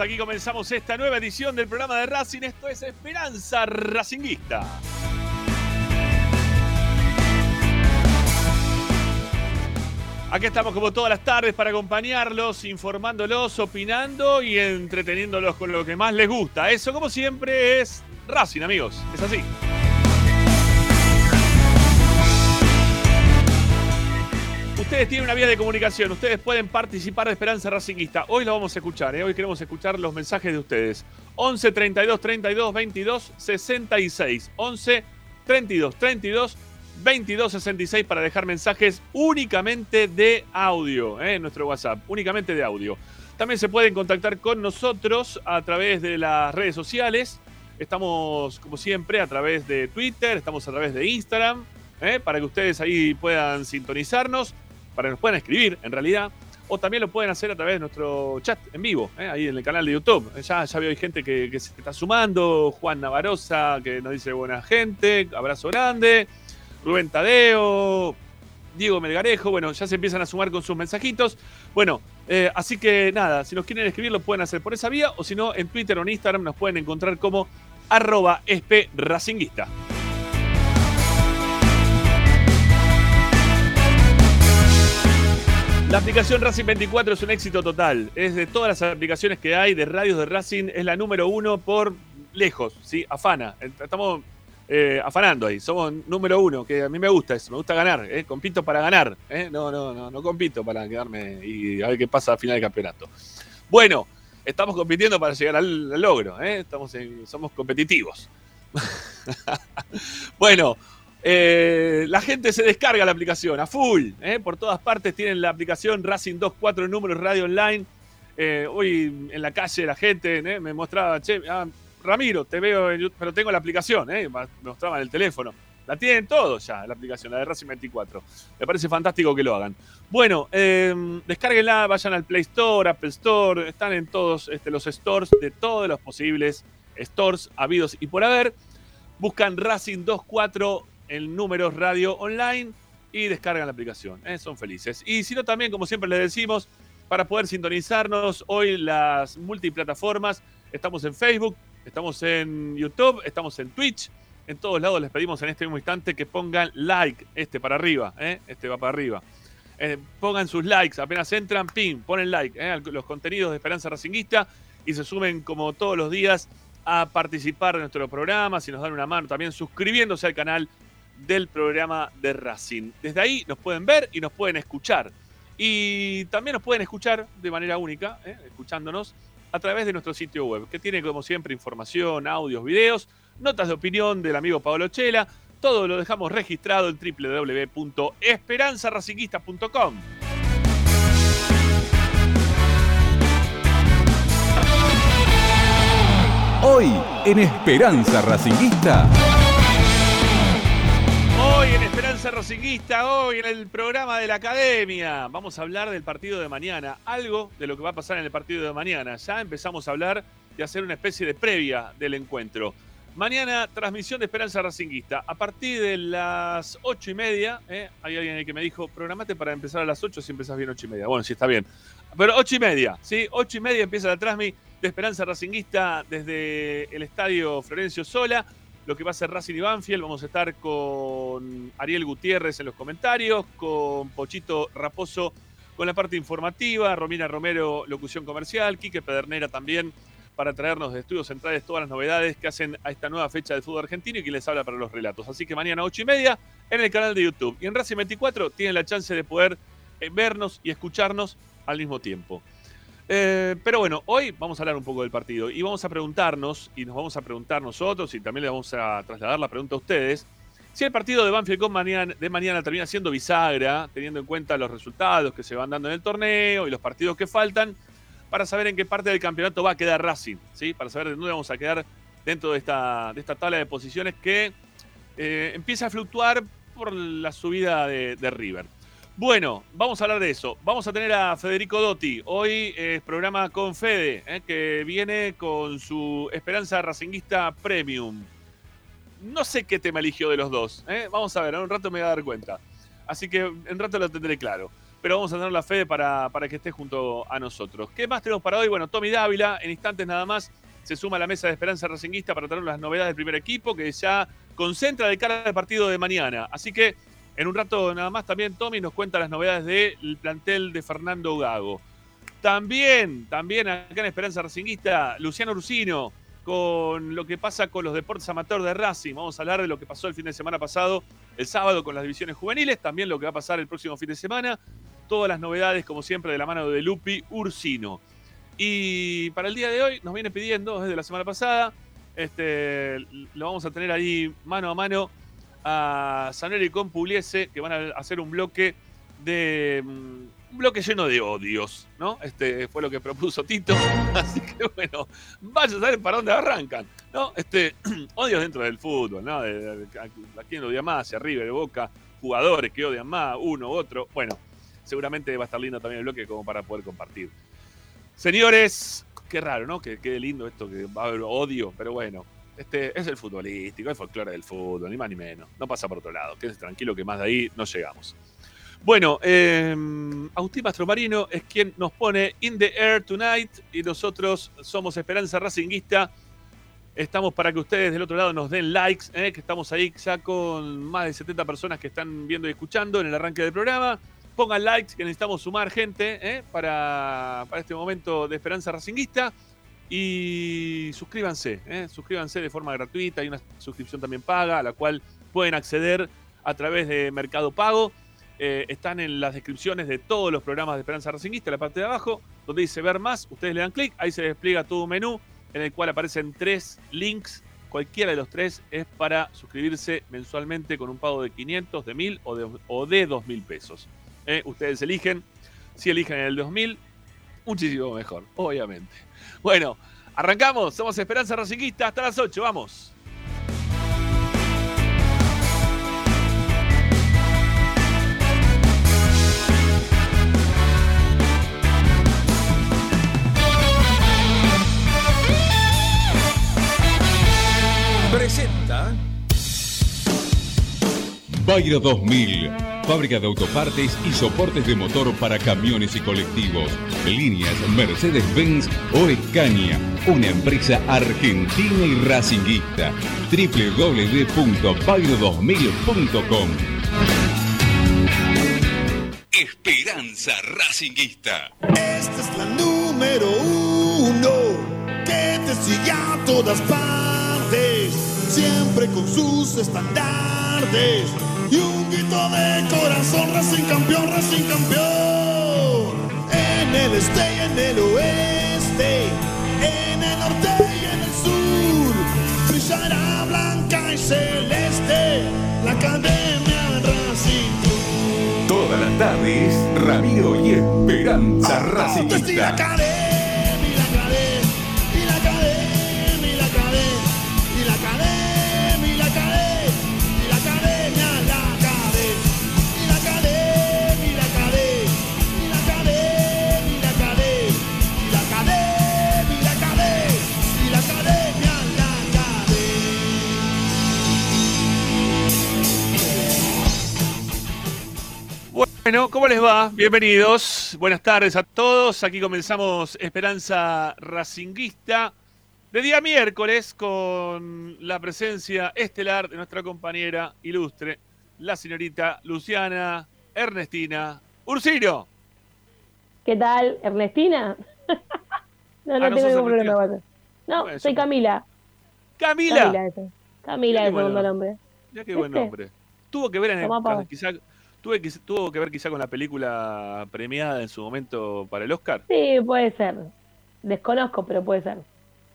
Aquí comenzamos esta nueva edición del programa de Racing. Esto es Esperanza Racinguista. Aquí estamos como todas las tardes para acompañarlos, informándolos, opinando y entreteniéndolos con lo que más les gusta. Eso como siempre es Racing amigos, es así. Tienen una vía de comunicación, ustedes pueden participar de Esperanza Racinguista. Hoy lo vamos a escuchar, ¿eh? hoy queremos escuchar los mensajes de ustedes. 11 32 32 22 66. 11 32 32 22 66 para dejar mensajes únicamente de audio ¿eh? en nuestro WhatsApp, únicamente de audio. También se pueden contactar con nosotros a través de las redes sociales. Estamos, como siempre, a través de Twitter, estamos a través de Instagram, ¿eh? para que ustedes ahí puedan sintonizarnos, para que nos puedan escribir, en realidad. O también lo pueden hacer a través de nuestro chat en vivo, ¿eh? ahí en el canal de YouTube. Ya, ya veo hay gente que, que se está sumando. Juan Navarosa, que nos dice buena gente, abrazo grande. Rubén Tadeo, Diego Melgarejo, bueno, ya se empiezan a sumar con sus mensajitos. Bueno, eh, así que nada, si nos quieren escribir lo pueden hacer por esa vía o si no, en Twitter o en Instagram nos pueden encontrar como arroba espracinguista. La aplicación Racing 24 es un éxito total. Es de todas las aplicaciones que hay de radios de Racing, es la número uno por lejos, ¿sí? Afana. Estamos eh, afanando ahí. Somos número uno, que a mí me gusta eso, me gusta ganar, ¿eh? compito para ganar, ¿eh? no, no, no, no compito para quedarme y a ver qué pasa al final del campeonato. Bueno, estamos compitiendo para llegar al, logro, estamos somos competitivos. bueno, eh, la gente se descarga la aplicación a full, ¿eh? por todas partes tienen la aplicación Racing 24 números radio online. Eh, hoy en la calle la gente me mostraba, che, ah, Ramiro, te veo en pero tengo la aplicación, me mostraban el teléfono. La tienen todos ya, la aplicación, la de Racing 24. Me parece fantástico que lo hagan. Bueno, descárguenla, vayan al Play Store, Apple Store, están en todos este, los stores de todos los posibles stores habidos y por haber. Buscan Racing 24 en números radio online y descargan la aplicación. ¿eh? Son felices. Y si no, también, como siempre les decimos, para poder sintonizarnos hoy las multiplataformas, estamos en Facebook, estamos en YouTube, estamos en Twitch. En todos lados les pedimos en este mismo instante que pongan like, este para arriba, ¿eh? este va para arriba. Eh, pongan sus likes, apenas entran, pim, ponen like a los contenidos de Esperanza Racinguista y se sumen como todos los días a participar de nuestro programa, si nos dan una mano también suscribiéndose al canal del programa de Racing. Desde ahí nos pueden ver y nos pueden escuchar. Y también nos pueden escuchar de manera única, ¿eh? escuchándonos a través de nuestro sitio web, que tiene como siempre información, audios, videos, notas de opinión del amigo Pablo Chela. Todo lo dejamos registrado en www.esperanzaracinguista.com. Hoy en Esperanza Racinguista. Hoy en Esperanza Racinguista, hoy en el programa de la Academia, vamos a hablar del partido de mañana, algo de lo que va a pasar en el partido de mañana. Ya empezamos a hablar de hacer una especie de previa del encuentro. Mañana, transmisión de Esperanza Racinguista. A partir de las ocho y media, ¿eh? hay alguien que me dijo, programate para empezar a las 8 si empezás bien ocho y media. Bueno, sí, está bien. Pero ocho y media, ¿sí? Ocho y media empieza la transmi de Esperanza Racinguista desde el estadio Florencio Sola lo que va a ser Racing y Banfield. Vamos a estar con Ariel Gutiérrez en los comentarios, con Pochito Raposo con la parte informativa, Romina Romero, locución comercial, Quique Pedernera también para traernos de estudios centrales todas las novedades que hacen a esta nueva fecha del fútbol argentino y que les habla para los relatos. Así que mañana 8 y media en el canal de YouTube. Y en Racing 24 tienen la chance de poder eh, vernos y escucharnos al mismo tiempo. Eh, pero bueno, hoy vamos a hablar un poco del partido y vamos a preguntarnos, y nos vamos a preguntar nosotros, y también le vamos a trasladar la pregunta a ustedes, si el partido de Banfield de mañana termina siendo bisagra, teniendo en cuenta los resultados que se van dando en el torneo y los partidos que faltan, para saber en qué parte del campeonato va a quedar Racing, ¿sí? Para saber de dónde vamos a quedar dentro de esta, de esta tabla de posiciones que eh, empieza a fluctuar por la subida de River. Bueno, vamos a hablar de eso. Vamos a tener a Federico Dotti. Hoy es programa con Fede, eh, que viene con su Esperanza Racinguista Premium. No sé qué tema eligió de los dos. eh. Vamos a ver, en un rato me voy a dar cuenta. Así que en un rato lo tendré claro. Pero vamos a tener la Fede para, para que esté junto a nosotros. ¿Qué más tenemos para hoy? Bueno, Tommy Dávila, en instantes nada más, se suma a la mesa de Esperanza Racinguista para tener las novedades del primer equipo, que ya concentra de cara al partido de mañana. Así que en un rato nada más también Tommy nos cuenta las novedades del plantel de Fernando Gago. También, también acá en Esperanza Racinguista, Luciano Ursino, con lo que pasa con los deportes amateur de Racing. Vamos a hablar de lo que pasó el fin de semana pasado, el sábado con las divisiones juveniles, también lo que va a pasar el próximo fin de semana. Todas las novedades, como siempre, de la mano de Lupi Ursino. Y para el día de hoy nos viene pidiendo desde la semana pasada, este, lo vamos a tener ahí mano a mano a Saneri con Pugliese, que van a hacer un bloque de. mm, Un bloque lleno de odios, ¿no? Este fue lo que propuso Tito. Así que bueno, vaya a saber para dónde arrancan, ¿no? Este, odios dentro del fútbol, ¿no? De, de- de- a quién odia más, hacia arriba, de boca, jugadores que odian más, uno, otro. Bueno, seguramente va a estar lindo también el bloque como para poder compartir. Señores, qué raro, ¿no? Que quede lindo esto, que va a haber odio, pero bueno. Este es el futbolístico, el folclore del fútbol, ni más ni menos. No pasa por otro lado. Quédense tranquilo que más de ahí no llegamos. Bueno, eh, Agustín Mastromarino es quien nos pone In the Air Tonight y nosotros somos Esperanza Racinguista. Estamos para que ustedes del otro lado nos den likes, eh, que estamos ahí ya con más de 70 personas que están viendo y escuchando en el arranque del programa. Pongan likes, que necesitamos sumar gente eh, para, para este momento de Esperanza Racinguista. Y suscríbanse, eh, suscríbanse de forma gratuita. Hay una suscripción también paga a la cual pueden acceder a través de Mercado Pago. Eh, están en las descripciones de todos los programas de Esperanza Racinguista, en la parte de abajo, donde dice ver más. Ustedes le dan clic, ahí se despliega todo un menú en el cual aparecen tres links. Cualquiera de los tres es para suscribirse mensualmente con un pago de 500, de 1000 o de, o de 2000 pesos. Eh, ustedes eligen. Si eligen el 2000, muchísimo mejor, obviamente. Bueno, arrancamos. Somos Esperanza Racinguista hasta las 8. Vamos. Bayro 2000, fábrica de autopartes y soportes de motor para camiones y colectivos. Líneas Mercedes-Benz o Escaña, una empresa argentina y racinguista. www.bayro2000.com Esperanza Racinguista. Esta es la número uno que te sigue a todas partes, siempre con sus estandartes y un grito de corazón, Racing campeón, Racing campeón. En el este y en el oeste, en el norte y en el sur, brillará blanca y celeste la academia Racing. Todas las tardes, Ramiro y Esperanza Y Bueno, ¿cómo les va? Bienvenidos. Buenas tardes a todos. Aquí comenzamos Esperanza Racinguista de día miércoles con la presencia estelar de nuestra compañera ilustre, la señorita Luciana Ernestina Ursino. ¿Qué tal, Ernestina? no, no Ah, ¿no tengo ningún problema Ernestina? No, Bueno, soy Camila. Camila. Camila, eso. Camila de bueno. segundo nombre. Ya qué buen nombre. Tuvo que ver en pa. quizá, tuve que, tuvo que ver quizá con la película premiada en su momento para el Oscar. Sí, puede ser. Desconozco, pero puede ser.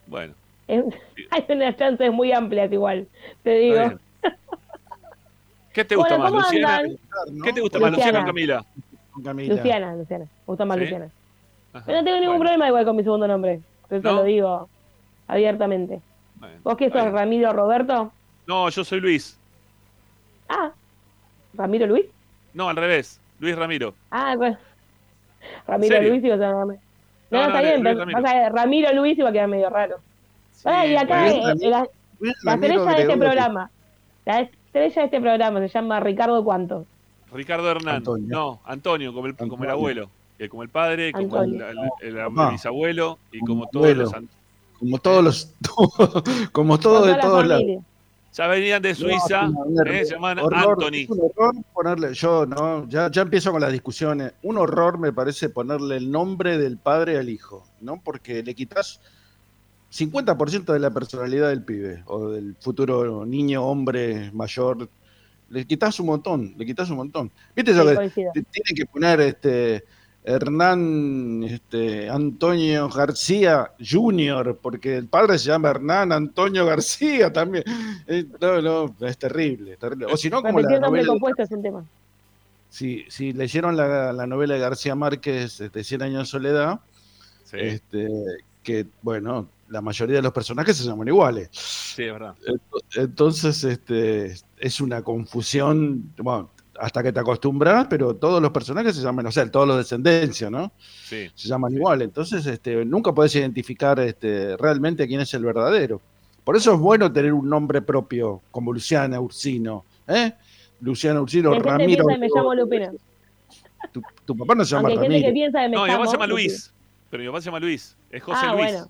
Bueno, Es- Hay unas chances muy amplias igual, te digo. ¿Qué te gusta Bueno, más, ¿cómo Luciana? andan? ¿Qué te gusta más, Luciana. Luciana o Camila? Camila. Luciana, Luciana. Me gusta más ¿Sí? Luciana. Ajá, Pero no tengo ningún bueno, problema igual con mi segundo nombre. Eso ¿No? lo digo abiertamente. bueno, ¿Vos qué sos, bueno. Ramiro Roberto? No, yo soy Luis. Ah, ¿Ramiro Luis? No, al revés. Luis Ramiro. Ah, bueno. Ramiro? Luis y vos sos Ramiro. No, No, está no, bien, Luis pero Ramiro. Ramiro Luis iba a quedar medio raro. Sí, Ah, y acá eh, la, la estrella de este programa. La estrella de este programa se llama Ricardo Cuánto. Ricardo Hernán. Antonio. No, Antonio, como el, como el abuelo. Que como el padre, como el, el- el- el Papá. bisabuelo y Como como todos abuelo. los. Como todos los. como todos de todos lados. Ya venían de Suiza, No, eh, se llaman horror, Anthony. Es un horror ponerle, yo no, ya, ya empiezo con las discusiones. Un horror me parece ponerle el nombre del padre al hijo, ¿no? Porque le quitas 50% de la personalidad del pibe o del futuro niño, hombre, mayor. Le quitas un montón, le quitas un montón. ¿Viste eso Sí, que coincido. te- tienen que poner este Hernán este, Antonio García Jr., porque el padre se llama Hernán Antonio García también. Eh, no, no, es terrible, terrible. O si no, como la novela, es un tema. si, si leyeron la, la novela de García Márquez de Cien años de soledad, Sí, este, que bueno, la mayoría de los personajes se llaman iguales. sí, es verdad. Entonces, este, es una confusión, bueno, hasta que te acostumbras, pero todos los personajes se llaman, o sea, todos los descendencia, ¿no? Sí. Se llaman igual. Entonces, este, nunca puedes identificar este, realmente quién es el verdadero. Por eso es bueno tener un nombre propio, como Luciana Ursino, ¿eh? Luciana Ursino, Hay gente que Ramiro. piensa que me llamo Lupina. Tu, tu papá no se llama hay gente que Ramiro. piensa que me No, mi llamo papá se llama. Luis. Pero mi papá se llama Luis. Es José Ah, Luis. bueno.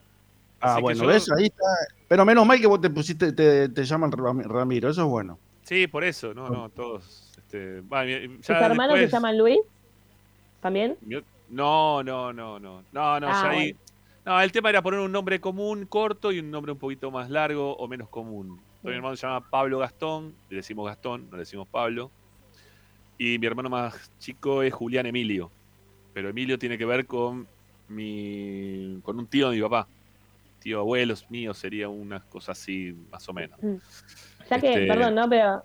Ah, Así bueno, yo- ¿ves? Ahí está. Pero menos mal que vos te pusiste, te, te llaman Ram- Ramiro, eso es bueno. Sí, por eso. No, no, todos. Este, ¿Tus hermanos se llaman Luis? ¿También? No, no, no, no. No, no, Ah, ya ahí. No, el tema era poner un nombre común, corto, y un nombre un poquito más largo o menos común. Mi hermano se llama Pablo Gastón, le decimos Gastón, no le decimos Pablo. Y mi hermano más chico es Julián Emilio. Pero Emilio tiene que ver con mi. con un tío de mi papá. Tío abuelos míos sería una cosa así, más o menos. Ya que, Este- perdón, ¿no? Pero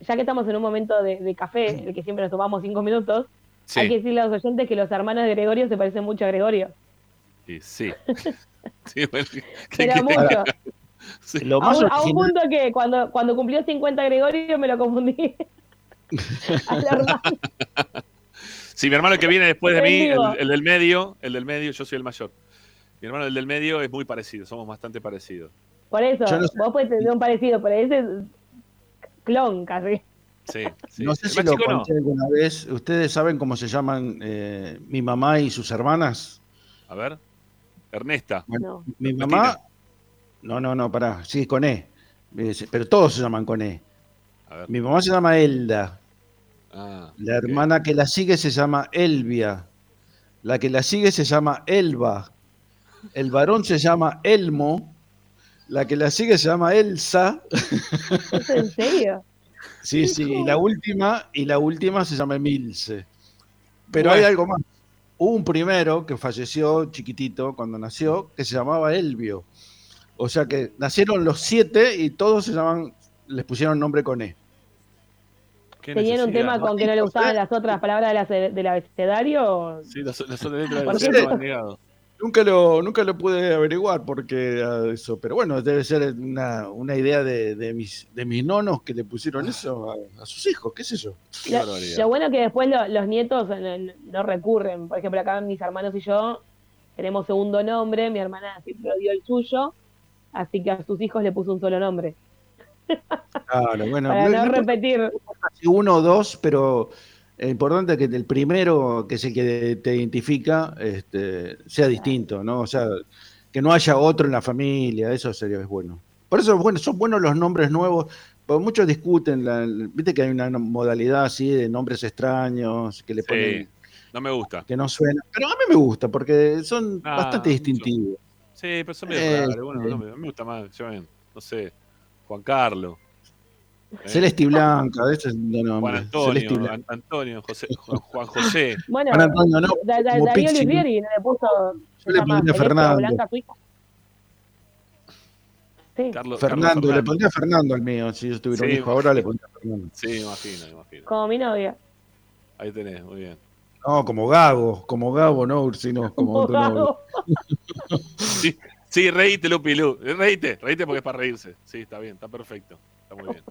ya que estamos en un momento de, de café, el que siempre nos tomamos cinco minutos, Sí, hay que decirle a los oyentes que los hermanos de Gregorio se parecen mucho a Gregorio. sí, sí. Sí, bueno, ¿qué Pero querés? mucho. Sí. Lo A un, a un original- punto que cuando, cuando cumplió 50 Gregorio me lo confundí. Sí, mi hermano el que viene después de mí, el, el del medio, el del medio, yo soy el mayor. Mi hermano el del medio es muy parecido, somos bastante parecidos. Por eso, no sé. vos puedes tener un parecido, pero ese es clon casi. Sí, sí. No sé si lo no. conté alguna vez. ¿Ustedes saben cómo se llaman eh, mi mamá y sus hermanas? A ver. Ernesta. No. Mi mamá. No, no, no, pará. Sí, con E. Pero todos se llaman con E. A ver. Mi mamá se llama Elda. Ah, La hermana que la sigue se llama Elvia. La que la sigue se llama Elba. El varón se llama Elmo. La que la sigue se llama Elsa. ¿Es en serio? Sí, sí. Y la última, y la última se llama Emilce. Pero Bueno. hay algo más. Hubo un primero que falleció chiquitito cuando nació, que se llamaba Elvio. O sea que nacieron los siete y todos se llaman, les pusieron nombre con E. ¿Tenían un tema con que no le gustaban las otras palabras de la- del abecedario? Sí, las, las otras letras ¿Por del Nunca lo, nunca lo pude averiguar porque ah, eso, pero bueno, debe ser una, una idea de, de mis, de mis nonos que le pusieron eso a, a sus hijos, qué sé yo. Qué Lo, lo bueno es que después lo- los nietos no, no recurren. Por ejemplo, acá mis hermanos y yo tenemos segundo nombre. Mi hermana siempre dio el suyo. Así que a sus hijos le puso un solo nombre. Claro, bueno, para no- repetir. uno o dos, pero es importante que el primero, que es el que te identifica, este, sea distinto, ¿no? O sea, que no haya otro en la familia, eso sería es bueno. Por eso bueno, son buenos los nombres nuevos, porque muchos discuten, la- viste que hay una modalidad así de nombres extraños, que le Sí, ponen no me gusta. que no suenan. Pero a mí me gusta, porque son Ah, bastante distintivos. Sí, pero son medio Eh, raros. Bueno, no me, me gusta más, yo, no sé, Juan Carlos. ¿Eh? Celeste y Blanca, ese es el nombre. Juan Antonio, Blanca. An- Antonio, José, Juan, José. Bueno, Juan Antonio, no, Da- Da- como Darío. Lisbieri no le puso. Yo le pondría Fernando. Blanca. Sí, Carlos, Fernando, Carlos le pondría Fernando al mío. Si yo tuviera un Sí, hijo ahora, le pondría Fernando. Sí, me imagino, imagino. como mi novia. Ahí tenés, muy bien. No, como Gago, como Gago, no Ursino, como otro novio. Sí, sí, reíte, Lupi, Lu. Reíte, reíte porque es para reírse. Sí, está bien, está perfecto. Está muy bien.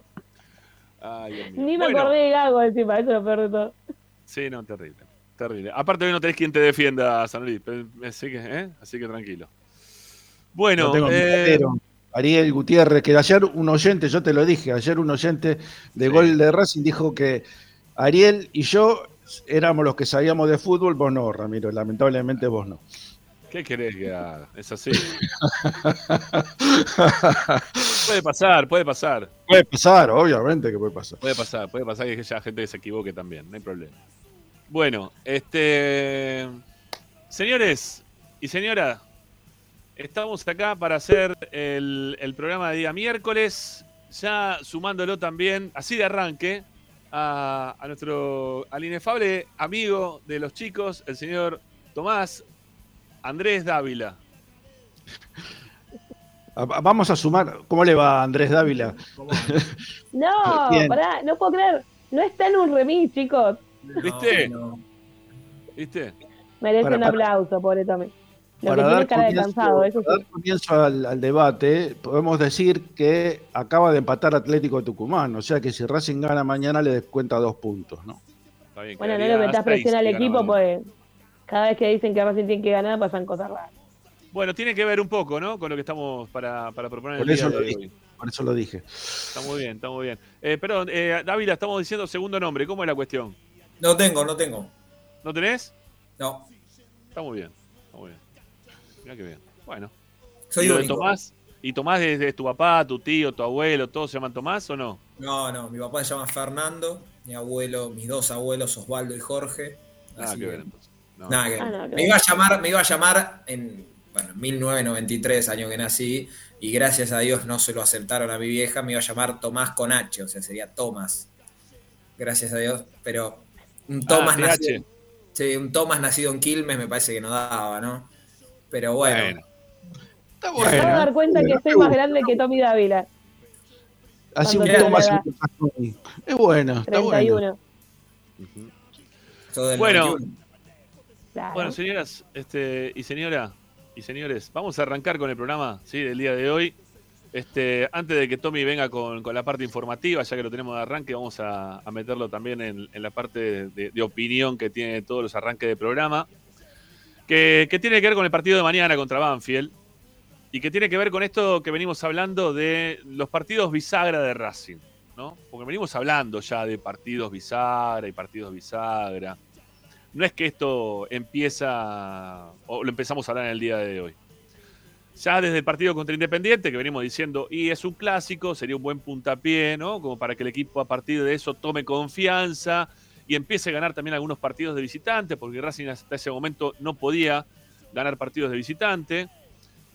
Ay. Ni me Bueno, acordé de Gago encima, eso es lo peor de todo. Sí, no, terrible. Terrible. Aparte hoy no tenés quien te defienda, San Luis. pero- Así que, ¿eh? Así que tranquilo. Bueno, No tengo eh. Ariel Gutiérrez, que ayer un oyente, yo te lo dije, ayer un oyente de Sí. gol de Racing dijo que Ariel y yo éramos los que sabíamos de fútbol, vos no, Ramiro, lamentablemente vos no. ¿Qué querés que haga? Es así. puede pasar, puede pasar. Puede pasar, obviamente que puede pasar. Puede pasar, puede pasar que haya gente que se equivoque también, no hay problema. Bueno, este. Señores y señora, estamos acá para hacer el, el programa de día miércoles, ya sumándolo también, así de arranque, a, a nuestro, al inefable amigo de los chicos, el señor Tomás Andrés Dávila. Vamos a sumar, ¿cómo le va a Andrés Dávila? No, Bien. pará, no puedo creer. No está en un remis, chicos. ¿Viste? ¿Viste? Merece Para- un para- aplauso, pobre Tommy. Lo Para que tiene dar cara de comienzo, cansado, eso para sí. dar comienzo al, al debate, podemos decir que acaba de empatar Atlético de Tucumán, o sea que si Racing gana mañana le descuenta dos puntos, ¿no? Está bien, Bueno, no le metas presión al equipo, pues cada vez que dicen que Racing tiene que ganar pasan cosas raras. Bueno, tiene que ver un poco, ¿no? Con lo que estamos para, para proponer Por el eso día lo de dije. hoy. Por eso lo dije. Está muy bien, está muy bien. Eh, perdón, eh, Dávila, estamos diciendo segundo nombre. ¿Cómo es la cuestión? No tengo, no tengo. ¿No tenés? No, Está muy bien. Está muy bien. Mira qué bien. Bueno. soy ¿Y lo de. Tomás? ¿Y Tomás es, es tu papá, tu tío, tu abuelo, todos se llaman Tomás o no? No, no, mi papá se llama Fernando, mi abuelo, mis dos abuelos, Osvaldo y Jorge. Ah, Así qué que- bien. entonces. No. Nada que Ah, no, me iba a llamar, me iba a llamar en bueno, 1993, año que nací, y gracias a Dios no se lo aceptaron a mi vieja, me iba a llamar Tomás con H, o sea, sería Tomás. Gracias a Dios, pero un Tomás Ah, nacido, sí, un Tomás nacido en Quilmes me parece que no daba, ¿no? Pero bueno, Bueno. Está Me acabo de dar cuenta que soy más grande que Tommy Dávila, Así un Cuando poco te más. Es bueno, está bueno. 31. Ujú. todo del Bueno. 91. Claro. Bueno, señoras este, y señora y señores, vamos a arrancar con el programa ¿sí? del día de hoy. Este, antes de que Tommy venga con, la parte informativa, ya que lo tenemos de arranque, vamos a, meterlo también en, la parte de, de opinión que tiene todos los arranques de programa, que, que tiene que ver con el partido de mañana contra Banfield y que tiene que ver con esto que venimos hablando de los partidos bisagra de Racing, ¿no? Porque venimos hablando ya de partidos bisagra y partidos bisagra no es que esto empieza o lo empezamos a hablar en el día de hoy. Ya desde el partido contra Independiente, que venimos diciendo, y es un clásico, sería un buen puntapié, ¿no? Como para que el equipo a partir de eso tome confianza y empiece a ganar también algunos partidos de visitante, porque Racing hasta ese momento no podía ganar partidos de visitante.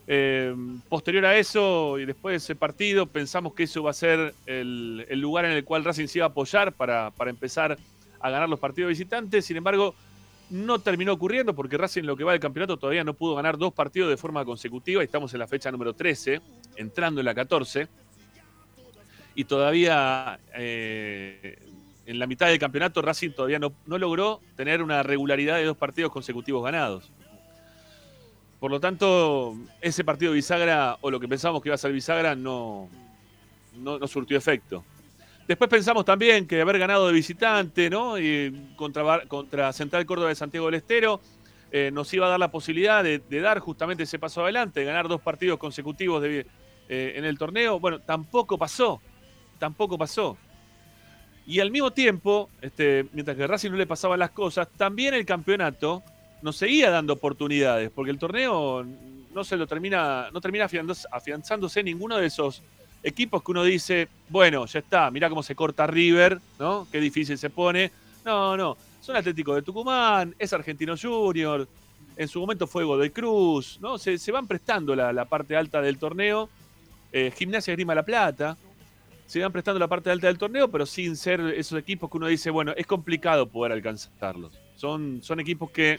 Eh, posterior a eso y después de ese partido, pensamos que eso va a ser el, lugar en el cual Racing se iba a apoyar para, para empezar a ganar los partidos visitantes. Sin embargo, no terminó ocurriendo porque Racing lo que va del campeonato todavía no pudo ganar dos partidos de forma consecutiva. Estamos en la fecha número 13, entrando en la 14. Y todavía eh, en la mitad del campeonato Racing todavía no, logró tener una regularidad de dos partidos consecutivos ganados. Por lo tanto, ese partido bisagra, o lo que pensábamos que iba a ser bisagra, no, no surtió efecto. Después pensamos también que haber ganado de visitante, ¿no? Y contra, contra Central Córdoba de Santiago del Estero eh, nos iba a dar la posibilidad de, dar justamente ese paso adelante, de ganar dos partidos consecutivos eh, en el torneo. Bueno, tampoco pasó, tampoco pasó. Y al mismo tiempo, este, mientras que Racing no le pasaban las cosas, también el campeonato nos seguía dando oportunidades, porque el torneo no se lo termina, no termina afianzándose ninguno de esos equipos que uno dice, bueno, ya está, mirá cómo se corta River, ¿no? Qué difícil se pone. No, no, son Atlético de Tucumán, es Argentino Junior, en su momento fue Godoy Cruz, ¿no? Se, van prestando la, la parte alta del torneo. Eh, Gimnasia Grima La Plata, se van prestando la parte alta del torneo, pero sin ser esos equipos que uno dice, bueno, es complicado poder alcanzarlos. Son, son equipos que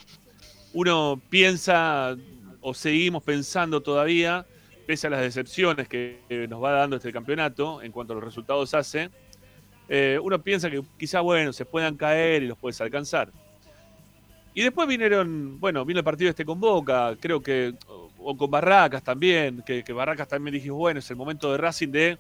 uno piensa o seguimos pensando todavía, pese a las decepciones que nos va dando este campeonato en cuanto a los resultados hace, eh, uno piensa que quizá, bueno, se puedan caer y los puedes alcanzar. y después vinieron, bueno, vino el partido este con Boca, creo que, o, con Barracas también, que, que Barracas también dije, bueno, es el momento de Racing de,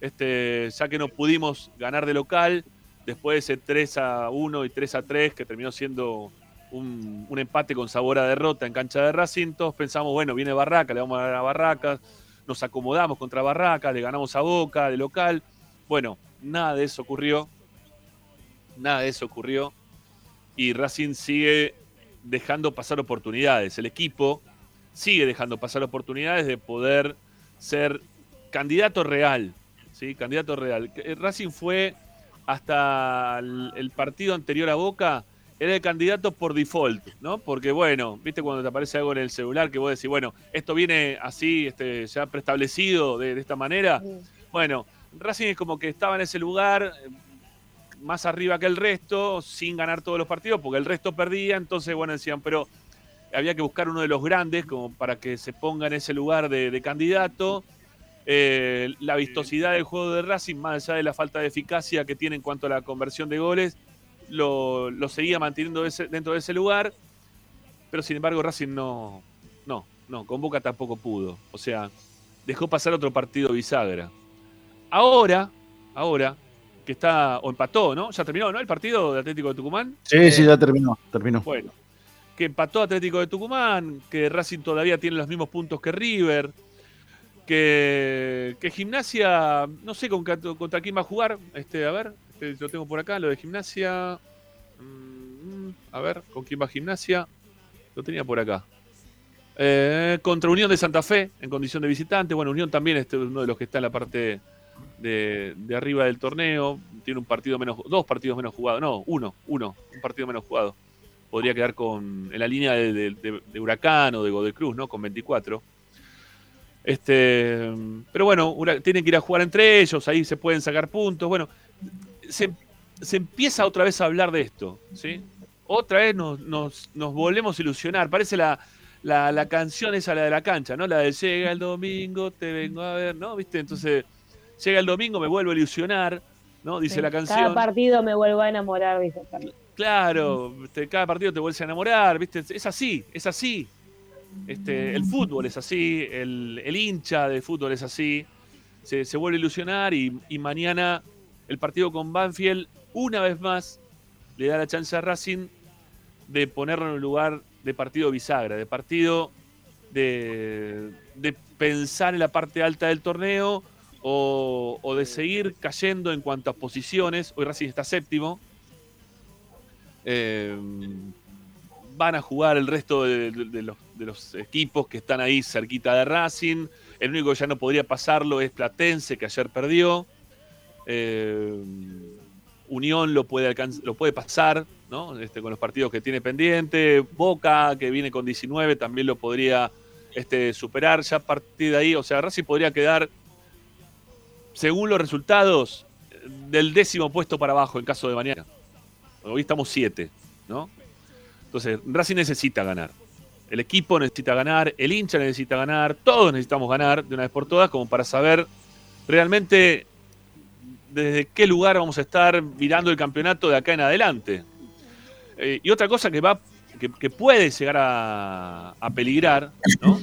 este, ya que no pudimos ganar de local, después de ese 3 a 1 y 3 a 3, que terminó siendo un, empate con sabor a derrota en cancha de Racing, todos pensamos, bueno, viene Barracas, le vamos a ganar a Barracas, nos acomodamos contra Barracas, le ganamos a Boca de local. Bueno, nada de eso ocurrió. Nada de eso ocurrió. Y Racing sigue dejando pasar oportunidades. El equipo sigue dejando pasar oportunidades de poder ser candidato real. ¿sí? Candidato real. Eh, Racing fue hasta el partido anterior a Boca, era el candidato por default, ¿no? Porque, bueno, viste cuando te aparece algo en el celular que vos decís, bueno, esto viene así, este, ya preestablecido de, de esta manera. Bueno, Racing es como que estaba en ese lugar más arriba que el resto, sin ganar todos los partidos, porque el resto perdía, entonces, bueno, decían, pero había que buscar uno de los grandes como para que se ponga en ese lugar de, de candidato. Eh, la vistosidad del juego de Racing, más allá de la falta de eficacia que tiene en cuanto a la conversión de goles, lo, lo seguía manteniendo ese- dentro de ese lugar, pero sin embargo Racing no, no, no, con Boca tampoco pudo. O sea, dejó pasar otro partido bisagra. Ahora, ahora, que está, o empató, ¿no? Ya terminó, ¿no? El partido de Atlético de Tucumán. Sí, sí, ya terminó, terminó. Bueno, que empató Atlético de Tucumán, que Racing todavía tiene los mismos puntos que River, que, que Gimnasia, no sé con, contra quién va a jugar, este, a ver, este, lo tengo por acá, lo de Gimnasia, Mm, a ver, con quién va Gimnasia, lo tenía por acá. Eh, contra Unión de Santa Fe, en condición de visitante, bueno, Unión también es uno de los que está en la parte de, arriba del torneo, tiene un partido menos, dos partidos menos jugados, no, uno, uno, un partido menos jugado podría quedar con en la línea de, Huracán o de Godoy Cruz, ¿no? Con 24. Este, pero bueno, tienen que ir a jugar entre ellos, ahí se pueden sacar puntos. Bueno, se, se empieza otra vez a hablar de esto, ¿sí? Otra vez nos, nos, nos volvemos a ilusionar. Parece la, la, la canción esa, la de la cancha, ¿no? La de llega el domingo, te vengo a ver, ¿no? ¿Viste? Entonces, llega el domingo, me vuelvo a ilusionar, ¿no? Dice Sí, la canción. Cada partido me vuelvo a enamorar, dice Carlos. Claro, este, cada partido te vuelves a enamorar, ¿viste? Es así, es así. Este, el fútbol es así, el, el hincha de fútbol es así. Se, se vuelve a ilusionar y, y mañana el partido con Banfield, una vez más, le da la chance a Racing de ponerlo en un lugar de partido bisagra, de partido de, pensar en la parte alta del torneo o, de seguir cayendo en cuanto a posiciones. Hoy Racing está séptimo. Eh, van a jugar el resto de los, de los equipos que están ahí cerquita de Racing. El único que ya no podría pasarlo es Platense, que ayer perdió. Eh, Unión lo puede, lo puede pasar ¿no? este, con los partidos que tiene pendiente. Boca, que viene con 19, también lo podría este, superar. Ya a partir de ahí, o sea, Racing podría quedar, según los resultados, del décimo puesto para abajo en caso de mañana. Hoy estamos 7, ¿no? Entonces, Racing necesita ganar. El equipo necesita ganar, el hincha necesita ganar, todos necesitamos ganar de una vez por todas, como para saber realmente desde qué lugar vamos a estar mirando el campeonato de acá en adelante. Eh, y otra cosa que va, que, puede llegar a, a peligrar, ¿no?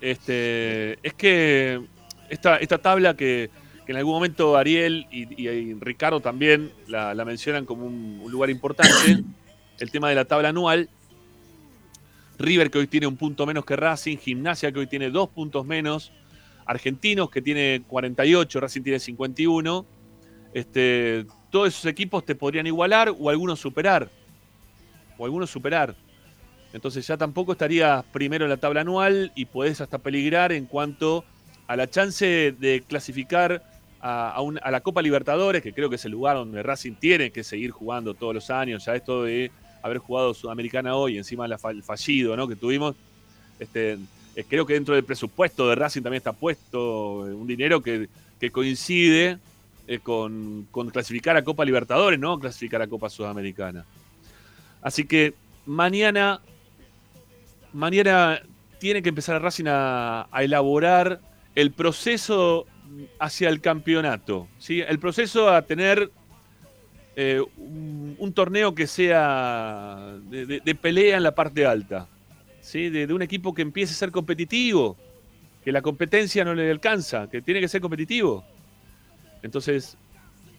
Este, es que esta, esta tabla que, que en algún momento Ariel y, Ricardo también la, mencionan como un lugar importante, el tema de la tabla anual. River que hoy tiene un punto menos que Racing, Gimnasia que hoy tiene dos puntos menos, Argentinos que tiene 48, Racing tiene 51. Este, todos esos equipos te podrían igualar o algunos superar. O algunos superar. Entonces ya tampoco estarías primero en la tabla anual y podés hasta peligrar en cuanto a la chance de clasificar a, la Copa Libertadores, que creo que es el lugar donde Racing tiene que seguir jugando todos los años. Ya esto de haber jugado Sudamericana hoy, encima del fallido ¿no? que tuvimos, este, eh, creo que dentro del presupuesto de Racing también está puesto eh, un dinero que, que coincide eh, con, con clasificar a Copa Libertadores, no clasificar a Copa Sudamericana. Así que mañana, mañana tiene que empezar Racing a, elaborar el proceso hacia el campeonato, ¿sí? el proceso a tener un, torneo que sea de pelea en la parte alta, de, de un equipo que empiece a ser competitivo, que la competencia no le alcanza, que tiene que ser competitivo. Entonces,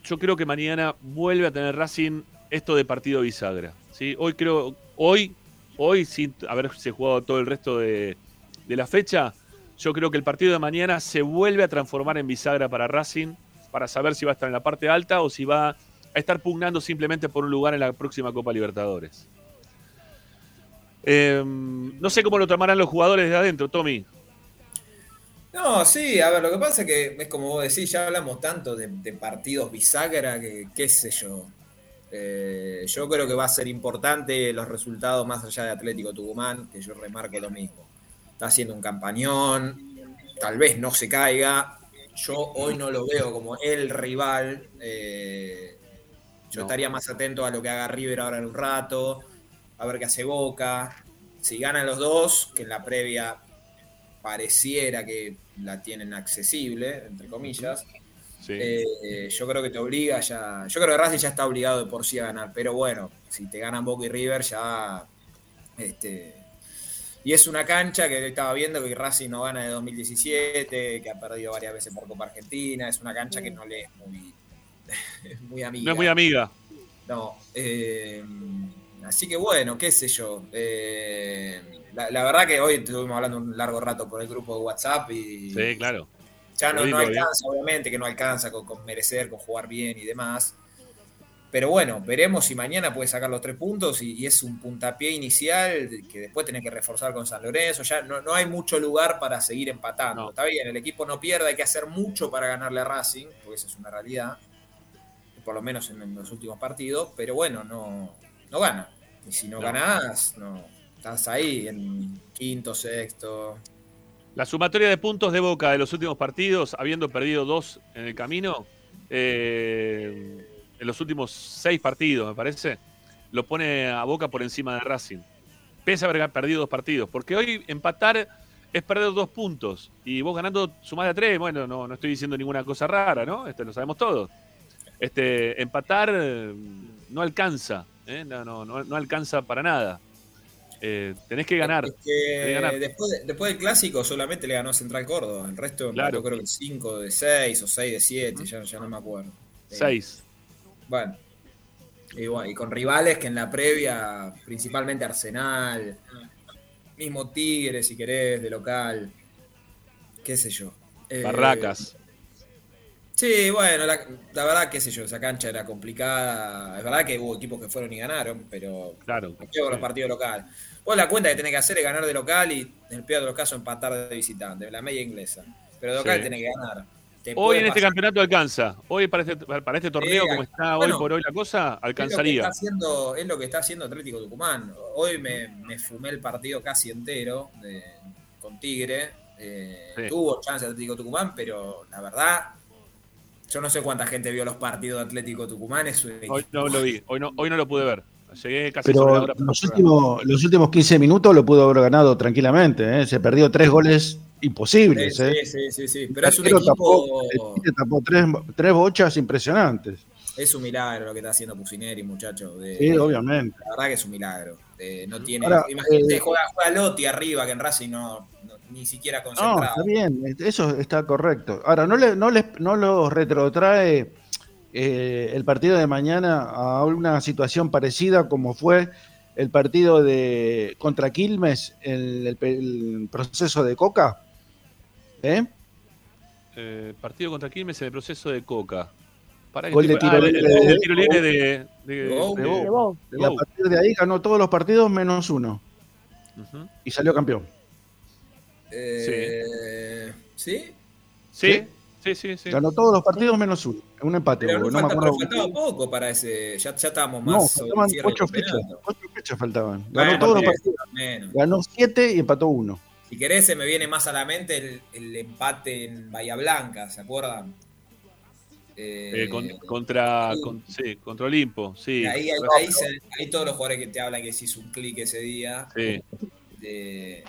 yo creo que mañana vuelve a tener Racing esto de partido bisagra. ¿sí? Hoy creo, hoy, hoy sin haberse jugado todo el resto de, de la fecha, yo creo que el partido de mañana se vuelve a transformar en bisagra para Racing, para saber si va a estar en la parte alta o si va a estar pugnando simplemente por un lugar en la próxima Copa Libertadores. Eh, no sé cómo lo tomarán los jugadores de adentro, Tommy. No, sí, a ver, lo que pasa es que es como vos decís, ya hablamos tanto de, de partidos bisagra que qué sé yo. Eh, yo creo que va a ser importante los resultados más allá de Atlético Tucumán, que yo remarco lo mismo. Está haciendo un campañón, tal vez no se caiga. Yo hoy no lo veo como el rival. eh, yo No. estaría más atento a lo que haga River ahora en un rato, a ver qué hace Boca. Si ganan los dos, que en la previa pareciera que la tienen accesible, entre comillas, Sí. eh, yo creo que te obliga ya. Yo creo que Racing ya está obligado de por sí a ganar, pero bueno, si te ganan Boca y River ya. Este, y es una cancha que estaba viendo que Racing no gana de 2017, que ha perdido varias veces por Copa Argentina, es una cancha que no le es muy, es muy amiga. no es muy amiga. No, eh, así que bueno, qué sé yo. eh, la, la verdad que hoy estuvimos hablando un largo rato por el grupo de WhatsApp y Sí, claro. ya no, digo, alcanza, obviamente que no alcanza con, con merecer, con jugar bien y demás. Pero bueno, veremos si mañana puede sacar los tres puntos y, y es un puntapié inicial que después tenés que reforzar con San Lorenzo. Ya no, no hay mucho lugar para seguir empatando. No. Está bien, el equipo no pierde, hay que hacer mucho para ganarle a Racing, porque esa es una realidad, por lo menos en, en los últimos partidos. Pero bueno, no, no gana. Y si no, No. ganás, no, estás ahí en quinto, sexto. La sumatoria de puntos de Boca de los últimos partidos, habiendo perdido dos en el camino, eh, en los últimos seis partidos, me parece, lo pone a Boca por encima de Racing. Pese a haber perdido dos partidos. Porque hoy empatar es perder dos puntos. Y vos ganando sumás de a tres, bueno, no, no estoy diciendo ninguna cosa rara, ¿no? Este, lo sabemos todos. Este, empatar eh, no alcanza, ¿eh? no, no, no, no alcanza para nada. Eh, tenés que ganar. Es que Tenés que ganar. después, de- después del clásico solamente le ganó Central Córdoba. El resto Claro. empató creo que 5 de 6 o 6 de 7, ya, ya no me acuerdo. Eh, Seis. Bueno. Y, bueno, y con rivales que en la previa, principalmente Arsenal, mismo Tigre, si querés, de local, qué sé yo. Eh, Barracas. Sí, bueno, la, la verdad, qué sé yo, esa cancha era complicada. Es verdad que hubo equipos que fueron y ganaron, pero Claro. quedo con los partidos locales. Vos la cuenta que tenés que hacer es ganar de local y en el peor de los casos empatar de visitante, la media inglesa. Pero de local Sí. tenés que ganar. Te Hoy en este campeonato alcanza. Hoy para este, para este torneo, Sí, como está bueno, hoy por hoy la cosa, Es lo, que alcanzaría. está haciendo, es lo que está haciendo Atlético Tucumán. Hoy me, me fumé el partido casi entero de- con Tigre. Eh, Sí. Tuvo chance Atlético Tucumán, pero la verdad, yo no sé cuánta gente vio los partidos de Atlético Tucumán. Es un Hoy no lo vi, hoy no, hoy no lo pude ver. Llegué casi sobre la Pero hora. los últimos, los últimos 15 minutos lo pudo haber ganado tranquilamente. ¿eh? Se perdió tres goles imposibles. Sí, ¿eh? sí, sí, sí, sí. Pero es un Pero equipo. tapó, el Tigre tapó tres, tres bochas impresionantes. Es un milagro lo que está haciendo Pusineri, muchacho. de- Sí, obviamente. La verdad que es un milagro. Eh, no tiene. Ahora, imagínate, eh, juega, juega Lotti arriba, que en Racing no- ni siquiera No, concentrado. está bien, eso está correcto. Ahora, ¿no, le, no, les, no los retrotrae eh, el partido de mañana a una situación parecida como fue el partido de contra Quilmes, el, el- el proceso de Coca? ¿Eh? Eh, partido contra Quilmes en el proceso de Coca. Para Gol de tiro libre el de- tiro libre de, Y a partir de ahí ganó todos los partidos menos uno y salió campeón. Eh, ¿Sí? Sí, sí, sí, sí. Ganó todos los partidos menos uno. Un empate. Pero, no no me falta- acuerdo. pero faltaba poco para ese. Ya, ya estábamos No, más faltaban del ocho fechas. campeonato. Ocho fechas faltaban. Ganó Bueno, todos los partidos. menos. Ganó siete y empató uno. Si querés, se me viene más a la mente el, el empate en Bahía Blanca, ¿se acuerdan? Eh, Eh, con- contra, con- sí, contra Olimpo, sí. ahí, ahí, ahí se- ahí todos los jugadores que te hablan que se hizo un clic ese día. Sí. De,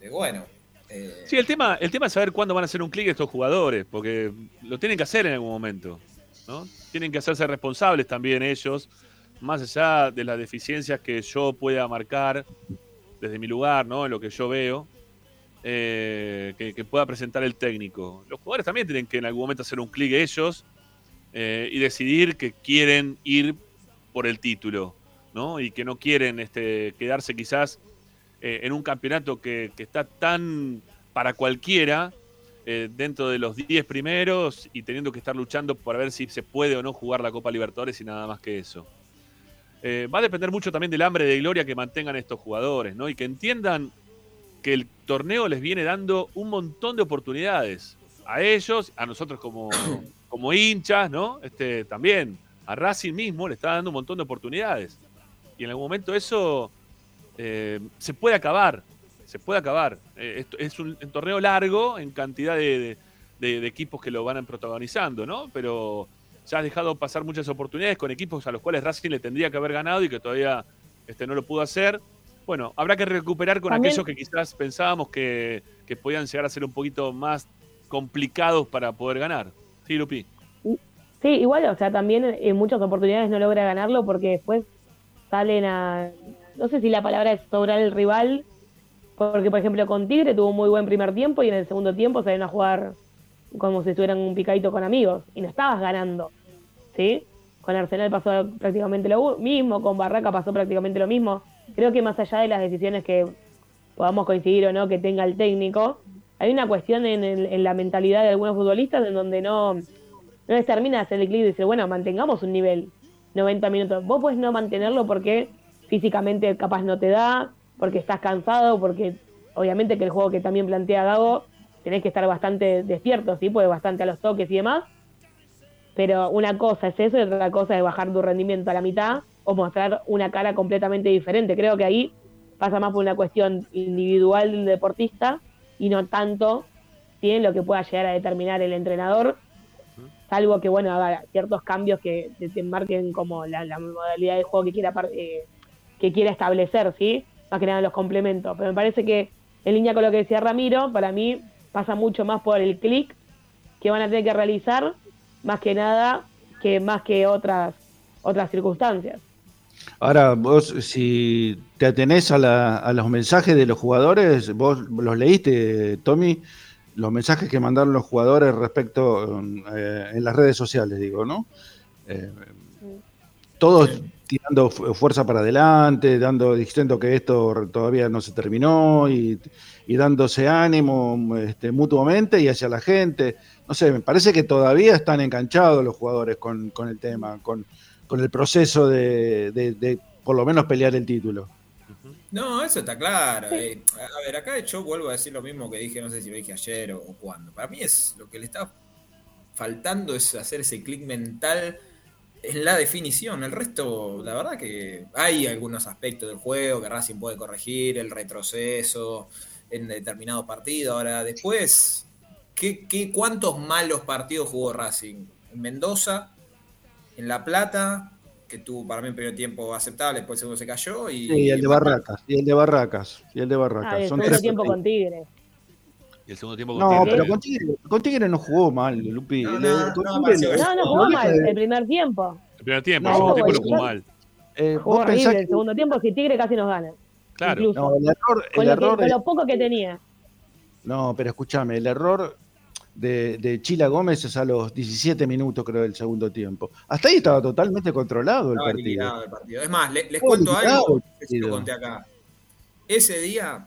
de bueno. Eh, Sí, el tema, el tema es saber cuándo van a hacer un clic estos jugadores, porque lo tienen que hacer en algún momento. ¿no? Tienen que hacerse responsables también ellos, más allá de las deficiencias que yo pueda marcar desde mi lugar, ¿no? En lo que yo veo, eh, que, pueda presentar el técnico. Los jugadores también tienen que en algún momento hacer un clic ellos eh, y decidir que quieren ir por el título, ¿no? Y que no quieren este, quedarse quizás eh, en un campeonato que, que está tan para cualquiera, eh, dentro de los 10 primeros y teniendo que estar luchando para ver si se puede o no jugar la Copa Libertadores y nada más que eso. Eh, va a depender mucho también del hambre de gloria que mantengan estos jugadores, ¿no? Y que entiendan que el torneo les viene dando un montón de oportunidades. A ellos, a nosotros como, como hinchas, ¿no? Este, también. A Racing mismo le está dando un montón de oportunidades. Y en algún momento eso eh, se puede acabar. Se puede acabar. Eh, esto es un, un torneo largo en cantidad de, de- de equipos que lo van protagonizando, ¿no? Pero ya has dejado pasar muchas oportunidades con equipos a los cuales Racing le tendría que haber ganado y que todavía este, no lo pudo hacer. Bueno, habrá que recuperar con También- aquellos que quizás pensábamos que, que podían llegar a ser un poquito más complicados para poder ganar. Sí, Lupi. Sí, igual, o sea, también en muchas oportunidades no logra ganarlo porque después salen a. No sé si la palabra es sobrar el rival, porque por ejemplo con Tigre tuvo un muy buen primer tiempo y en el segundo tiempo salieron a jugar como si estuvieran un picadito con amigos y no estabas ganando, ¿sí? Con Arsenal pasó prácticamente lo mismo, con Barraca pasó prácticamente lo mismo. Creo que más allá de las decisiones que podamos coincidir o no que tenga el técnico, hay una cuestión en, en la mentalidad de algunos futbolistas en donde no, no les termina de hacer el clic y decir, bueno, mantengamos un nivel 90 minutos. Vos puedes no mantenerlo porque físicamente capaz no te da, porque estás cansado, porque obviamente que el juego que también plantea Gago, tenés que estar bastante despierto, ¿sí? Pues bastante a los toques y demás. Pero una cosa es eso y otra cosa es bajar tu rendimiento a la mitad o mostrar una cara completamente diferente. Creo que ahí pasa más por una cuestión individual del deportista y no tanto en lo que pueda llegar a determinar el entrenador, salvo que bueno haga ciertos cambios que te, marquen como la, la modalidad de juego que quiera eh, que quiera establecer, ¿sí? Más que nada los complementos. Pero me parece que en línea con lo que decía Ramiro, para mí pasa mucho más por el clic que van a tener que realizar, más que nada, que más que otras otras circunstancias. Ahora, vos, si te atenés a, la- a los mensajes de los jugadores, vos los leíste, Tommy, los mensajes que mandaron los jugadores respecto eh, en las redes sociales, digo, ¿no? Eh, todos tirando fu- fuerza para adelante, dando, diciendo que esto todavía no se terminó y, y dándose ánimo este, mutuamente y hacia la gente. No sé, me parece que todavía están enganchados los jugadores con, con el tema, con, con el proceso de, de- de por lo menos pelear el título. No, eso está claro. eh. a ver, acá yo vuelvo a decir lo mismo que dije, no sé si lo dije ayer o, o cuándo. Para mí es lo que le está faltando es hacer ese clic mental en la definición. El resto, la verdad que hay algunos aspectos del juego que Racing puede corregir, el retroceso en determinado partido. Ahora, después, ¿qué, qué, cuántos malos partidos jugó Racing? En Mendoza, en La Plata, que tuvo para mí un primer tiempo aceptable, después el segundo se cayó. Y, Sí, y el de Barracas, y el de Barracas, y el de Ah, Barracas. el Son tres tiempo partidos. con Tigre. Y el segundo tiempo con No, Tigre. pero con Tigre, con Tigre no jugó mal, Lupi. No, Le- no, jugó mal el primer tiempo. El primer tiempo, No, el segundo tiempo lo jugó mal. eh, Jugó horrible el segundo tiempo, si Tigre casi nos gana. Claro. El error, con, el lo que- error con lo poco que tenía. No, pero escúchame, el error de, de Chila Gómez es a los 17 minutos, creo, del segundo tiempo. Hasta ahí estaba totalmente controlado el Estaba partido. el partido. Es más, le- les cuento algo que sí lo conté acá. Ese día,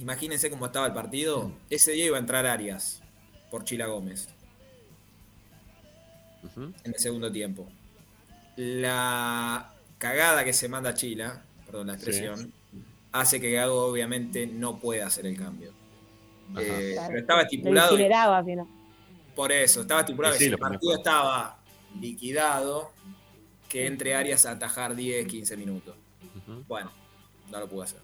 imagínense cómo estaba el partido. Ese día iba a entrar Arias por Chila Gómez en el segundo tiempo. La cagada que se manda Chila, perdón la expresión, hace que Gago obviamente no pueda hacer el cambio. Eh, Claro. pero estaba estipulado. Por eso, estaba estipulado Sí, que si el partido estaba liquidado, que entre Arias a atajar 10, 15 minutos. Bueno, no lo pudo hacer.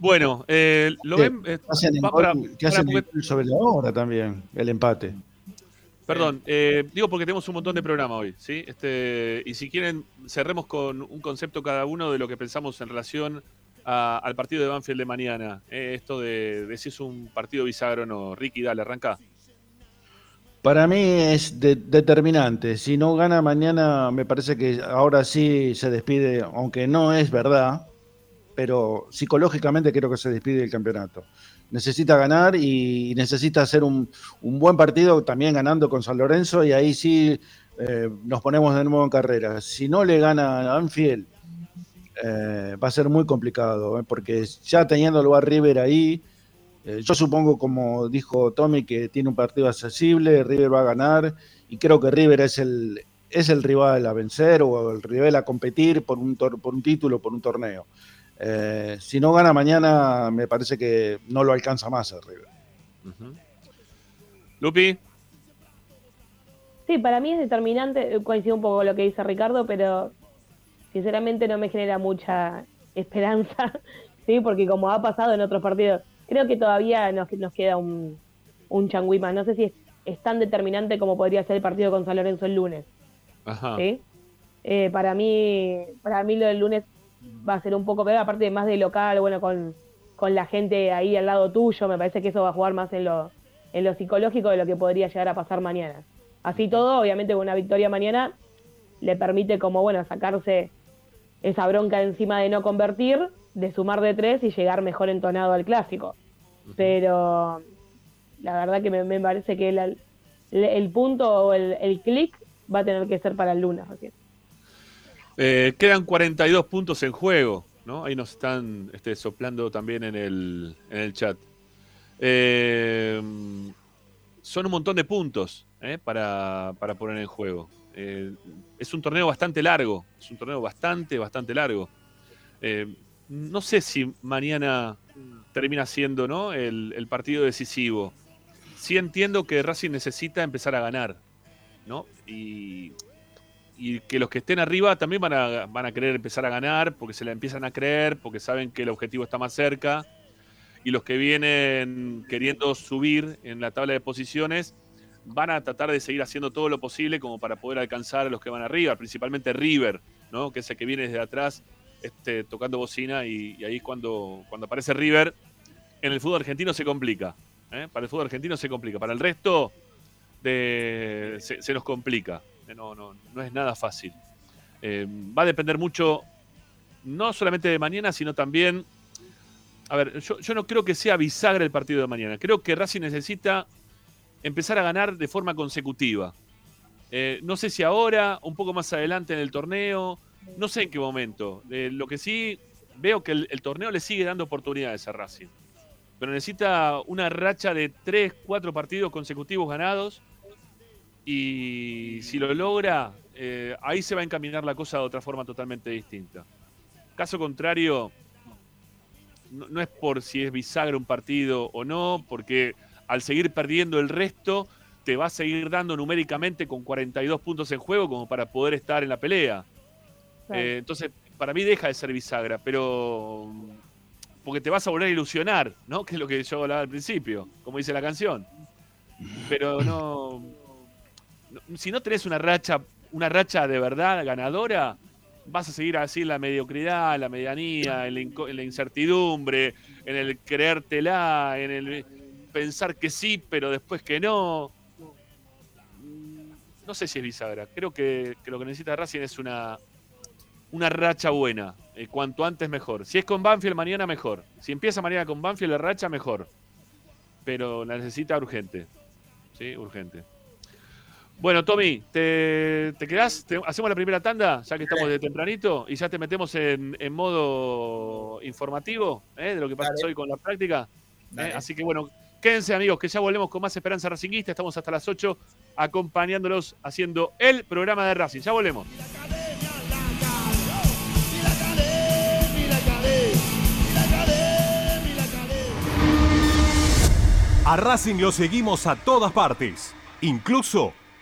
Bueno, eh, lo Sí, ven. eh, Hacen el para- que hacen porque- sobre la hora también, el empate. Perdón, eh, digo porque tenemos un montón de programa hoy, ¿sí? Este, y si quieren, cerremos con un concepto cada uno de lo que pensamos en relación a- al partido de Banfield de mañana. Eh, esto de, de si es un partido bisagra o no. Ricky, dale, arranca. Para mí es de- determinante. Si no gana mañana, me parece que ahora sí se despide, aunque no es verdad, pero psicológicamente creo que se despide del campeonato. Necesita ganar y necesita hacer un, buen partido también ganando con San Lorenzo y ahí sí eh, nos ponemos de nuevo en carrera. Si no le gana a Anfield, eh, va a ser muy complicado, eh, porque ya teniéndolo a River ahí, yo supongo, como dijo Tommy, que tiene un partido accesible, River va a ganar, y creo que River es el, rival a vencer o el rival a competir por un, por un título, por un torneo. Eh, si no gana mañana, me parece que no lo alcanza más el River. Lupi, Sí, para mí es determinante, eh, coincido un poco con lo que dice Ricardo, pero sinceramente no me genera mucha esperanza, ¿sí? Porque como ha pasado en otros partidos, creo que todavía nos, nos queda un, un changüí más. No sé si es, es tan determinante como podría ser el partido con San Lorenzo el lunes, ajá. ¿sí? Eh, para mí, para mí lo del lunes va a ser un poco peor, aparte más de local, bueno, con, con la gente ahí al lado tuyo, me parece que eso va a jugar más en lo, en lo psicológico de lo que podría llegar a pasar mañana. Así todo, obviamente con una victoria mañana le permite como, bueno, sacarse esa bronca encima de no convertir, de sumar de tres y llegar mejor entonado al clásico. Pero la verdad que me, me parece que el, el punto o el, el clic va a tener que ser para el lunes recién. Eh, quedan 42 puntos en juego, ¿no? Ahí nos están este, soplando también en el, en el chat. Eh, son un montón de puntos ¿eh? para, para poner en juego. Eh, es un torneo bastante largo, es un torneo bastante, bastante largo. No sé si mañana termina siendo ¿no? el, el partido decisivo. Sí entiendo que Racing necesita empezar a ganar, ¿no? Y, y que los que estén arriba también van a, van a querer empezar a ganar porque se la empiezan a creer, porque saben que el objetivo está más cerca. Y los que vienen queriendo subir en la tabla de posiciones van a tratar de seguir haciendo todo lo posible como para poder alcanzar a los que van arriba, principalmente River, ¿no? que es el que viene desde atrás este, tocando bocina y, ahí cuando, cuando aparece River, en el fútbol argentino se complica. ¿eh? Para el fútbol argentino se complica. Para el resto de, se, se nos complica. No, no, no es nada fácil. Eh, va a depender mucho, no solamente de mañana, sino también. A ver, yo, yo no creo que sea bisagra el partido de mañana. Creo que Racing necesita empezar a ganar de forma consecutiva. Eh, no sé si ahora, un poco más adelante en el torneo, no sé en qué momento. Eh, lo que sí veo que el, el torneo le sigue dando oportunidades a Racing. Pero necesita una racha de 3, 4 partidos consecutivos ganados. Y si lo logra, eh, ahí se va a encaminar la cosa de otra forma totalmente distinta. Caso contrario, no, no es por si es bisagra un partido o no, porque al seguir perdiendo el resto, te va a seguir dando numéricamente con 42 puntos en juego como para poder estar en la pelea. Claro. Eh, entonces, para mí deja de ser bisagra, pero porque te vas a volver a ilusionar, ¿no? Que es lo que yo hablaba al principio, como dice la canción. Pero no, no- si no tenés una racha, una racha de verdad ganadora, vas a seguir así en la mediocridad, la medianía, en la, incertidumbre, en el creértela, en el pensar que sí, pero después que no. No sé si es bisagra. Creo que, que lo que necesita Racing es una, una racha buena. Eh, cuanto antes mejor. Si es con Banfield mañana, mejor. Si empieza mañana con Banfield la racha, mejor. Pero la necesita urgente. Sí, urgente. Bueno, Tommy, ¿te, te quedás? ¿Te- ¿Hacemos la primera tanda? Ya que estamos de tempranito. Y ya te metemos en, en modo informativo ¿eh? de lo que pasa Dale. hoy con la práctica. ¿eh? Así que bueno, quédense amigos, que ya volvemos con más Esperanza Racinguista. Estamos hasta las 8 acompañándolos haciendo el programa de Racing. Ya volvemos. A Racing lo seguimos a todas partes, incluso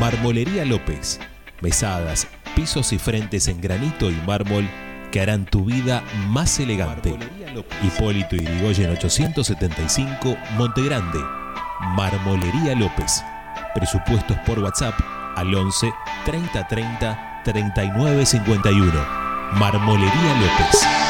Marmolería López. Mesadas, pisos y frentes en granito y mármol que harán tu vida más elegante. Hipólito Yrigoyen 875, Montegrande. Marmolería López. Presupuestos por WhatsApp al 11 30 30 39 51. Marmolería López.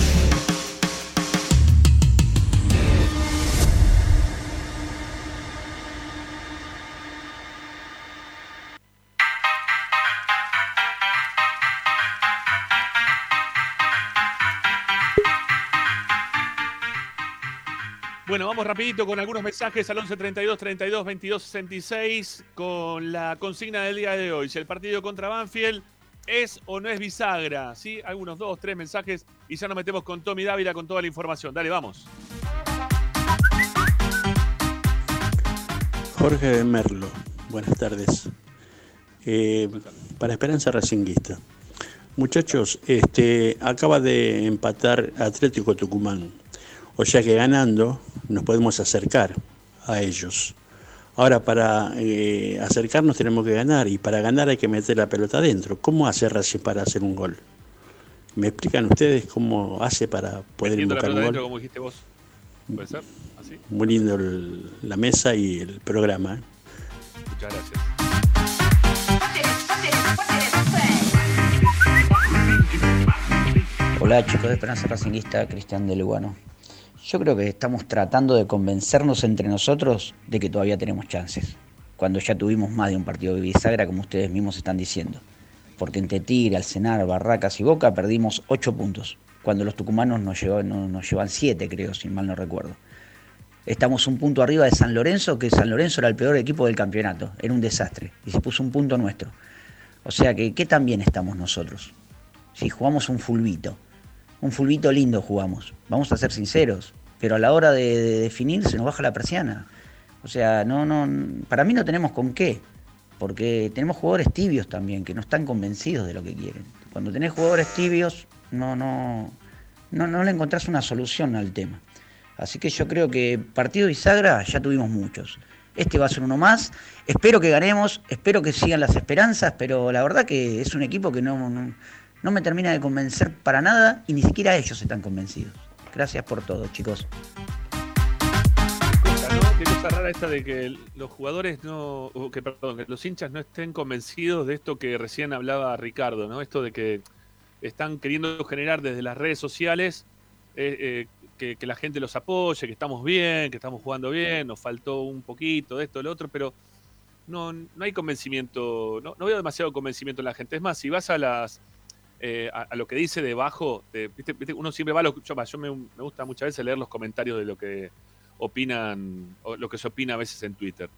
Bueno, vamos rapidito con algunos mensajes al 11 32 32 22 66 con la consigna del día de hoy. Si el partido contra Banfield es o no es bisagra, ¿sí? Algunos dos, tres mensajes y ya nos metemos con Tommy Dávila con toda la información. Dale, vamos. Jorge Merlo, buenas tardes. Eh, para Esperanza Racinguista. Muchachos, este, acaba de empatar Atlético Tucumán. O sea que ganando nos podemos acercar a ellos. Ahora, para eh, acercarnos tenemos que ganar y para ganar hay que meter la pelota adentro. ¿Cómo hace Racing para hacer un gol? ¿Me explican ustedes cómo hace para poder Metiendo la invocar pelota un adentro, gol? como dijiste vos. ¿Puede ser? ¿Así? Muy lindo el- la mesa y el programa. ¿eh? Muchas gracias. Hola chicos de Esperanza Racingista, Cristian de Lugano. Yo creo que estamos tratando de convencernos entre nosotros de que todavía tenemos chances, cuando ya tuvimos más de un partido de bisagra, como ustedes mismos están diciendo. Porque entre Tigre, Alcenar, Barracas y Boca perdimos 8 puntos, cuando los tucumanos nos, llevan, no- nos llevan 7, creo, si mal no recuerdo. Estamos un punto arriba de San Lorenzo, que San Lorenzo era el peor equipo del campeonato, era un desastre, y se puso un punto nuestro. O sea que, ¿qué tan bien estamos nosotros? Si jugamos un fulbito, un fulbito lindo jugamos, vamos a ser sinceros, pero a la hora de, de definir se nos baja la persiana. O sea, no, no, para mí no tenemos con qué, porque tenemos jugadores tibios también, que no están convencidos de lo que quieren. Cuando tenés jugadores tibios, no, no, no, no le encontrás una solución al tema. Así que yo creo que partido bisagra ya tuvimos muchos. Este va a ser uno más. Espero que ganemos, espero que sigan las esperanzas, pero la verdad que es un equipo que no, no me termina de convencer para nada y ni siquiera ellos están convencidos. Gracias por todo, chicos. Qué cosa rara esta de que los jugadores no, que perdón, que los hinchas no estén convencidos de esto que recién hablaba Ricardo, ¿no? Esto de que están queriendo generar desde las redes sociales eh, eh, que, que la gente los apoye, que estamos bien, que estamos jugando bien, nos faltó un poquito de esto, de lo otro, pero no, no hay convencimiento, no, no veo demasiado convencimiento en la gente. Es más, si vas a las eh, a, a lo que dice debajo, uno siempre va a lo yo, me, gusta muchas veces leer los comentarios de lo que opinan, o lo que se opina a veces en Twitter.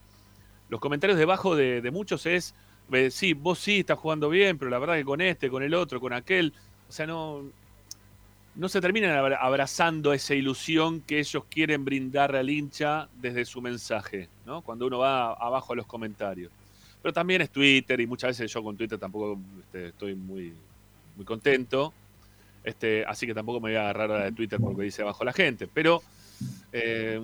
Los comentarios debajo de, de muchos es, eh, sí, vos sí estás jugando bien, pero la verdad que con este, con el otro, con aquel, o sea, no, no se terminan abra- abrazando esa ilusión que ellos quieren brindarle al hincha desde su mensaje, ¿no? Cuando uno va abajo a los comentarios. Pero también es Twitter y muchas veces yo con Twitter tampoco este, estoy muy, muy contento. Este, así que tampoco me voy a agarrar a la de Twitter por lo que dice abajo la gente. Pero, eh,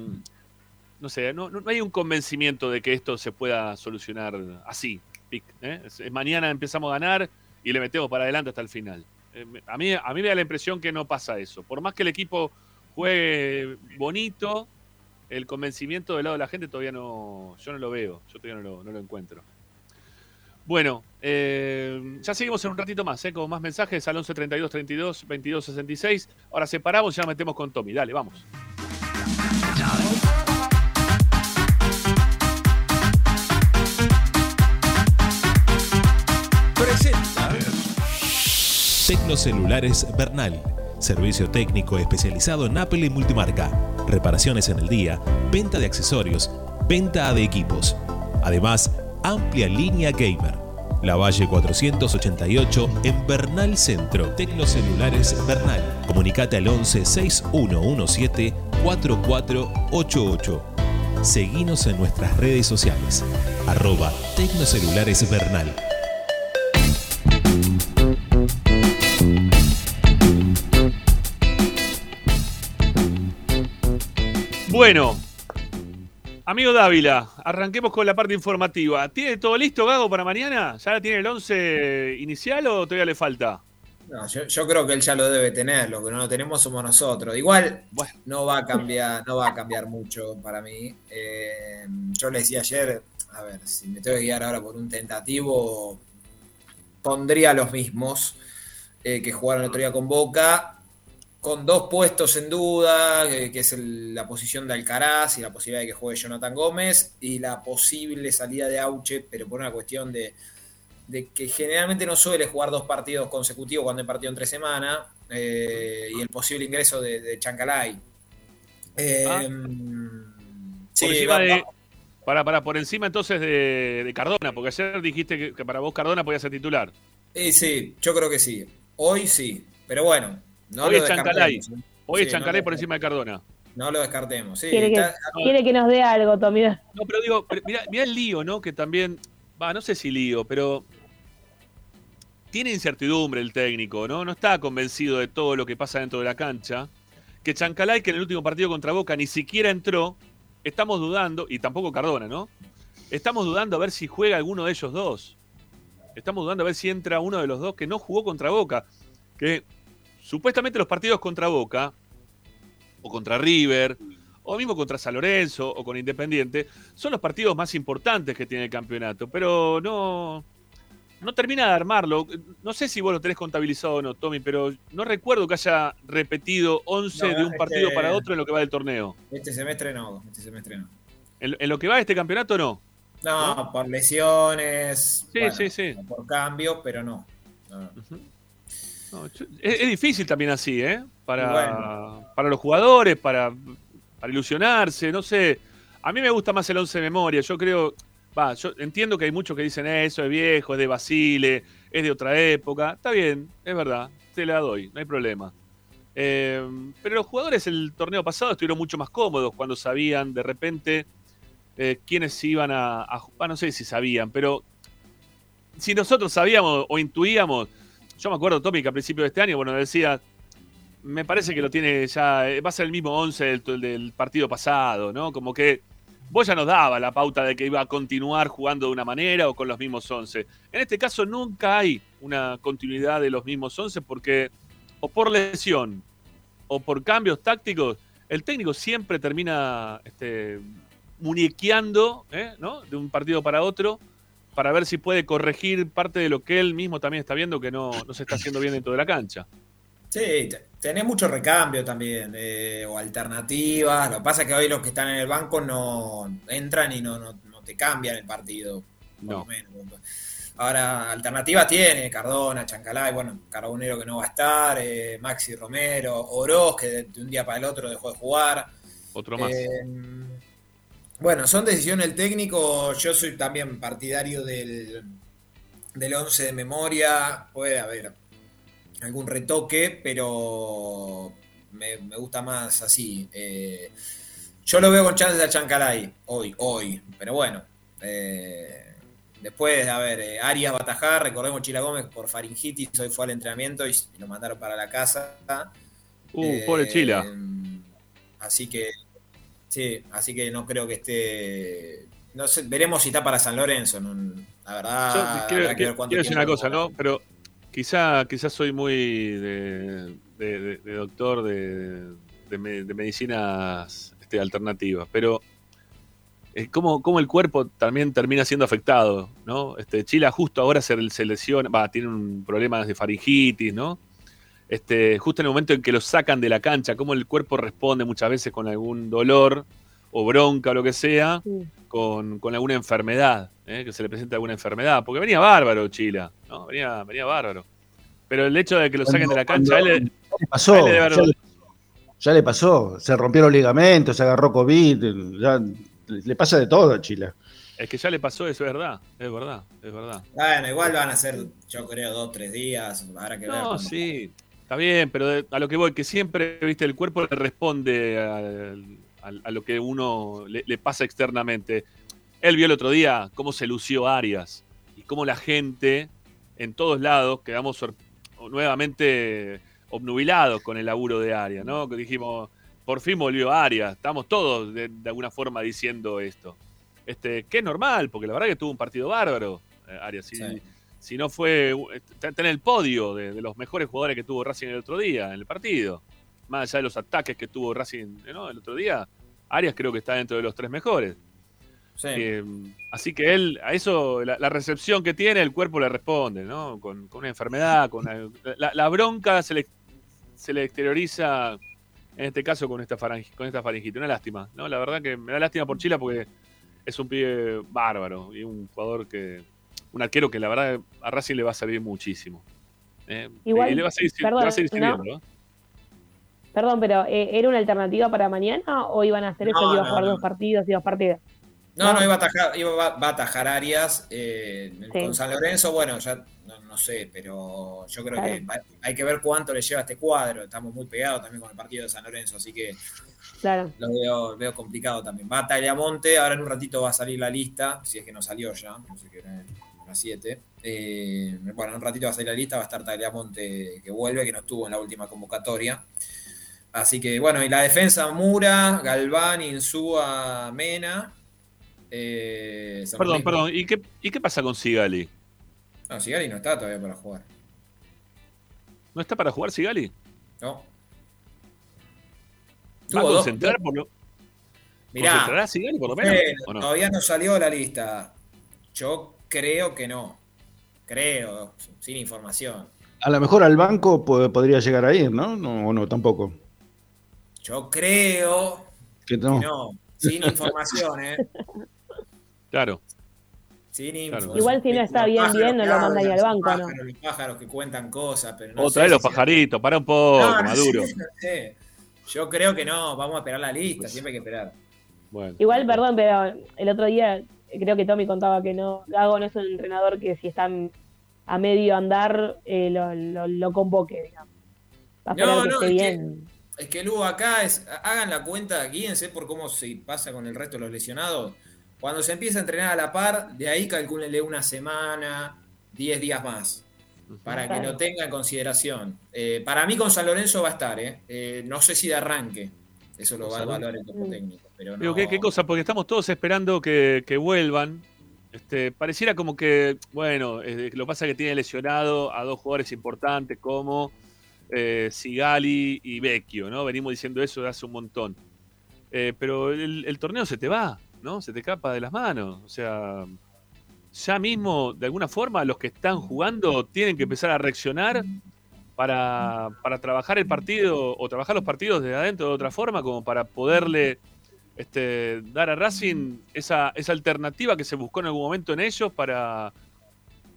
no sé, no, no hay un convencimiento de que esto se pueda solucionar así. pic, ¿eh? Mañana empezamos a ganar y le metemos para adelante hasta el final. Eh, a, mí, a mí me da la impresión que no pasa eso. Por más que el equipo juegue bonito, el convencimiento del lado de la gente todavía no, yo no lo veo, yo todavía no no lo encuentro. Bueno, eh, ya seguimos en un ratito más, ¿eh? con más mensajes al 11 32 32 22 66. Ahora separamos y ya metemos con Tommy. Dale, vamos. Tecnocelulares Bernal. Servicio técnico especializado en Apple y multimarca. Reparaciones en el día, venta de accesorios, venta de equipos. Además, amplia línea gamer. La Valle 488 en Bernal Centro. Tecnocelulares Bernal. Comunicate al 11 6117 4488. Seguinos en nuestras redes sociales. Arroba Tecnocelulares Bernal. Bueno, amigo Dávila, arranquemos con la parte informativa. ¿Tiene todo listo, Gago, para mañana? ¿Ya tiene el 11 inicial o todavía le falta? No, yo, yo creo que él ya lo debe tener, lo que no lo tenemos somos nosotros. Igual no va a cambiar, no va a cambiar mucho para mí. Eh, yo le decía ayer, a ver, si me tengo que guiar ahora por un tentativo, pondría los mismos eh, que jugaron el otro día con Boca, con dos puestos en duda, eh, que es el- la posición de Alcaraz y la posibilidad de que juegue Jonathan Gómez, y la posible salida de Auche, pero por una cuestión de, de que generalmente no suele jugar dos partidos consecutivos cuando hay partido entre semana, eh, y el posible ingreso de, de Chancalay. Eh, Ah. sí, por encima va- de. va- Para, para, por encima entonces de, de Cardona, porque ayer dijiste que, que para vos Cardona podía ser titular. eh, sí, yo creo que sí. Hoy sí, pero bueno, no Hoy es Chancalay. descartemos. Hoy es Chancalay no por encima de Cardona. No lo descartemos. Sí, quiere, que, está- quiere que nos dé algo, Tommy. No, pero digo, mirá el lío, ¿no? Que también, va, no sé si lío, pero tiene incertidumbre el técnico, ¿no? No está convencido de todo lo que pasa dentro de la cancha. Que Chancalay, que en el último partido contra Boca ni siquiera entró, estamos dudando, y tampoco Cardona, ¿no? Estamos dudando a ver si juega alguno de ellos dos. Estamos dudando a ver si entra uno de los dos que no jugó contra Boca. Que supuestamente los partidos contra Boca, o contra River, o mismo contra San Lorenzo o con Independiente, son los partidos más importantes que tiene el campeonato, pero no, no termina de armarlo. No sé si vos lo tenés contabilizado o no, Tommy, pero no recuerdo que haya repetido 11 No, de un este- partido para otro en lo que va del torneo. Este semestre no, este semestre no. En, en lo que va de este campeonato, no. No, por lesiones, Sí, bueno, sí, sí. por cambios, pero no. No. No, es, es difícil también así, ¿eh? Para, Bueno. para los jugadores, para, para ilusionarse, no sé. A mí me gusta más el 11 de memoria. Yo creo, va, yo entiendo que hay muchos que dicen "Eh, eso es viejo, es de Basile, es de otra época. Está bien, es verdad, te la doy, no hay problema. Eh, pero los jugadores el torneo pasado estuvieron mucho más cómodos cuando sabían de repente eh, quiénes iban a, a ju- ah, no sé si sabían, pero si nosotros sabíamos o intuíamos, yo me acuerdo, Tommy, que a principios de este año, bueno, decía, me parece que lo tiene ya, eh, va a ser el mismo 11 del, partido pasado, ¿no? Como que vos ya nos daba la pauta de que iba a continuar jugando de una manera o con los mismos 11. En este caso nunca hay una continuidad de los mismos 11 porque o por lesión o por cambios tácticos, el técnico siempre termina este, muñequeando ¿eh? ¿no? de un partido para otro para ver si puede corregir parte de lo que él mismo también está viendo que no, no se está haciendo bien dentro de la cancha. Sí, te- tenés mucho recambio también, eh, o alternativas. Lo que pasa es que hoy los que están en el banco no entran y no, no, no te cambian el partido. No. menos. Ahora, alternativas tiene Cardona, Chancalay, bueno, Carbonero que no va a estar, eh, Maxi Romero, Oroz, que de, de un día para el otro dejó de jugar. Otro más. Eh, bueno, son decisiones del técnico. Yo soy también partidario del, del 11 de memoria. Puede haber algún retoque, pero me, me gusta más así. Eh, yo lo veo con chances a Chancalay hoy, hoy. Pero bueno, eh, después, a ver, eh, Arias Batajar, recordemos Chila Gómez por faringitis, hoy fue al entrenamiento y lo mandaron para la casa. Uh, pobre Chila. Así que, sí, así que no creo que esté. No sé, veremos si está para San Lorenzo. no- la verdad, Yo quiero, decir una cosa. ¿no? Pero quizá, quizá soy muy de, de- de- de doctor de, de me- de medicinas este, alternativas, pero es como, como el cuerpo también termina siendo afectado, ¿no? Este, Chila justo ahora se, se lesiona, va, tiene un problema de faringitis, ¿no? Este, justo en el momento en que lo sacan de la cancha, cómo el cuerpo responde muchas veces con algún dolor o bronca o lo que sea, con, con alguna enfermedad, ¿eh? que se le presenta alguna enfermedad, porque venía bárbaro Chila, ¿no? Venía, venía bárbaro. Pero el hecho de que lo saquen de la cancha, a él, le- Ya le pasó, él le ya, le, ya le pasó. Se rompió los ligamentos, se agarró COVID, ya le pasa de todo a Chile. es que ya le pasó eso, es verdad, es verdad, es verdad. Bueno, igual van a ser, yo creo, dos, tres días. Habrá que ver. No, cómo- sí, está bien, pero a lo que voy, que siempre, viste, el cuerpo le responde a, lo que uno le, pasa externamente. Él vio el otro día cómo se lució Arias y cómo la gente en todos lados quedamos nuevamente obnubilados con el laburo de Arias, ¿no? Que dijimos, por fin volvió Arias, estamos todos de, alguna forma diciendo esto. Este, que es normal, porque la verdad que tuvo un partido bárbaro, eh, Arias. Sí. Si no fue, está en el podio de, de los mejores jugadores que tuvo Racing el otro día, en el partido. Más allá de los ataques que tuvo Racing ¿no? el otro día, Arias creo que está dentro de los tres mejores. Sí. Eh, así que él, a eso, la, la recepción que tiene, el cuerpo le responde, ¿no? Con, con una enfermedad, con la, la bronca se le, se le exterioriza, en este caso, con esta, farangi- con esta faringite. Una lástima, ¿no? La verdad que me da lástima por Chila porque es un pibe bárbaro y un jugador que, un arquero que la verdad a Racing le va a servir muchísimo. ¿eh? Igual, y le va a seguir, le perdón, va a seguir ¿no? sirviendo, ¿eh? Perdón, pero eh, ¿era una alternativa para mañana o iban a hacer eso? No, que iba a no, jugar no. dos partidos y dos partidos. No, no, iba a atajar, iba, va, va a atajar Arias eh, Sí. con San Lorenzo. Bueno, ya no, no sé, pero yo creo Claro. que va- hay que ver cuánto le lleva este cuadro. Estamos muy pegados también con el partido de San Lorenzo, así que Claro. lo veo, veo complicado también. Va a Tagliamonte, ahora en un ratito va a salir la lista, si es que no salió ya, no sé qué las 7. Eh, bueno, en un ratito va a salir la lista, va a estar Tagliamonte que vuelve, que no estuvo en la última convocatoria. Así que bueno, y la defensa Mura, Galván, Insúa, Mena. Eh, Perdón, Martín. perdón. ¿Y qué, ¿Y qué pasa con Sigali? No, Sigali no está todavía para jugar. ¿No está para jugar Sigali? No. ¿Va a Tuvo dos- concentrar por lo, Mirá, ¿Concentrará Sigali por lo menos? Bueno, todavía no salió la lista. Yo creo que no. Creo, sin información. A lo mejor al banco po- podría llegar a ir, ¿no? No, o no, tampoco. Yo creo Que que no. Sin información, ¿eh? Claro. Sin Claro. información. Igual si no está bien, bien, no lo mandaría al banco, ¿no? Los pájaros que cuentan cosas, pero no Otra vez los si- pajaritos, para un poco, No, no Maduro. sé, no sé. Yo creo que no, vamos a esperar la lista, siempre hay que esperar. Bueno. Igual, perdón, pero el otro día creo que Tommy contaba que no, Gago no es un entrenador que si está a medio andar eh, lo, lo, lo convoque, digamos. No, que no, esté es que- bien. Es que Lugo acá es, hagan la cuenta, guíense por cómo se pasa con el resto de los lesionados. Cuando se empieza a entrenar a la par, de ahí calcúlenle una semana, 10 días más. Para que lo tenga en consideración. Eh, para mí con San Lorenzo va a estar, ¿eh? Eh, no sé si de arranque. Eso lo va a evaluar el cuerpo técnico. Pero no, Digo, ¿qué, qué cosa? Porque estamos todos esperando que, que vuelvan. Este, pareciera como que, bueno, eh, lo que pasa es que tiene lesionado a dos jugadores importantes como eh, Sigali y Vecchio, ¿no? Venimos diciendo eso de hace un montón. Eh, pero el, el torneo se te va, ¿no? Se te escapa de las manos. O sea, ya mismo, de alguna forma, los que están jugando tienen que empezar a reaccionar para, para trabajar el partido o trabajar los partidos desde adentro de otra forma, como para poderle este, dar a Racing esa, esa alternativa que se buscó en algún momento en ellos para,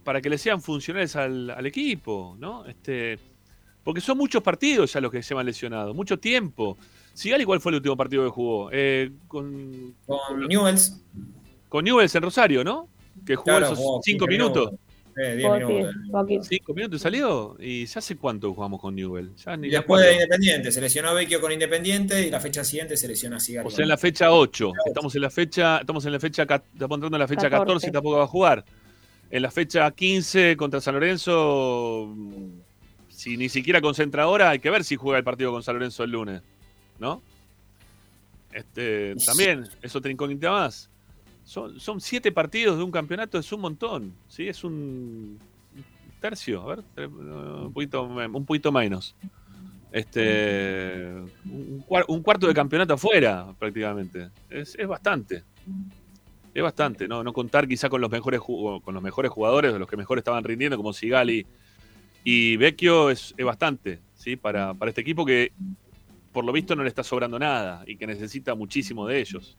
para que le sean funcionales al, al equipo, ¿no? Este, porque son muchos partidos ya los que se llevan lesionados, mucho tiempo. Sigali, ¿cuál fue el último partido que jugó? Eh, con, Con Newells. con Newell's en Rosario, ¿no? Que jugó Claro, esos jugó cinco 15 minutos. Eh, 10 minutos. poquito. Cinco minutos y salió. ¿Y ya hace cuánto jugamos con Newell? Ya ni Y me después de. Independiente, se lesionó Vecchio con Independiente y la fecha siguiente se lesiona. O sea, en la fecha 8. Estamos en la fecha, estamos en la fecha, estamos entrando en la fecha 14, 14. y tampoco va a jugar. En la fecha 15 contra San Lorenzo, si ni siquiera concentra ahora, hay que ver si juega el partido con San Lorenzo el lunes, ¿no? Este, también, es otra incógnita más. Son, son siete partidos de un campeonato, es un montón, ¿sí? Es un tercio, a ver, un poquito, un poquito menos. Este, un, cuar- un cuarto de campeonato afuera, prácticamente. Es, es bastante. Es bastante, ¿no? No contar quizá con los mejores con los mejores jugadores, los que mejor estaban rindiendo, como Sigali y Vecchio, es, es bastante, ¿sí? Para, para este equipo que por lo visto no le está sobrando nada y que necesita muchísimo de ellos.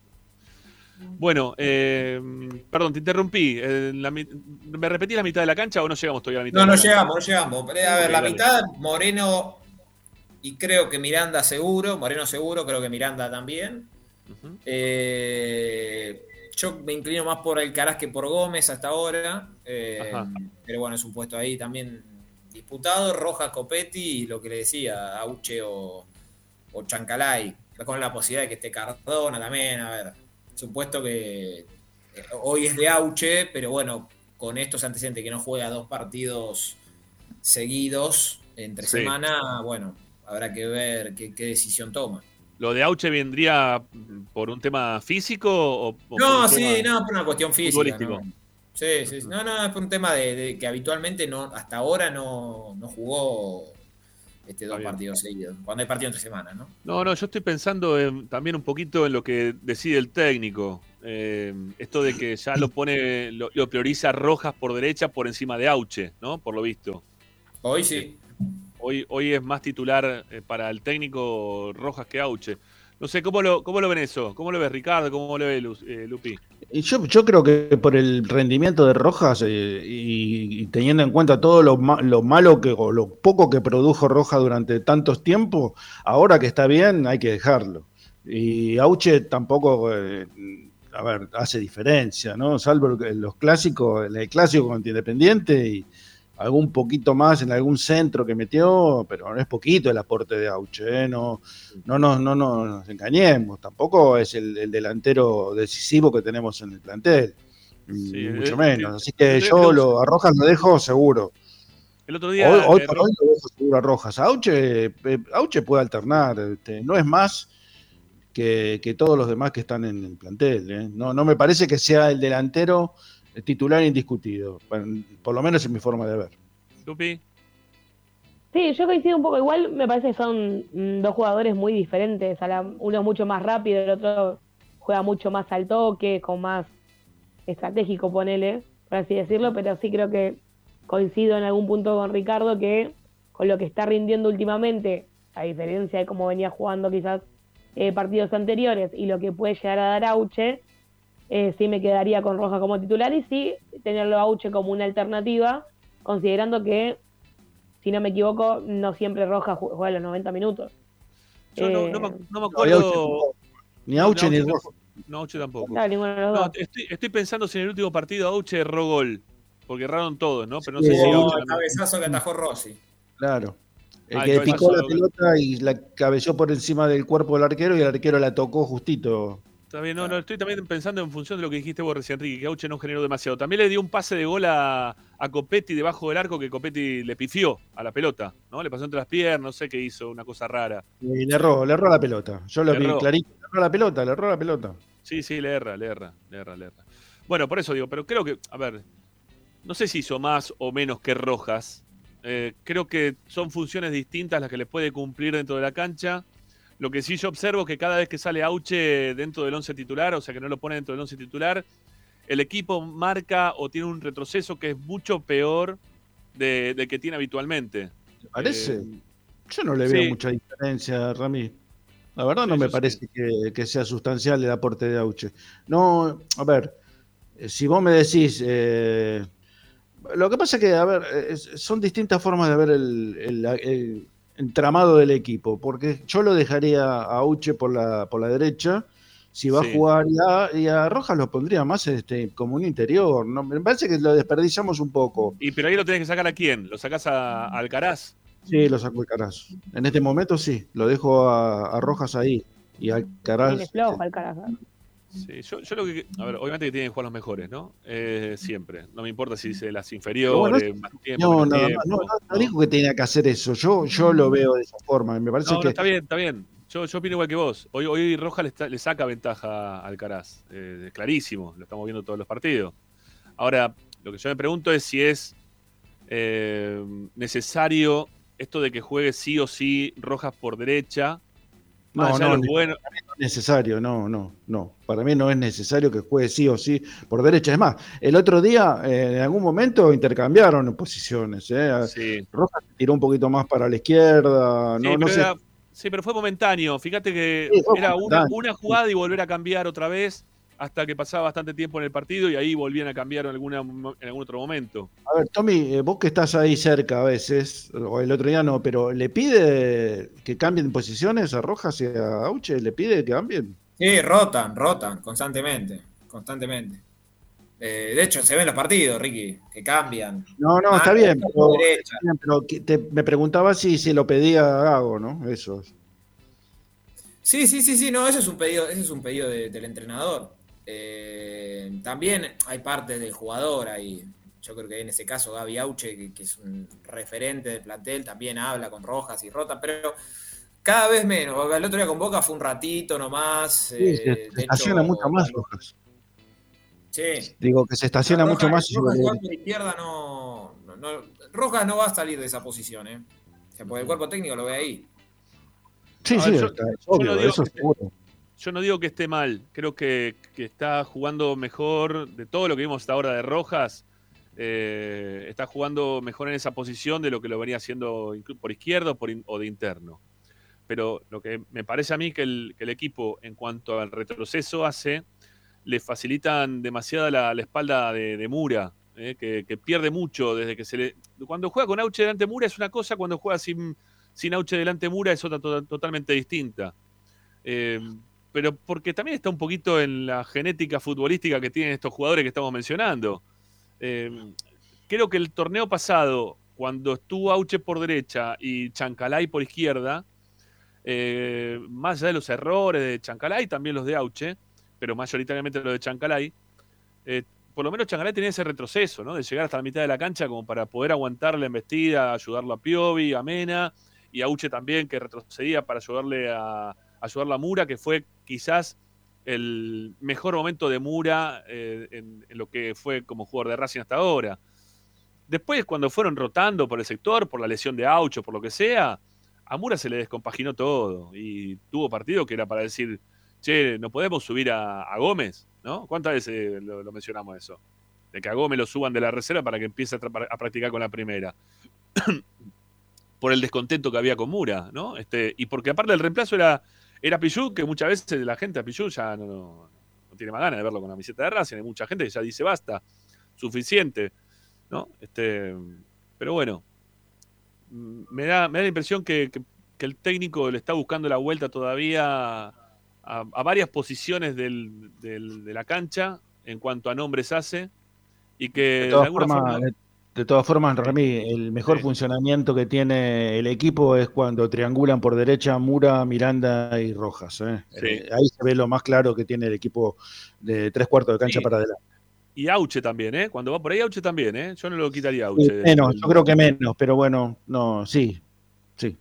Bueno, eh, perdón, te interrumpí. La ¿Me repetí la mitad de la cancha o no llegamos todavía a la mitad? No, no llegamos, no llegamos. A ver, la dale. mitad, Moreno y creo que Miranda seguro. Moreno seguro, creo que Miranda también. Eh, yo me inclino más por Alcaraz que por Gómez hasta ahora. eh, pero bueno, es un puesto ahí también disputado. Rojas, Copetti y lo que le decía, Auche o, o Chancalay. Con la posibilidad de que esté Cardona también. A ver, es un puesto que eh, hoy es de Auche, pero bueno, con estos antecedentes que no juega dos partidos seguidos entre Sí. semana, bueno, habrá que ver qué, qué decisión toma. ¿Lo de Auche vendría por un tema físico o, por No, sí, no, por una cuestión física. sí, sí. No, no, es por un tema de, de que habitualmente no, hasta ahora no, no jugó este, dos partidos seguidos. Cuando hay partido entre semanas, ¿no? No, no, yo estoy pensando en- también un poquito en lo que decide el técnico. Eh, esto de que ya lo pone, lo, lo prioriza Rojas por derecha por encima de Auche, ¿no? Por lo visto. Hoy sí. Hoy, hoy es más titular eh, para el técnico Rojas que Auche. No sé, ¿cómo lo, cómo lo ven eso? ¿Cómo lo ves Ricardo? ¿Cómo lo ves eh, Lupi? Yo, yo creo que por el rendimiento de Rojas eh, y, teniendo en cuenta todo lo, ma- lo malo que o lo poco que produjo Rojas durante tantos tiempos, ahora que está bien hay que dejarlo. Y Auche tampoco, eh, a ver, hace diferencia, ¿no? Salvo los clásicos, el clásico contra Independiente y algún poquito más en algún centro que metió, pero no es poquito el aporte de Auche, ¿eh? no, no, nos- no, no nos engañemos, tampoco es el, el delantero decisivo que tenemos en el plantel, ni Sí, mucho eh, menos. sí, Así que yo lo, a Rojas lo dejo seguro. El otro día. Hoy, hoy eh, por hoy lo dejo seguro a Rojas. Auche, eh, Auche puede alternar, este, no es más que, que todos los demás que están en el plantel. ¿eh? No, no me parece que sea el delantero titular indiscutido, por, por lo menos en mi forma de ver. Lupi. Sí, yo coincido un poco. Igual me parece que son mm, dos jugadores muy diferentes. A la- uno es mucho más rápido, el otro juega mucho más al toque, con más estratégico, ponele, por así decirlo. Pero sí creo que coincido en algún punto con Ricardo que con lo que está rindiendo últimamente, a diferencia de cómo venía jugando quizás eh, partidos anteriores y lo que puede llegar a dar Auche, eh, sí me quedaría con Roja como titular y sí tenerlo a Auche como una alternativa, considerando que si no me equivoco, no siempre Roja ju- juega los 90 minutos. Yo no, Eh, no me, no me No, Auche acuerdo. Ni Auche ni Auche Rojas. tampoco. No, Auche tampoco. Claro, ninguno de los No, estoy, estoy pensando si en el último partido Auche erró gol. Porque erraron todos, ¿no? Pero no Sí, sé si Auche. el cabezazo que atajó Rossi. Claro. El Ah, que el picó la pelota y la cabeció por encima del cuerpo del arquero y el arquero la tocó justito. Está bien, no, no, estoy también pensando en función de lo que dijiste vos recién, Enrique, que Auche no generó demasiado. También le dio un pase de gol a, a Copetti debajo del arco que Copetti le pifió a la pelota, ¿no? Le pasó entre las piernas, no sé qué hizo, una cosa rara. Y le erró, le erró la pelota. Yo lo Le vi erró. clarito. Le erró la pelota, le erró la pelota. Sí, sí, le erra, le erra, le erra, le erra. Bueno, por eso digo, pero creo que, a ver, no sé si hizo más o menos que Rojas. Eh, creo que son funciones distintas las que le puede cumplir dentro de la cancha. Lo que sí yo observo es que cada vez que sale Auche dentro del once titular, o sea que no lo pone dentro del once titular, el equipo marca o tiene un retroceso que es mucho peor de, del que tiene habitualmente. ¿Te parece? Eh, Yo no le veo sí. mucha diferencia, Rami. La verdad no me parece que, que sea sustancial el aporte de Auche. No, a ver, eh, si vos me decís... eh, lo que pasa es que, a ver, eh, son distintas formas de ver el, el- el entramado del equipo, porque yo lo dejaría a Auche por la, por la derecha, si va Sí. a jugar, y a, y a Rojas lo pondría más este, como un interior. ¿no? Me parece que lo desperdiciamos un poco. Y pero ahí lo tenés que sacar a quién? ¿Lo sacás a, a Alcaraz? Sí, lo sacó Alcaraz. En este momento sí, lo dejo a, a Rojas ahí. Y Alcaraz. Flojo el carajo. Sí, yo, yo lo que. A ver, obviamente que tienen que jugar los mejores, ¿no? Eh, siempre. No me importa si dice las inferiores, bueno, más tiempo. No, tiempo, no, no, no dijo que tenía que hacer eso. Yo, yo lo veo de esa forma. Me parece No, no, que. está bien, está bien. Yo, yo opino igual que vos. Hoy, hoy Roja le, está- le saca ventaja a Alcaraz. Eh, clarísimo, lo estamos viendo todos los partidos. Ahora, lo que yo me pregunto es si es eh, necesario esto de que juegue sí o sí Rojas por derecha. Más No, allá de no, los buenos- para mí no es necesario, no, no, no. Para mí no es necesario que juegue sí o sí por derecha. Es más, el otro día, eh, en algún momento, intercambiaron posiciones. ¿eh? Sí. Rojas tiró un poquito más para la izquierda. Sí, No, no pero sé. era- sí, pero fue momentáneo. Fíjate que Sí, era una, una jugada y volver a cambiar otra vez hasta que pasaba bastante tiempo en el partido y ahí volvían a cambiar en, alguna, en algún otro momento. A ver, Tommy, eh, vos que estás ahí cerca a veces, o el otro día no, pero ¿le pide que cambien posiciones a Rojas y a Auche? ¿Le pide que cambien? Sí, rotan, rotan constantemente, constantemente. Eh, de hecho, se ven los partidos, Ricky, que cambian. No, no, está bien, pero, derecha. está bien, pero que te- me preguntaba si se lo pedía a Gago, ¿no? Eso. Sí, sí, sí, sí, no, ese es un pedido, ese es un pedido de- del entrenador. Eh, también hay partes del jugador ahí. Yo creo que en ese caso Gaby Auche, que, que es un referente del plantel, también habla con Rojas y Rota, pero cada vez menos. El otro día con Boca fue un ratito nomás. Sí, eh, se, hecho, estaciona mucho más Rojas. Sí. Digo que se estaciona Rojas- mucho más. Rojas lo- igual por izquierda no, no, no- Rojas no va a salir de esa posición, ¿eh? O sea, porque el cuerpo técnico lo ve ahí. Sí, A sí, ver, yo- está- es obvio, digo eso que- seguro. Yo no digo que esté mal, creo que, está jugando mejor de todo lo que vimos hasta ahora de Rojas. eh, está jugando mejor en esa posición de lo que lo venía haciendo por izquierda o, de interno. Pero lo que me parece a mí que el, que el equipo, en cuanto al retroceso hace, le facilitan demasiada la, espalda de, Mura, eh, que, pierde mucho desde que se le. Cuando juega con Auche delante de Mura es una cosa, cuando juega sin, sin Auche delante de Mura es otra to- totalmente distinta. Eh, pero porque también está un poquito en la genética futbolística que tienen estos jugadores que estamos mencionando. Eh, creo que el torneo pasado, cuando estuvo Auche por derecha y Chancalay por izquierda, eh, más allá de los errores de Chancalay, también los de Auche, pero mayoritariamente los de Chancalay, eh, por lo menos Chancalay tenía ese retroceso, ¿no? De llegar hasta la mitad de la cancha como para poder aguantar la embestida, ayudarlo a Piovi, a Mena, y a también, que retrocedía para ayudarle a, ayudarlo a Mura, que fue quizás el mejor momento de Mura eh, en, lo que fue como jugador de Racing hasta ahora. Después, cuando fueron rotando por el sector, por la lesión de Aucho, por lo que sea, a Mura se le descompaginó todo y tuvo partido que era para decir, che, no podemos subir a, Gómez, ¿no? ¿Cuántas veces lo, mencionamos eso? De que a Gómez lo suban de la reserva para que empiece a, a practicar con la primera. por el descontento que había con Mura, ¿no? Este, y porque aparte el reemplazo era, era Pichu, que muchas veces la gente a Pichu ya no, no- no tiene más ganas de verlo con la camiseta de Racing, hay mucha gente que ya dice basta, suficiente, ¿no? Este, pero bueno, me da, me da la impresión que, que- que el técnico le está buscando la vuelta todavía a, a varias posiciones del- del- de la cancha en cuanto a nombres hace y que De alguna forma... de, todas formas, Rami, el mejor funcionamiento que tiene el equipo es cuando triangulan por derecha Mura, Miranda y Rojas. ¿eh? Sí. Eh, ahí se ve lo más claro que tiene el equipo de tres cuartos de cancha Sí. para adelante. Y Auche también, ¿eh? Cuando va por ahí, Auche también, ¿eh? Yo no lo quitaría Auche. menos, yo creo que menos, pero bueno, no, sí, sí.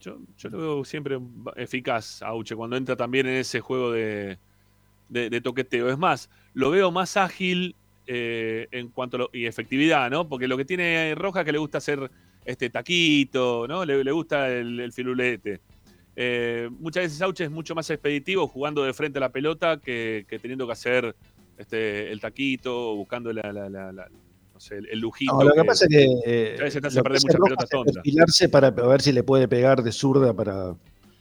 Yo, yo lo veo siempre eficaz, Auche, cuando entra también en ese juego de, de- de toqueteo. Es más, lo veo más ágil eh, en cuanto a lo- y efectividad, ¿no? Porque lo que tiene Roja es que le gusta hacer este taquito, ¿no? Le, le gusta el, el firulete. Eh, muchas veces Auche es mucho más expeditivo jugando de frente a la pelota que, que teniendo que hacer este, el taquito o buscando la, la- la- la- no sé, el, el lujito. No, lo que pasa es que eh, a veces te hace lo que perder hace muchas pelotas tontas. perfilarse para ver si le puede pegar de zurda para.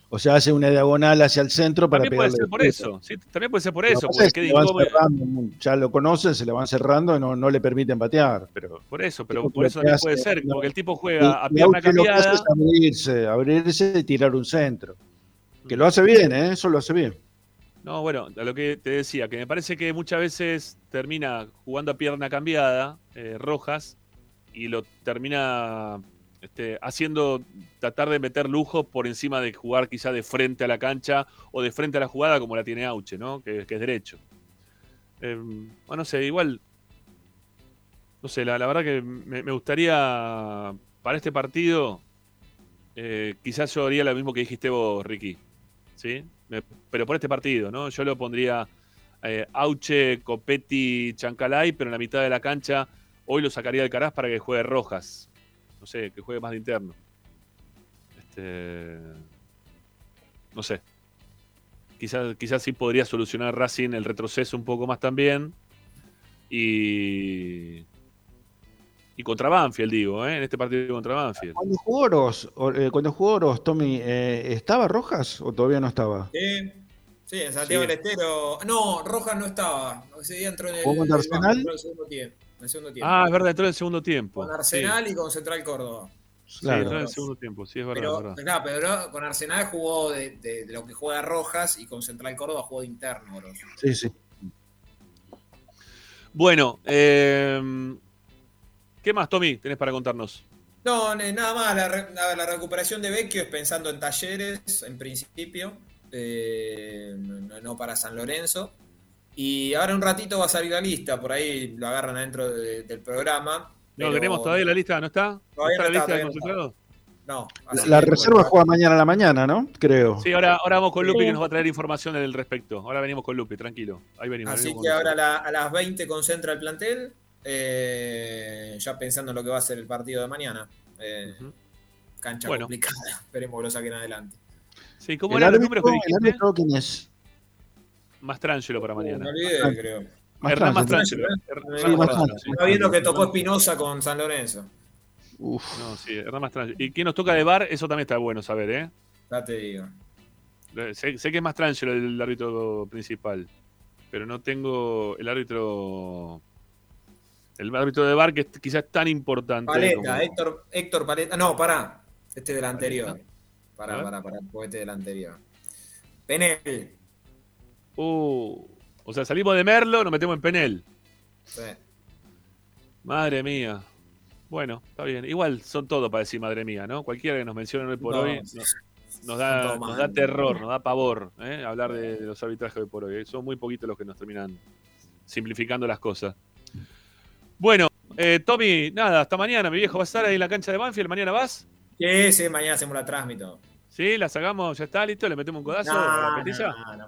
O sea, hace una diagonal hacia el centro para También puede ser por eso, sí, también puede ser por eso, porque es que cerrando, ya lo conocen, se le van cerrando y no, no le permiten batear. Pero Por eso, pero por eso también hace- puede ser, no. porque el tipo juega a pierna Auche lo que hace cambiada. es abrirse, abrirse y tirar un centro. Que lo hace bien, ¿eh? Eso lo hace bien. No, bueno, a lo que te decía, que me parece que muchas veces termina jugando a pierna cambiada, eh, Rojas, y lo termina este, haciendo, tratar de meter lujo por encima de jugar quizá de frente a la cancha o de frente a la jugada como la tiene Auche, ¿no? Que, es derecho. Eh, bueno, no sé, igual, no sé, la, la verdad que me, gustaría para este partido, eh, quizás yo haría lo mismo que dijiste vos, Ricky. ¿sí? Pero por este partido, ¿no? Yo lo pondría eh, Auche, Copetti, Chancalay, pero en la mitad de la cancha hoy lo sacaría del Caraz para que juegue Rojas. No sé, que juegue más de interno. Este, no sé. Quizás, quizás sí podría solucionar Racing el retroceso un poco más también. Y. Y contra Banfield, digo, ¿eh? en este partido contra Banfield. Cuando jugó Oroz, o- eh, cuando jugó Oroz, Tommy, eh, ¿estaba Rojas o todavía no estaba? Sí, sí, en Santiago Sí. del Estero. No, Rojas no estaba. Ese día entró en el, ¿Jugó contra el el segundo tiempo. En el segundo tiempo. Ah, es verdad, entró en el segundo tiempo. Con Arsenal y con Central Córdoba. Sí, Claro. entró en el segundo tiempo, sí, es verdad. Pero, verdad. claro, pero con Arsenal jugó de, de- de lo que juega Rojas y con Central Córdoba jugó de interno. bro. Sí, sí. Bueno, eh, ¿qué más, Tommy, tenés para contarnos? No, nada más. La, re- la- la recuperación de Vecchio es pensando en talleres, en principio. eh, no, no para San Lorenzo. Y ahora un ratito va a salir la lista. Por ahí lo agarran adentro de- del programa. No, tenemos todavía la lista, ¿no está? Todavía ¿No no está la está, lista de no? No. La, así la que, reserva juega mañana a la mañana, ¿no? Creo. Sí, ahora, ahora vamos con Lupi Sí. que nos va a traer información al respecto. Ahora venimos con Lupi, tranquilo. Ahí venimos. Así venimos que ahora a, Lupi. la- a las 20 concentra el plantel. eh, ya pensando en lo que va a ser el partido de mañana. Eh. Cancha Bueno. complicada. Esperemos que lo saquen adelante. Sí, ¿cómo eran los números que el dijiste? árbitro, ¿quién es? Mastrangelo para Me mañana. olvidé, creo. Hernán Mastrangelo. Está viendo que tocó Espinosa con San Lorenzo. Uf. No, sí, Hernán Mastrangelo. ¿Y quién nos toca de bar? Eso también está bueno saber, ¿eh? Ya te digo. Sé, sé que es Mastrangelo el árbitro principal, pero no tengo el árbitro... El árbitro de bar que es quizás tan importante. Paleta, como- Héctor, Héctor Paleta. No, pará. Este del anterior. Pará, pará, pará. porque Este del anterior. Penel. Uh, o sea, salimos de Merlo, nos metemos en Penel. Sí. Madre mía. Bueno, está bien. Igual son todo para decir madre mía, ¿no? Cualquiera que nos mencione hoy por No, hoy nos, da, nos terror, nos da pavor ¿eh? hablar de, de los arbitrajes hoy por hoy. Son muy poquitos los que nos terminan simplificando las cosas. Bueno, eh, Tommy, nada, hasta mañana. Mi viejo va a estar ahí en la cancha de Banfield. ¿Mañana vas? Sí, sí, mañana hacemos la transmito. ¿Sí? ¿La sacamos? ¿Ya está? ¿Listo? ¿Le metemos un codazo No, a la no, petilla? no,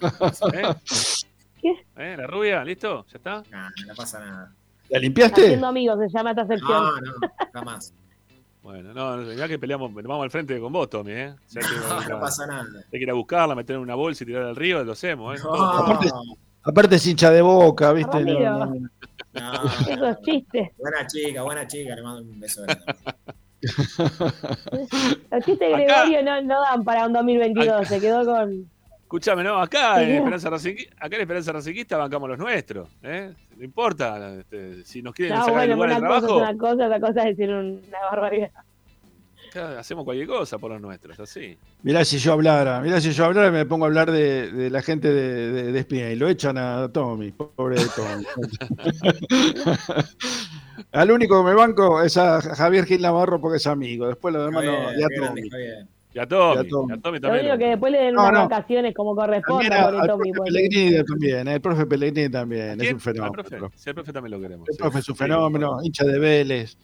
no pasa nada. ¿Eh? ¿Qué? ¿Eh? ¿La rubia? ¿Listo? ¿Ya está? No, no pasa nada. ¿La limpiaste? Haciendo amigos se llama esta sección. No, no, jamás. Bueno, no, no, ya que peleamos, vamos al frente con vos, Tommy, ¿eh? Ya que No, vamos a- no pasa nada. Hay que ir a buscarla, meter en una bolsa y tirarla al río, lo hacemos, ¿eh? No. Aparte, aparte es hincha de boca, ¿viste? No, no. Esos chistes. Buena chica, buena chica, le mando un beso grande. Los chistes de Acá- Gregorio no, no dan para un 2022. Se quedó con. Escuchame, no, acá en. Esperanza Racinguista, acá en Esperanza bancamos los nuestros, ¿eh? No importa, este, si nos quieren No, sacar el bueno, de una cosa es trabajo, una cosa, otra cosa es decir un- una barbaridad. Hacemos cualquier cosa por los nuestros, así. Mirá si yo hablara, mirá si yo hablara me pongo a hablar de, de la gente de, de, de Espina y lo echan a Tommy, pobre de Tommy. Al único que me banco es a Javier Gil Navarro porque es amigo. Después lo demás no. Ya Tommy. Ya Tommy. y a Tommy también. único que después le den No, unas no. vacaciones como También corresponda, a- pobre al Tommy. profe pobre. Pellegrini también. El profe Pellegrini también. Es un fenómeno. Al profe. Sí, al profe también lo queremos. El sí. profe es un Sí, fenómeno, hincha de Vélez.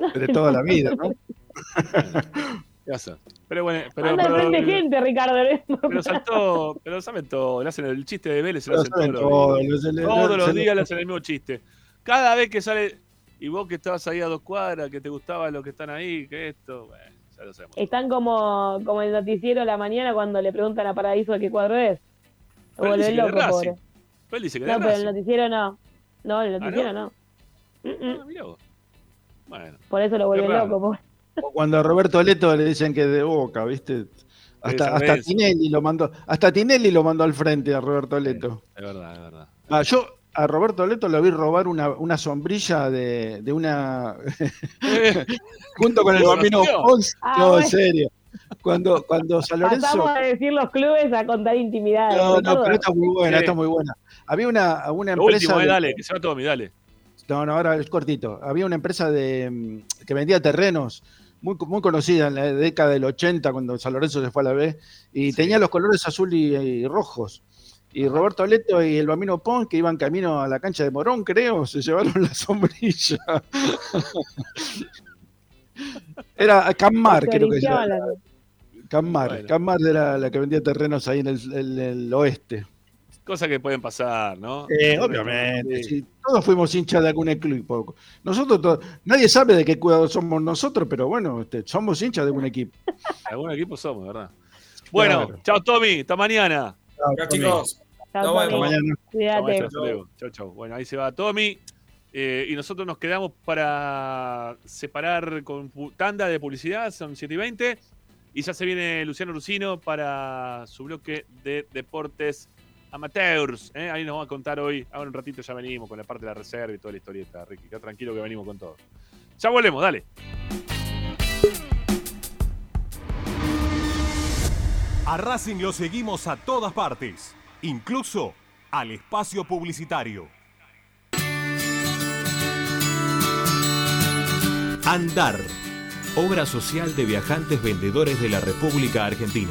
De toda la vida, ¿no? ¿Qué hace? Pero bueno, pero, Anda pero, frente gente, Ricardo. pero saltó, pero saben todo, le hacen el chiste de Vélez, se lo hacen todos saben los todo, días. lo- se le- Todos los le- días le hacen el mismo chiste. Cada vez que sale, y vos que estabas ahí a dos cuadras, que te gustaba lo que están ahí, que esto, bueno, ya lo sabemos. Están como, como el noticiero a la mañana cuando le preguntan a Paradiso de qué cuadro es. Pero loco, pobre. Pero él dice que No, pero el noticiero no. No, el ¿Ah, noticiero no? no. Mm, mm. Ah, mirá vos. Bueno, Por eso lo vuelve loco. O Cuando a Roberto Leto le dicen que es de boca, ¿viste? Hasta, hasta. Tinelli lo mandó, hasta Tinelli lo mandó al frente a Roberto Leto. es verdad, es verdad. Ah, yo a Roberto Leto lo vi robar una, una sombrilla de, de una junto con el bambino. Pons. Ah, no, bueno. en serio. Cuando, cuando San Lorenzo. Pasamos a decir los clubes a contar intimidades. No, no, pero esta es muy buena, Sí. esta es muy buena. Había una, una Lo empresa. último, eh, de- dale, que se va Tommy, dale. No, no, ahora es cortito. Había una empresa de, mm, que vendía terrenos muy, muy conocida en la década del 80, cuando San Lorenzo se fue a la B, y Sí. tenía los colores azul y, y rojos. Y Roberto Leto y el Bambino Pons, que iban camino a la cancha de Morón, creo, se llevaron la sombrilla. Era Cammar, creo que era. Cammar, Bueno. Cammar era la que vendía terrenos ahí en el, en el oeste. Cosas que pueden pasar, ¿no? Eh, obviamente, Sí. Todos fuimos hinchas de algún equipo. Nosotros, to- nadie sabe de qué cuidado somos nosotros, pero bueno, este, somos hinchas de algún equipo. Algún equipo somos, ¿verdad? Bueno, Claro. chao Tommy, hasta mañana. Chao, chicos. Chao, Tommy. vemos. Mañana. Chao, Cuídate. hasta. Chau, chau. Bueno, ahí se va Tommy. eh, y nosotros nos quedamos para separar con tanda de publicidad, son 7 y 20. Y ya se viene Luciano Rusino para su bloque de deportes amateurs. ¿eh? Ahí nos va a contar hoy. Ahora un ratito ya venimos con la parte de la reserva y toda la historieta, Ricky. Queda tranquilo que venimos con todo. Ya volvemos, dale. A Racing lo seguimos a todas partes, incluso al espacio publicitario. Andar, obra social de viajantes vendedores de la República Argentina.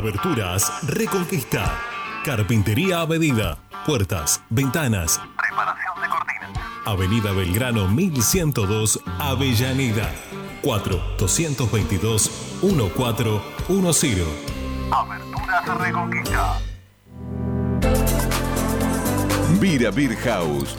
Aberturas Reconquista. Carpintería a medida. Puertas, ventanas. Reparación de cortinas. Avenida Belgrano 1102, Avellaneda. 4-222-1410. Aberturas Reconquista. Vira Beer House.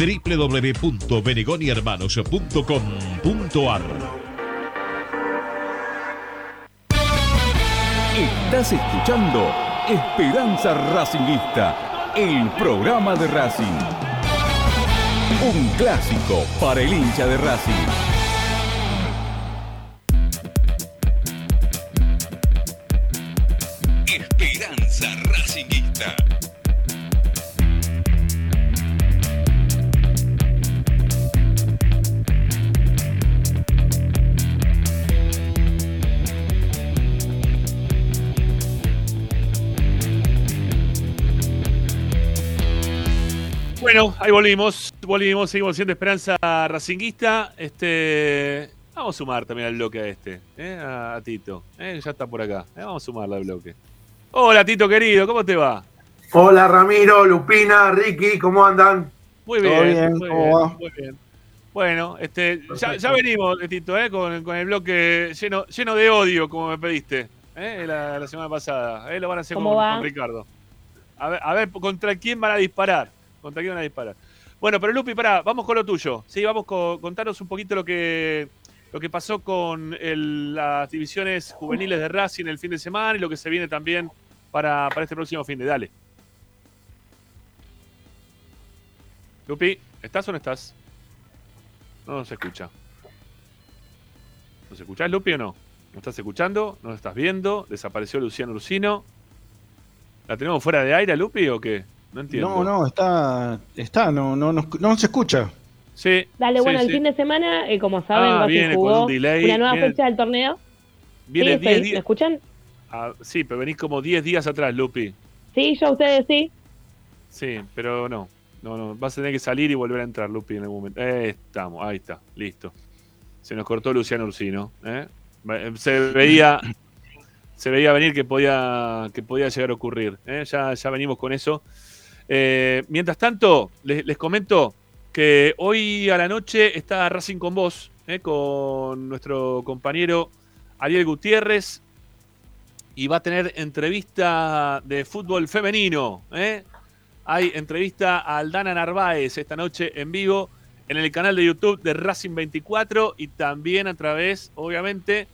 www.benegonihermanos.com.ar Estás escuchando Esperanza Racingista, el programa de Racing. Un clásico para el hincha de Racing. Bueno, ahí volvimos, volvimos, seguimos siendo Esperanza Racinguista. Este, vamos a sumar también al bloque a este, ¿eh? a, Tito. ¿eh? Ya está por acá. ¿eh? Vamos a sumarle al bloque. Hola Tito querido, ¿cómo te va? Hola Ramiro, Lupina, Ricky, ¿cómo andan? Muy ¿Todo bien, bien? muy, ¿Cómo bien va? muy bien. Bueno, este, ya, venimos, Tito, ¿eh? con, con el bloque lleno, lleno de odio, como me pediste, ¿eh? la, la semana pasada. ¿eh? Lo van a hacer con, ¿Cómo va? con Ricardo. A ver, a ver, ¿contra quién van a disparar? ¿Contra quién van a disparar? Bueno, pero Lupi, pará, vamos con lo tuyo. Sí, vamos con contanos un poquito lo que, lo que pasó con las divisiones juveniles de Racing el fin de semana y lo que se viene también para, para este próximo fin de. Dale. Lupi, ¿estás o no estás? No nos escucha. ¿Nos escuchás, Lupi, o no? ¿No estás escuchando? ¿No nos estás viendo? ¿Desapareció Luciano Ursino? ¿La tenemos fuera de aire, Lupi, o qué? No entiendo. No, no, está, está, no, no, no, no se escucha. Sí. Dale, sí, bueno, el fin de semana, eh, como saben, Ah, viene con jugó un delay, una nueva viene- fecha del torneo. Viene sí, 10 estoy- días. ¿Me escuchan? Ah, sí, pero venís como 10 días atrás, Lupi. Sí, yo a ustedes sí. Sí, pero no. No, no. Vas a tener que salir y volver a entrar, Lupi, en algún momento. Eh, estamos, ahí está, listo. Se nos cortó Luciano Ursino. ¿eh? Ve- Se veía. Se veía venir que podía, que podía llegar a ocurrir. ¿eh? Ya, ya venimos con eso. Eh, mientras tanto, les, comento que hoy a la noche está Racing con vos, ¿eh? con nuestro compañero Ariel Gutiérrez, y va a tener entrevista de fútbol femenino. ¿eh? Hay entrevista a Aldana Narváez esta noche en vivo en el canal de YouTube de Racing 24 y también a través, obviamente,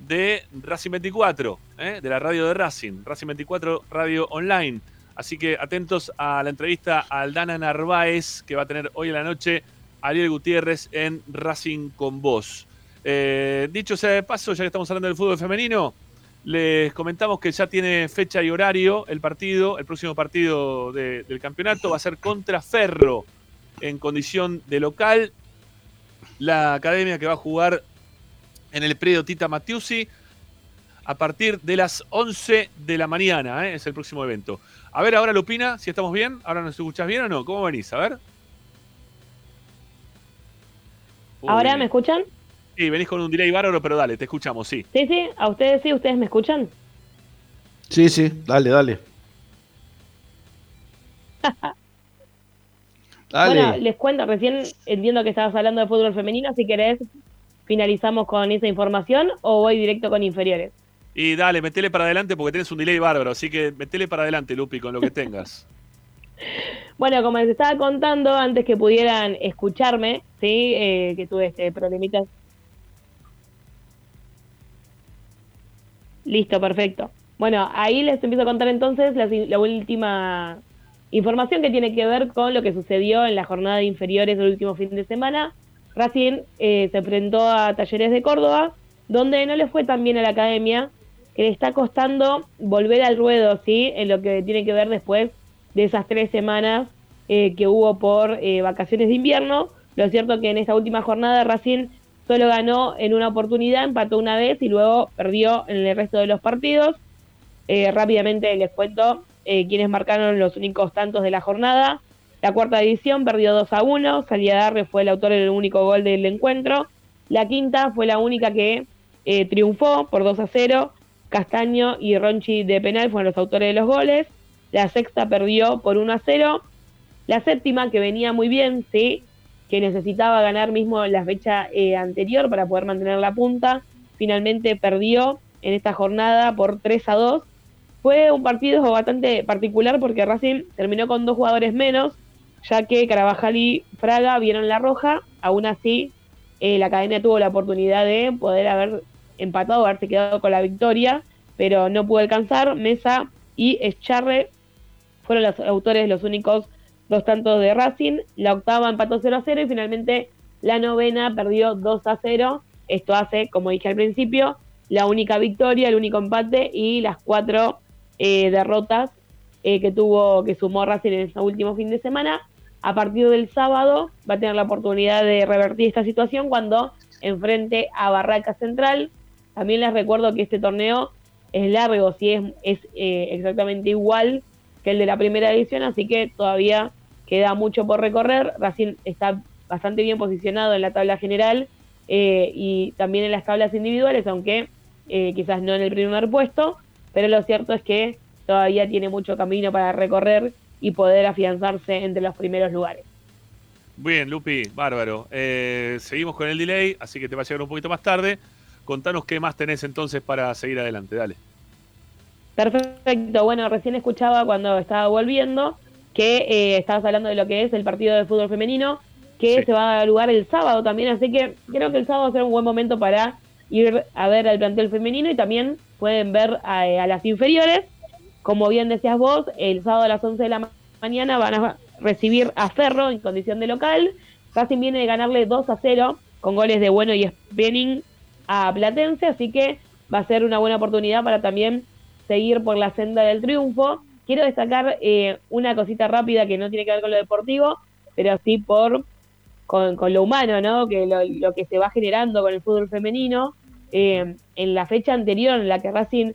de Racing 24, ¿eh? de la radio de Racing, Racing 24 Radio Online. Así que atentos a la entrevista a Aldana Narváez que va a tener hoy en la noche Ariel Gutiérrez en Racing con Vos. Eh, dicho sea de paso, ya que estamos hablando del fútbol femenino, les comentamos que ya tiene fecha y horario el partido, el próximo partido de- del campeonato va a ser contra Ferro en condición de local. La academia que va a jugar en el predio Tita Matiusi. A partir de las 11 de la mañana, ¿eh? es el próximo evento. A ver, ahora Lupina, si estamos bien, ahora nos escuchas bien o no, ¿cómo venís? A ver. ¿Ahora me escuchan? Sí, venís con un delay bárbaro, pero dale, te escuchamos, sí. Sí, sí, a ustedes sí, ustedes me escuchan. Sí, sí, dale, dale. dale. Bueno, les cuento, recién entiendo que estabas hablando de fútbol femenino, si querés finalizamos con esa información o voy directo con inferiores. Y dale, metele para adelante porque tenés un delay bárbaro, así que metele para adelante, Lupi, con lo que tengas. bueno, como les estaba contando, antes que pudieran escucharme, ¿sí? Eh, que tuve este problemitas. Listo, perfecto. Bueno, ahí les empiezo a contar entonces la, última información que tiene que ver con lo que sucedió en la jornada de inferiores del último fin de semana. Racing eh, se enfrentó a Talleres de Córdoba, donde no le fue tan bien a la academia, que le está costando volver al ruedo, ¿sí? En lo que tiene que ver después de esas tres semanas eh, que hubo por eh, vacaciones de invierno. Lo cierto que en esta última jornada Racing solo ganó en una oportunidad, empató una vez y luego perdió en el resto de los partidos. rápidamente les cuento quienes marcaron los únicos tantos de la jornada. La cuarta edición perdió 2 a 1, Salía Darre fue el autor del único gol del encuentro. La quinta fue la única que eh, triunfó por 2 a 0. Castaño y Ronchi de penal fueron los autores de los goles. La sexta perdió por 1 a 0. La séptima, que venía muy bien, sí, que necesitaba ganar mismo la fecha eh, anterior para poder mantener la punta, finalmente perdió en esta jornada por 3 a 2. Fue un partido bastante particular porque Racing terminó con dos jugadores menos, ya que Carabajal y Fraga vieron la roja, aún así eh, la cadena tuvo la oportunidad de poder haber empatado, haberse quedado con la victoria, pero no pudo alcanzar. Mesa y Escharre fueron los autores, los únicos dos tantos de Racing. La octava empató 0 a 0 y finalmente la novena perdió 2 a 0. Esto hace, como dije al principio, la única victoria, el único empate y las cuatro eh, derrotas eh, que tuvo, que sumó Racing en este último fin de semana a partir del sábado va a tener la oportunidad de revertir esta situación cuando enfrente a Barraca Central. También les recuerdo que este torneo es largo, si es, es eh, exactamente igual que el de la primera edición, así que todavía queda mucho por recorrer. Racing está bastante bien posicionado en la tabla general eh, y también en las tablas individuales, aunque eh, quizás no en el primer puesto, pero lo cierto es que todavía tiene mucho camino para recorrer y poder afianzarse entre los primeros lugares. Bien, Lupi, bárbaro. Eh, seguimos con el delay, así que te va a llegar un poquito más tarde. Contanos qué más tenés entonces para seguir adelante, dale. Perfecto, bueno, recién escuchaba cuando estaba volviendo que eh, estabas hablando de lo que es el partido de fútbol femenino, que se va a dar lugar el sábado también, así que creo que el sábado va a ser un buen momento para ir a ver al plantel femenino y también pueden ver a, a las inferiores como bien decías vos, el sábado a las 11 de la mañana van a recibir a Ferro en condición de local. Racing viene de ganarle 2 a 0 con goles de Bueno y Spenning a Platense, así que va a ser una buena oportunidad para también seguir por la senda del triunfo. Quiero destacar eh, una cosita rápida que no tiene que ver con lo deportivo, pero sí por con, lo humano, ¿no? Que lo, que se va generando con el fútbol femenino. Eh, en la fecha anterior en la que Racing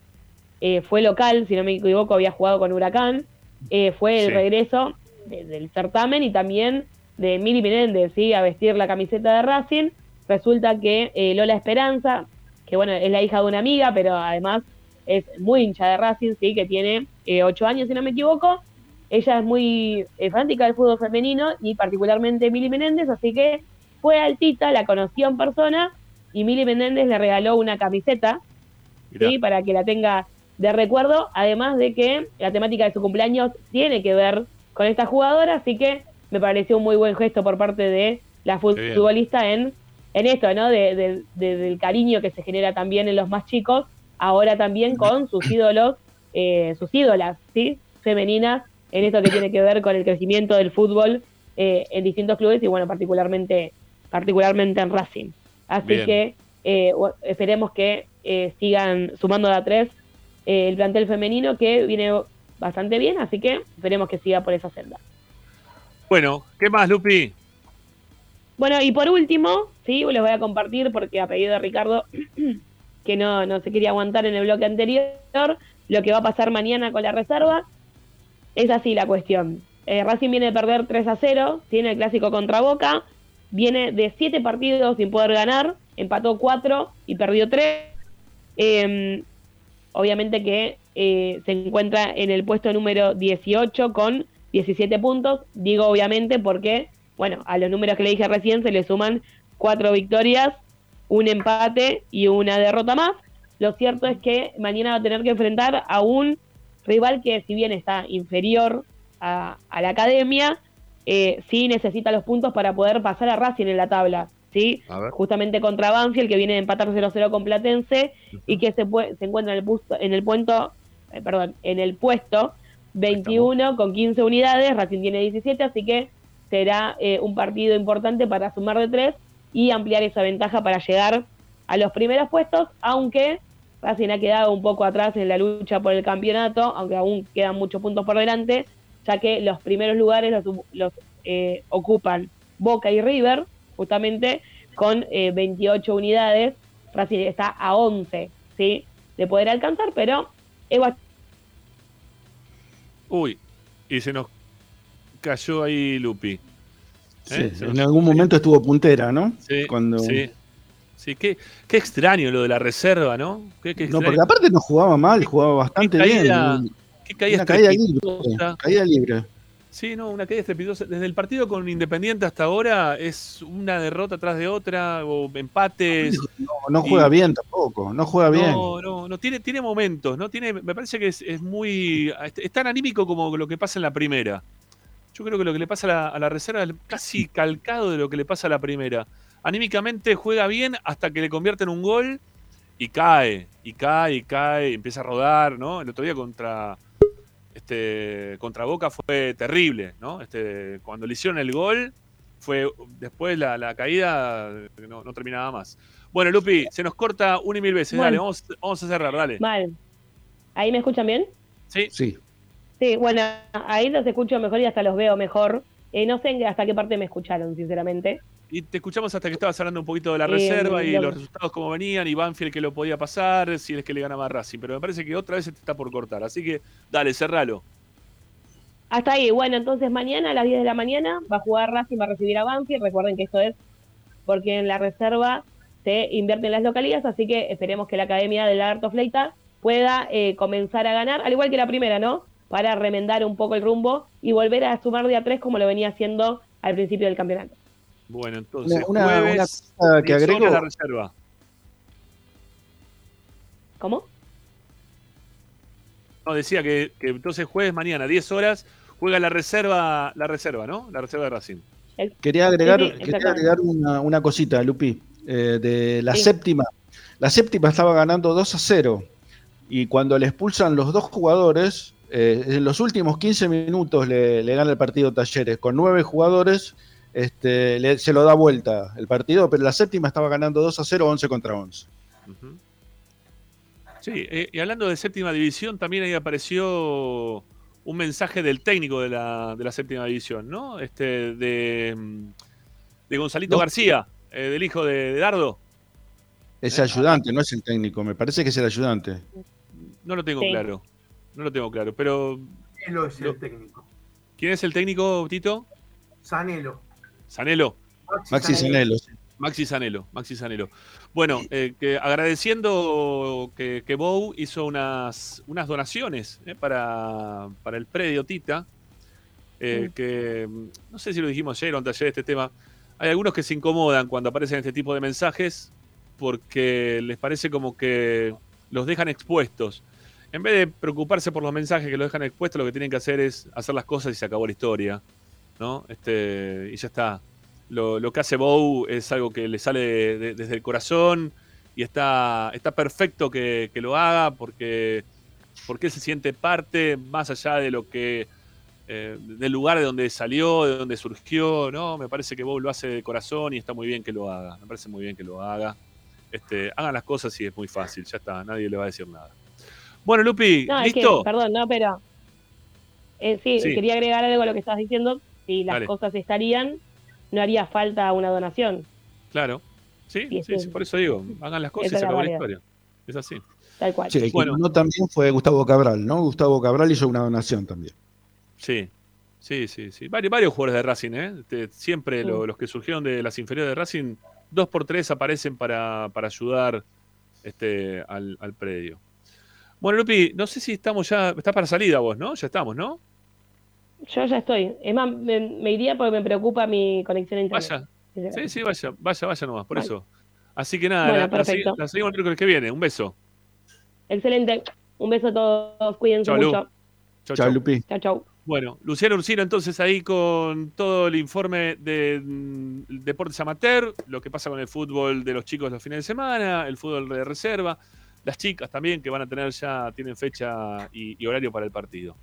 eh, fue local, si no me equivoco, había jugado con Huracán, eh, fue el regreso del certamen y también de Mili Menéndez, ¿sí? a vestir la camiseta de Racing. Resulta que eh, Lola Esperanza, que bueno, es la hija de una amiga, pero además es muy hincha de Racing, ¿sí? que tiene ocho años, si no me equivoco. Ella es muy fanática del fútbol femenino y particularmente Mili Menéndez, así que fue altita, la conoció en persona y Mili Menéndez le regaló una camiseta, ¿sí? para que la tenga de recuerdo, además de que la temática de su cumpleaños tiene que ver con esta jugadora, así que me pareció un muy buen gesto por parte de la futbolista en, en esto, ¿no? De, del cariño que se genera también en los más chicos, ahora también con sus ídolos, eh, sus ídolas, ¿sí? Femeninas, en esto que tiene que ver con el crecimiento del fútbol eh, en distintos clubes y, bueno, particularmente, particularmente en Racing. Así que eh, esperemos que sigan sumando de a tres el plantel femenino que viene bastante bien, así que esperemos que siga por esa senda. Bueno, ¿qué más, Lupi? Bueno, y por último, sí, les voy a compartir porque a pedido de Ricardo, que no, no se quería aguantar en el bloque anterior, lo que va a pasar mañana con la reserva. Es así la cuestión. Eh, Racing viene de perder 3 a 0, tiene el clásico contra Boca, viene de 7 partidos sin poder ganar, empató 4 y perdió 3. Em, obviamente que eh, se encuentra en el puesto número 18 con 17 puntos. Digo obviamente porque, bueno, a los números que le dije recién se le suman 4 victorias, un empate y una derrota más. Lo cierto es que mañana va a tener que enfrentar a un rival que si bien está inferior a, la academia, eh, sí necesita los puntos para poder pasar a Racing en la tabla. ¿sí? Justamente contra Banfield, que viene de empatar 0-0 con Platense y que se, se encuentra en el, puesto, en el eh, perdón, en el puesto 21 con 15 unidades, Racing tiene 17, así que será eh, un partido importante para sumar de 3 y ampliar esa ventaja para llegar a los primeros puestos, aunque Racing ha quedado un poco atrás en la lucha por el campeonato, aunque aún quedan muchos puntos por delante, ya que los primeros lugares los, eh, ocupan Boca y River, justamente con 28 eh, unidades. Racing está a 11, ¿sí? De poder alcanzar, pero Uy, y se nos cayó ahí Lupi. ¿Eh? en algún momento estuvo puntera, ¿no? Sí, Cuando... sí. Sí, qué, qué extraño lo de la reserva, ¿no? no, porque aparte no jugaba mal, jugaba bastante bien. Qué caída, caída libre. Caída libre. Sí, no, una caída estrepitosa. Desde el partido con Independiente hasta ahora es una derrota tras de otra o empates. No, juega bien tampoco, no juega bien. No, no, no tiene, tiene momentos, ¿no? Tiene, me parece que es, es, muy. es tan anímico como lo que pasa en la primera. Yo creo que lo que le pasa a la, a la reserva es casi calcado de lo que le pasa a la primera anímicamente juega bien hasta que le convierte en un gol y cae, y cae, y cae, y empieza a rodar, ¿no? El otro día contra, este, contra Boca fue terrible, ¿no? Este, cuando le hicieron el gol, fue después la, caída, no, terminaba más. Bueno, Lupi, se nos corta una y mil veces, dale, vamos, vamos a cerrar, dale. Vale. ¿Ahí me escuchan bien? Sí. Sí. Sí, bueno, ahí los escucho mejor y hasta los veo mejor. Eh, no sé hasta qué parte me escucharon, sinceramente. Y te escuchamos hasta que estabas hablando un poquito de la reserva y los resultados cómo venían, y Banfield que lo podía pasar, si es que le ganaba a Racing. Pero me parece que otra vez se te está por cortar. Así que dale, cerralo. Hasta ahí. Bueno, entonces mañana a las 10 de la mañana va a jugar Racing, va a recibir a Banfield. Recuerden que esto es porque en la reserva se invierten las localidades, así que esperemos que la Academia del Arto Fleita pueda eh, comenzar a ganar, al igual que la primera, ¿no? Para remendar un poco el rumbo y volver a sumar de a tres como lo venía haciendo al principio del campeonato. Bueno, entonces, una, jueves, una que agrego. la reserva. ¿Cómo? No, decía que, entonces jueves mañana, 10 horas, juega la reserva, la reserva, ¿no? La reserva de Racing. Quería agregar, agregar una, cosita, Lupi, eh, de la séptima. La séptima estaba ganando 2 a 0 y cuando le expulsan los dos jugadores, eh, en los últimos 15 minutos le, le gana el partido Talleres con nueve jugadores este, se lo da vuelta el partido, pero la séptima estaba ganando 2 a 0, 11 contra 11. Sí, eh, y hablando de séptima división, también ahí apareció un mensaje del técnico de la, de la séptima división, ¿no? Este, de, de Gonzalito García, eh, del hijo de, Dardo. Es el ayudante, no es el técnico, me parece que es el ayudante. No lo tengo claro, no lo tengo claro, pero... Sanelo es el técnico. ¿Quién es el técnico, Tito? Sanelo. Sanelo. Maxi Sanelo. Maxi Sanelo, Maxi Sanelo. Bueno, eh, que agradeciendo que, que Bow hizo unas, unas donaciones eh, para, para, el predio Tita, eh, que no sé si lo dijimos ayer o antes de este tema, hay algunos que se incomodan cuando aparecen este tipo de mensajes porque les parece como que los dejan expuestos. En vez de preocuparse por los mensajes que los dejan expuestos, lo que tienen que hacer es hacer las cosas y se acabó la historia. ¿no? Este, y ya está. Lo, lo que hace Bow es algo que le sale desde el corazón y está, está perfecto que, lo haga porque, porque él se siente parte más allá de lo que eh, del lugar de donde salió, de donde surgió, ¿no? Me parece que Bow lo hace de corazón y está muy bien que lo haga. Me parece muy bien que lo haga. Este, hagan las cosas y es muy fácil, ya está, nadie le va a decir nada. Bueno, Lupi, ¿listo? perdón, no, pero eh, sí, quería agregar algo a lo que estabas diciendo si las cosas estarían, no haría falta una donación. Claro. Sí, sí, por eso digo, hagan las cosas y se acabó la historia. Es así. Tal cual. Sí, el que no también fue Gustavo Cabral, ¿no? Gustavo Cabral hizo una donación también. Sí, sí, sí, sí. Varios, varios jugadores de Racing, ¿eh? Siempre lo- los que surgieron de las inferiores de Racing, dos por tres aparecen para, para ayudar este, al, al predio. Bueno, Lupi, no sé si estamos ya. Estás para salida vos, ¿no? Ya estamos, ¿no? Yo ya estoy. Es más, me, me iría porque me preocupa mi conexión a internet. Vaya. Sí, sí, vaya, vaya, vaya nomás, por Vale. eso. Así que nada, Bueno, la, la, seguimos el miércoles que viene. Un beso. Excelente. Un beso a todos. Cuídense Chau, mucho. Chau. Lupi. Chau, chau. Bueno, Luciano Ursino entonces ahí con todo el informe de mm, deportes amateur, lo que pasa con el fútbol de los chicos los fines de semana, el fútbol de reserva, las chicas también que van a tener ya, tienen fecha y, horario para el partido.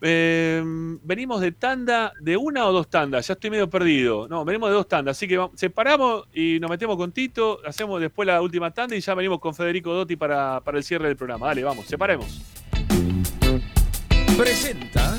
Eh, venimos de tanda, de una o dos tandas, ya estoy medio perdido. No, venimos de dos tandas, así que separamos y nos metemos con Tito, hacemos después la última tanda y ya venimos con Federico Dotti para, para el cierre del programa. Dale, vamos, separemos. Presenta.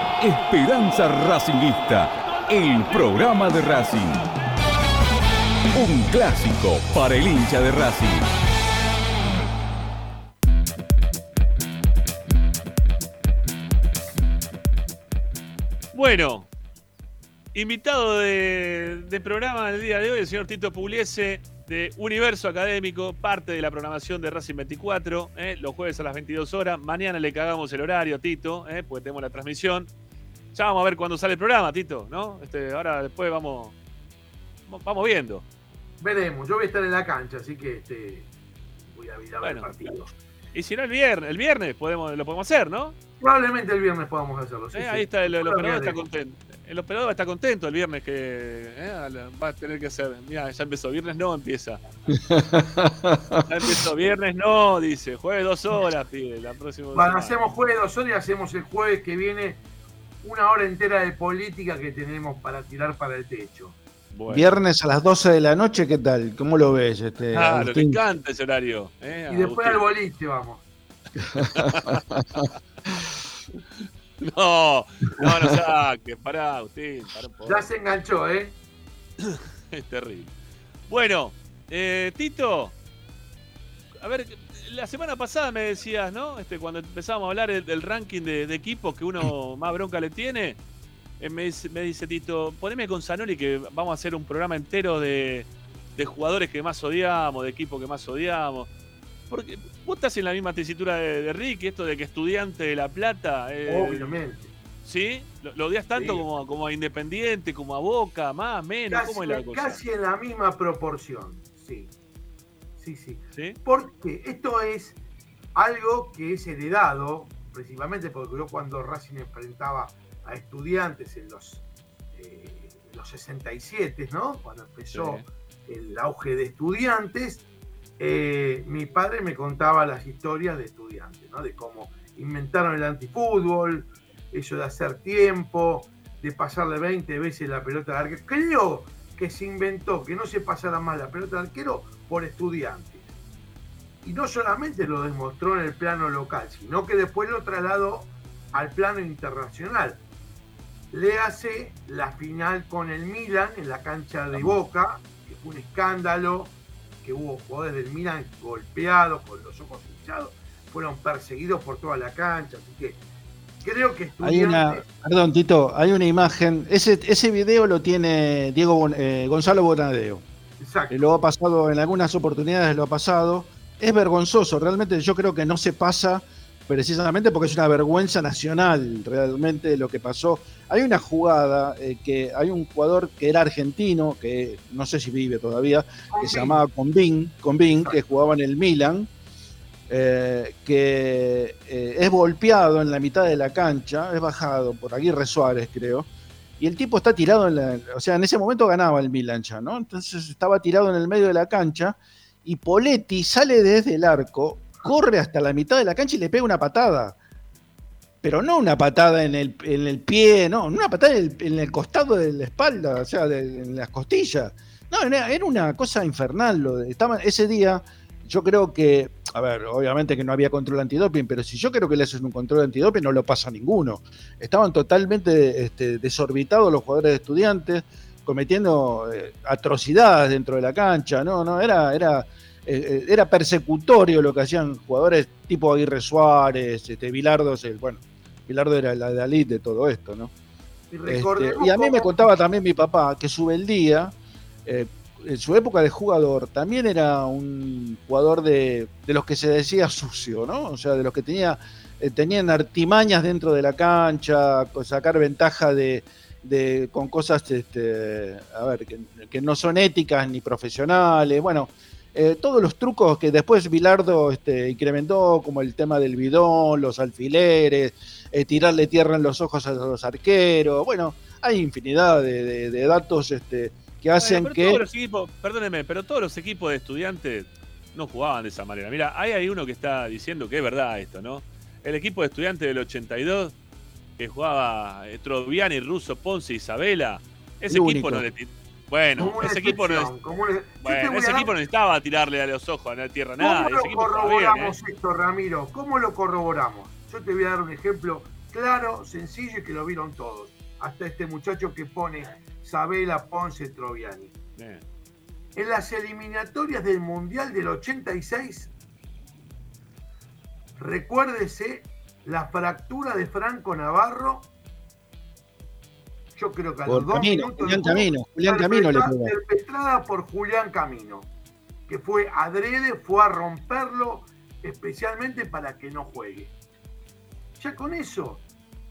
Esperanza Racingista, el programa de Racing. Un clásico para el hincha de Racing. Bueno, invitado de, programa el día de hoy, el señor Tito Pugliese de Universo Académico, parte de la programación de Racing 24, ¿eh? los jueves a las 22 horas. Mañana le cagamos el horario, Tito, ¿eh? porque tenemos la transmisión. Ya vamos a ver cuándo sale el programa, Tito, ¿no? Este, ahora después vamos, vamos viendo. Veremos, yo voy a estar en la cancha, así que este, voy a ir a ver el Bueno. partido. Y si no, el viernes, el viernes podemos, lo podemos hacer, ¿no? Probablemente el viernes podamos hacerlo. sí, Eh, sí. ahí está, el, operador está contento. El operador está contento el viernes que eh, va a tener que hacer. Mira, ya empezó. Viernes no empieza. Ya empezó. Viernes no, dice. Jueves dos horas, pide. La próxima Bueno, semana. hacemos jueves dos horas y hacemos el jueves que viene una hora entera de política que tenemos para tirar para el techo. Bueno. Viernes a las 12 de la noche, ¿qué tal? ¿Cómo lo ves? Este, Claro, le Agustín? encanta ese horario. eh, Y después al boliche vamos. No, no, no saques. Pará, Agustín. Pará. Ya se enganchó, ¿eh? Es terrible. Bueno, eh, Tito, a ver, la semana pasada me decías, ¿no? Este, cuando empezábamos a hablar del, del ranking de, de equipos que uno más bronca le tiene, eh, me, dice, me dice Tito, poneme con Zanoli que vamos a hacer un programa entero de, de jugadores que más odiamos, de equipos que más odiamos. Porque vos estás en la misma tesitura de, de Ricky, esto de que estudiante de La Plata. eh, Obviamente. ¿Sí? ¿Lo, lo odias tanto Sí. como, como a Independiente, como a Boca, más, menos? Casi, ¿Cómo es la cosa? casi en la misma proporción, sí. Sí, sí. ¿Sí? Porque esto es algo que es heredado, principalmente porque yo cuando Racing enfrentaba a estudiantes en los, eh, los 67, ¿no? Cuando empezó el auge de estudiantes, eh, mi padre me contaba las historias de estudiantes, ¿no? De cómo inventaron el antifútbol, eso de hacer tiempo, de pasarle 20 veces la pelota al arquero. Creo que se inventó que no se pasara más la pelota al arquero por estudiantes. Y no solamente lo demostró en el plano local, sino que después lo trasladó al plano internacional. Le hace la final con el Milan en la cancha de Boca, que fue un escándalo, que hubo jugadores del Milan golpeados, con los ojos hinchados, fueron perseguidos por toda la cancha, así que creo que Hay una, perdón, Tito, hay una imagen. Ese, ese video lo tiene Diego eh, Gonzalo Bonadeo. Exacto. Lo ha pasado en algunas oportunidades, lo ha pasado. Es vergonzoso, realmente yo creo que no se pasa precisamente porque es una vergüenza nacional realmente lo que pasó. Hay una jugada eh, que hay un jugador que era argentino, que no sé si vive todavía, que se llamaba Convin, Convin que jugaba en el Milan, eh, que eh, es golpeado en la mitad de la cancha, es bajado por Aguirre Suárez, creo, y el tipo está tirado en la. O sea, en ese momento ganaba el Milan ya, ¿no? Entonces estaba tirado en el medio de la cancha y Poletti sale desde el arco, corre hasta la mitad de la cancha y le pega una patada. Pero no una patada en el, en el pie, no, una patada en el, en el costado de la espalda, o sea, en las costillas. No, era, era una cosa infernal. Lo de- estaba, ese día, yo creo que, a ver, obviamente que no había control antidoping, pero si yo creo que le haces un control antidoping, no lo pasa a ninguno. Estaban totalmente este, desorbitados los jugadores de estudiantes, cometiendo eh, atrocidades dentro de la cancha. No, no, era, era, eh, eh, era persecutorio lo que hacían jugadores tipo Aguirre Suárez, este, Bilardo, bueno, Bilardo era la de elite de todo esto, ¿no? Y Este, y a mí me contaba también mi papá que Subeldía, eh, en su época de jugador, también era un jugador de, de los que se decía sucio, ¿no? O sea, de los que tenía, eh, tenían artimañas dentro de la cancha, sacar ventaja de, de- con cosas, este, a ver, que, que no son éticas ni profesionales. Bueno, eh, todos los trucos que después Bilardo este, incrementó, como el tema del bidón, los alfileres, eh, tirarle tierra en los ojos a los arqueros. Bueno, hay infinidad de- de datos este, que hacen Bueno, que. todos los equipos, perdónenme, pero todos los equipos de estudiantes no jugaban de esa manera. Mira, ahí hay uno que está diciendo que es verdad esto, ¿no? El equipo de estudiantes del 82, que jugaba eh, Troviani, Russo, Ponce, Isabela, ese El equipo único. no le Bueno, ese equipo no, bueno, ese dar- equipo no necesitaba tirarle a los ojos a la tierra nada. ¿Cómo lo jugaba bien, ¿eh? corroboramos esto, Ramiro? ¿Cómo lo corroboramos? Yo te voy a dar un ejemplo claro, sencillo y que lo vieron todos. Hasta este muchacho que pone Sabela Ponce Troviani. En las eliminatorias del Mundial del 86, recuérdese la fractura de Franco Navarro. Yo creo que a Por los dos Camino, minutos Julián Camino, Julián Camino le pegó. perpetrada por Julián Camino, que fue adrede, fue a romperlo especialmente para que no juegue. Ya con eso,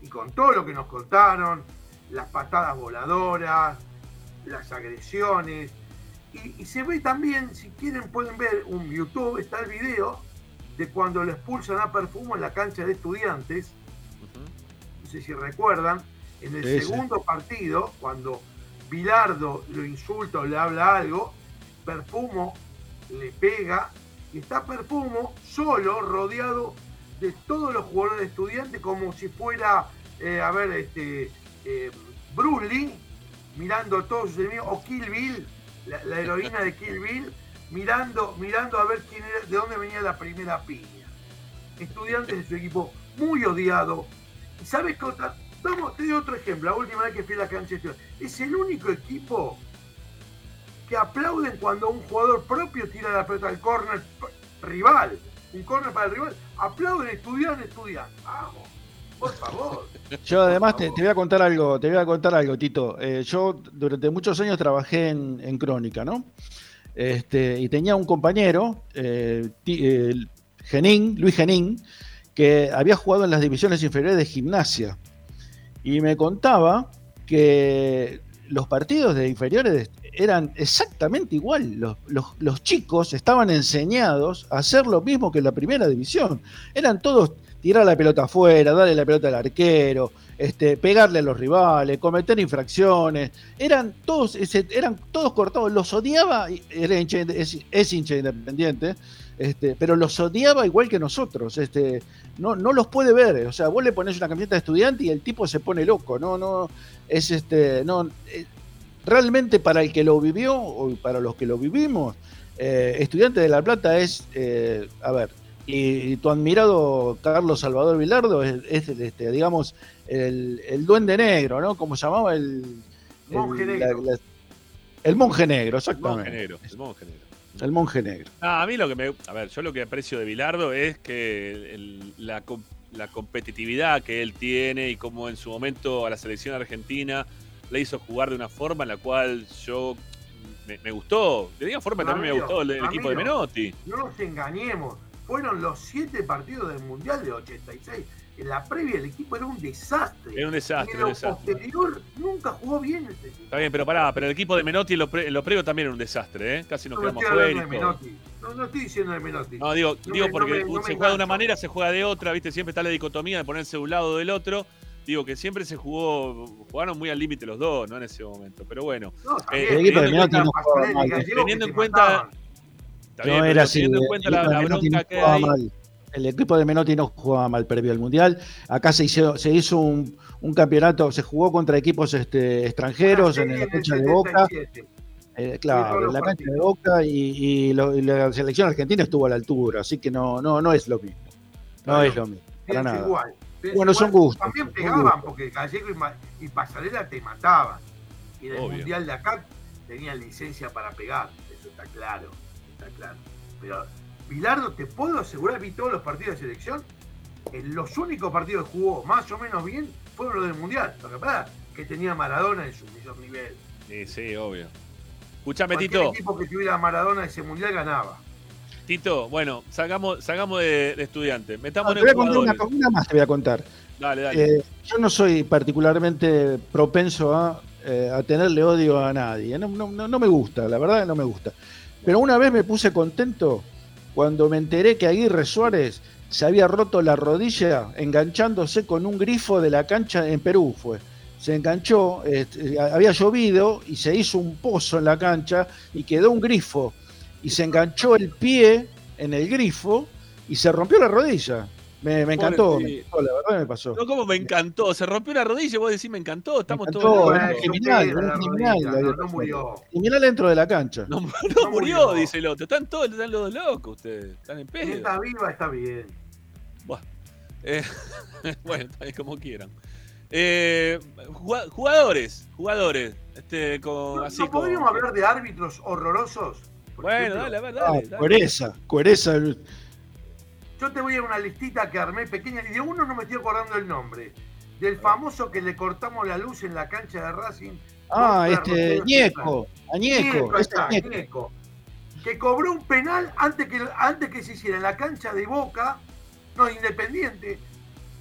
y con todo lo que nos contaron, las patadas voladoras, las agresiones, y, y se ve también, si quieren pueden ver un YouTube, está el video de cuando le expulsan a Perfumo en la cancha de estudiantes, no sé si recuerdan, en el Sí, sí. segundo partido, cuando Bilardo lo insulta o le habla algo, Perfumo le pega y está Perfumo solo, rodeado de todos los jugadores de estudiantes, como si fuera, eh, a ver, este, eh, mirando a todos sus enemigos, o Kill Bill, la, heroína de Kill Bill, mirando, mirando a ver quién era, de dónde venía la primera piña. Estudiantes de su equipo muy odiado. ¿Y sabes qué otra? Vamos, te doy otro ejemplo. La última vez que fui a la cancha. Es el único equipo que aplauden cuando un jugador propio tira la pelota al córner rival. Un córner para el rival. Aplauden, estudiantes, estudiantes. Vamos, por favor. Yo además te, voy a contar algo, te a contar algo, Tito. Eh, yo durante muchos años trabajé en, Crónica, ¿no? Este, y tenía un compañero, eh, eh, Luis Genín, que había jugado en las divisiones inferiores de gimnasia. Y me contaba que los partidos de inferiores eran exactamente igual. Los- los chicos estaban enseñados a hacer lo mismo que en la primera división. Eran todos tirar la pelota afuera, darle la pelota al arquero, este, pegarle a los rivales, cometer infracciones. Eran todos, eran todos cortados. Los odiaba, era hincha es hincha independiente, este, pero los odiaba igual que nosotros. Este, no, no los puede ver. O sea, vos le pones una camiseta de estudiante y el tipo se pone loco. No, no, es este, no. eh, realmente para el que lo vivió o para los que lo vivimos, eh, Estudiante de La Plata es, eh, a ver, y, y tu admirado Carlos Salvador Vilardo es, es el, este, digamos, el, el duende negro, ¿no? Como llamaba el... el- Monje negro. la- el monje negro, El monje exactamente. negro, el monje negro. El monje negro. Ah, a mí lo que me. A ver, yo lo que aprecio de Bilardo es que el- la, com- la competitividad que él tiene y cómo en su momento a la selección argentina le hizo jugar de una forma en la cual yo me, me gustó. De alguna forma también me gustó el, el equipo de Menotti. No nos engañemos. Fueron los siete partidos del Mundial de 86. En la previa el equipo era un desastre. Era un desastre, era un lo desastre. posterior nunca jugó bien este equipo. Está bien, pero pará, pero el equipo de Menotti en lo, pre- en lo previo también era un desastre, ¿eh? Casi nos No, no quedamos estoy fuera. No, no estoy diciendo de Menotti. No, digo, No digo me- porque no me- no se juega de una manera, se juega de otra, ¿viste? Siempre está la dicotomía de ponerse de un lado o del otro. Digo que siempre se jugó, jugaron muy al límite los dos, ¿no? En ese momento. Pero bueno. No, eh, El equipo de teniendo en cuenta- no que teniendo en cuenta. Está No bien, era así. teniendo en el cuenta la, equipo de la Menotti bronca no que jugaba hay. mal. El equipo de Menotti no jugaba mal previo al Mundial. Acá se hizo, se hizo un, un campeonato, se jugó contra equipos este, extranjeros en la cancha de Boca. Eh, claro, en la cancha de Boca y, y lo- y la selección argentina estuvo a la altura, así que no, no, no es lo mismo. No es lo mismo, para nada. igual. Bueno, son igual. gustos. También son pegaban gustos. porque Gallego y, Pasarela te mataban. Y en el Obvio. mundial de acá tenían licencia para pegar. Eso está claro. Claro. Pero, Bilardo, te puedo asegurar, vi todos los partidos de selección. En los únicos partidos que jugó más o menos bien fueron los del mundial. Lo que pasa es que tenía Maradona en su mejor nivel. Sí, sí, obvio. Escuchame, Tito. equipo que tuviera Maradona ese mundial ganaba. Tito, bueno, salgamos, salgamos de, de estudiante. Metamos Ah, te en voy a contar una, una más, te voy a contar. Dale, dale. Eh, yo no soy particularmente propenso a, eh, a tenerle odio a nadie. No, no- no- no me gusta, la verdad no me gusta. Pero una vez me puse contento cuando me enteré que Aguirre Suárez se había roto la rodilla enganchándose con un grifo de la cancha en Perú fue. Se enganchó, este, había llovido y se hizo un pozo en la cancha y quedó un grifo. Y se enganchó el pie en el grifo y se rompió la rodilla. Me, me encantó, me encantó, la verdad me pasó. No, como me encantó. Se rompió la rodilla y vos decís me encantó. Estamos Me todos encantó, locos. era criminal, era criminal. rodilla, no, murió. Criminal dentro de la cancha. No, no No murió, murió. dice el otro. Están todos, están los locos ustedes. Están en Si pedo. está viva, está bien. Eh, bueno, está bien, como quieran. Eh, jugadores, jugadores. Este, con, ¿No, así no con- podríamos hablar de árbitros horrorosos? Por Bueno, ejemplo, dale, Ah, dale. dale. Cuereza, Cuereza. Yo te voy a una listita que armé pequeña y de uno no me estoy acordando el nombre. Del famoso que le cortamos la luz en la cancha de Racing. Ah, este, Ñeco. Añeco, Ñeco, ese está, Ñeco. Ñeco. Que cobró un penal antes que, antes que se hiciera en la cancha de Boca, no, Independiente.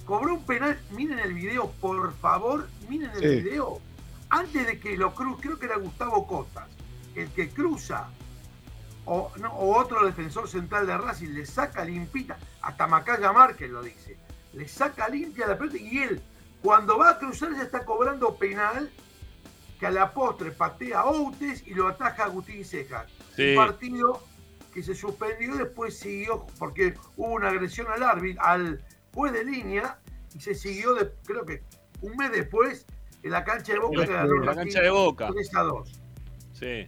Cobró un penal, miren el video, por favor, miren el Sí. video. Antes de que lo cruce, creo que era Gustavo Cotas, el que cruza, o, no, o otro defensor central de Racing, le saca limpita, hasta Macaya Márquez lo dice, le saca limpia la pelota y él, cuando va a cruzar, ya está cobrando penal, que a la postre patea a Outes y lo ataja a Agustín Cejas. Sí. Un partido que se suspendió y después siguió, porque hubo una agresión al árbitro, al juez de línea, y se siguió, de, creo que un mes después, en la cancha de Boca. En la- la Racing cancha de Boca. 3 a 2. Sí,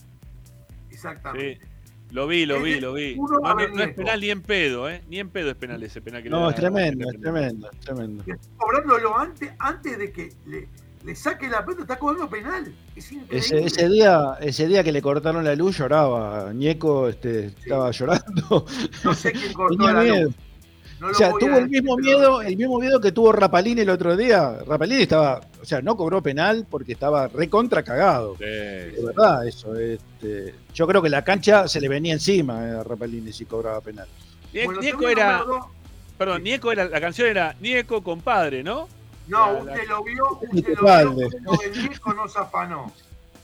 Exactamente. sí. Lo vi, lo vi, lo vi. No, a no- no es penal ni en pedo, ¿eh? Ni en pedo es penal ese penal que le No, es tremendo, es tremendo, es tremendo. Cobrándolo antes, antes de que le, le saque la pelota, está cobrando penal. Es increíble. Ese, ese día, ese día que le cortaron la luz lloraba. Ñeco este, estaba llorando. No sé quién cortó Tenía la miedo. luz. No o sea, tuvo el decir, mismo pero- miedo, el mismo miedo que tuvo Rapalini el otro día. Rapalini estaba, o sea, no cobró penal porque estaba recontra cagado. Sí, De verdad, eso. Este, yo creo que la cancha se le venía encima eh, a Rapalini si cobraba penal. Bueno, Nieco era. Perdón, Nieco era. La canción era Nieco compadre, ¿no? No, La- usted la- lo vio, usted lo vio, cuando el viejo no zafanó.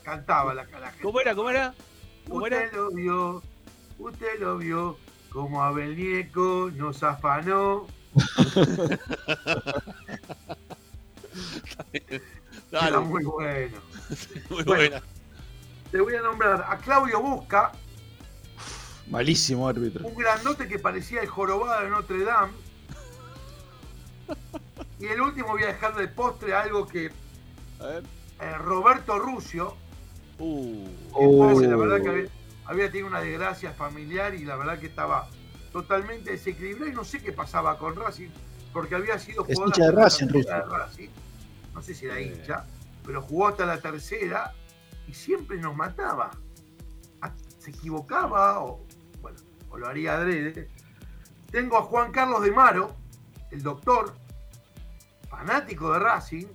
Cantaba la, la gente. ¿Cómo era? ¿Cómo era? ¿Cómo Usted era? lo vio, usted lo vio, como Abel Nieco nos afanó. Dale, Era muy bueno. muy bueno. buena. Te voy a nombrar a Claudio Busca, Malísimo árbitro. un grandote que parecía el jorobado de Notre Dame. Y el último voy a dejar de postre algo que A ver. eh, Roberto Rucio, Uh, que pobre, la verdad que había, tenido una desgracia familiar y la verdad que estaba totalmente desequilibrado y no sé qué pasaba con Racing, porque había sido Es jugador hincha de Racing, de. No sé si era hincha, pero jugó hasta la tercera y siempre nos mataba. Ah, Se equivocaba o, bueno, o lo haría adrede. Tengo a Juan Carlos de Maro, el doctor, fanático de Racing,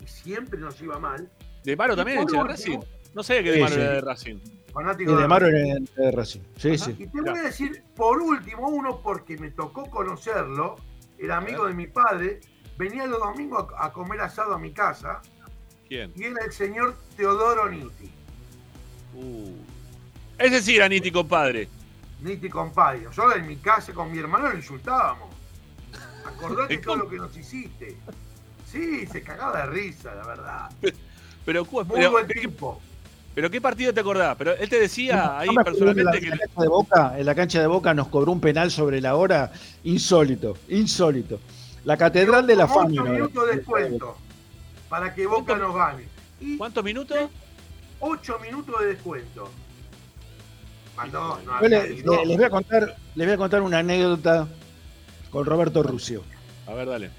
y siempre nos iba mal. ¿De Maro también hincha de Racing? No sabía que de Sí, Maro sí. era de Racing. Fanático Y de de Maro Racing. en de Racing. Sí, sí. Y te voy a decir, por último, uno porque me tocó conocerlo, era amigo de mi padre, venía los domingos a, a comer asado a mi casa, ¿Quién? y era el señor Teodoro Nitti. Uh. Ese sí era Niti, compadre. Nitti compadre. Nosotros en mi casa con mi hermano lo insultábamos. Acordate todo lo que nos hiciste. Sí, se cagaba de risa, la verdad. Pero, cu- Muy pero, buen ¿qué, tipo. Pero qué partido te acordás? Pero él te decía ahí No personalmente en que. la, cancha de Boca, en la cancha de Boca nos cobró un penal sobre la hora insólito, insólito. La Catedral de la Ocho Fama. ¿no? minutos de descuento para que Boca nos gane. ¿Cuántos minutos? 8 minutos de descuento. Mandó, no Yo le- había ni le- dos. les, voy a contar, les voy a contar una anécdota con Roberto Rusio. A ver, dale.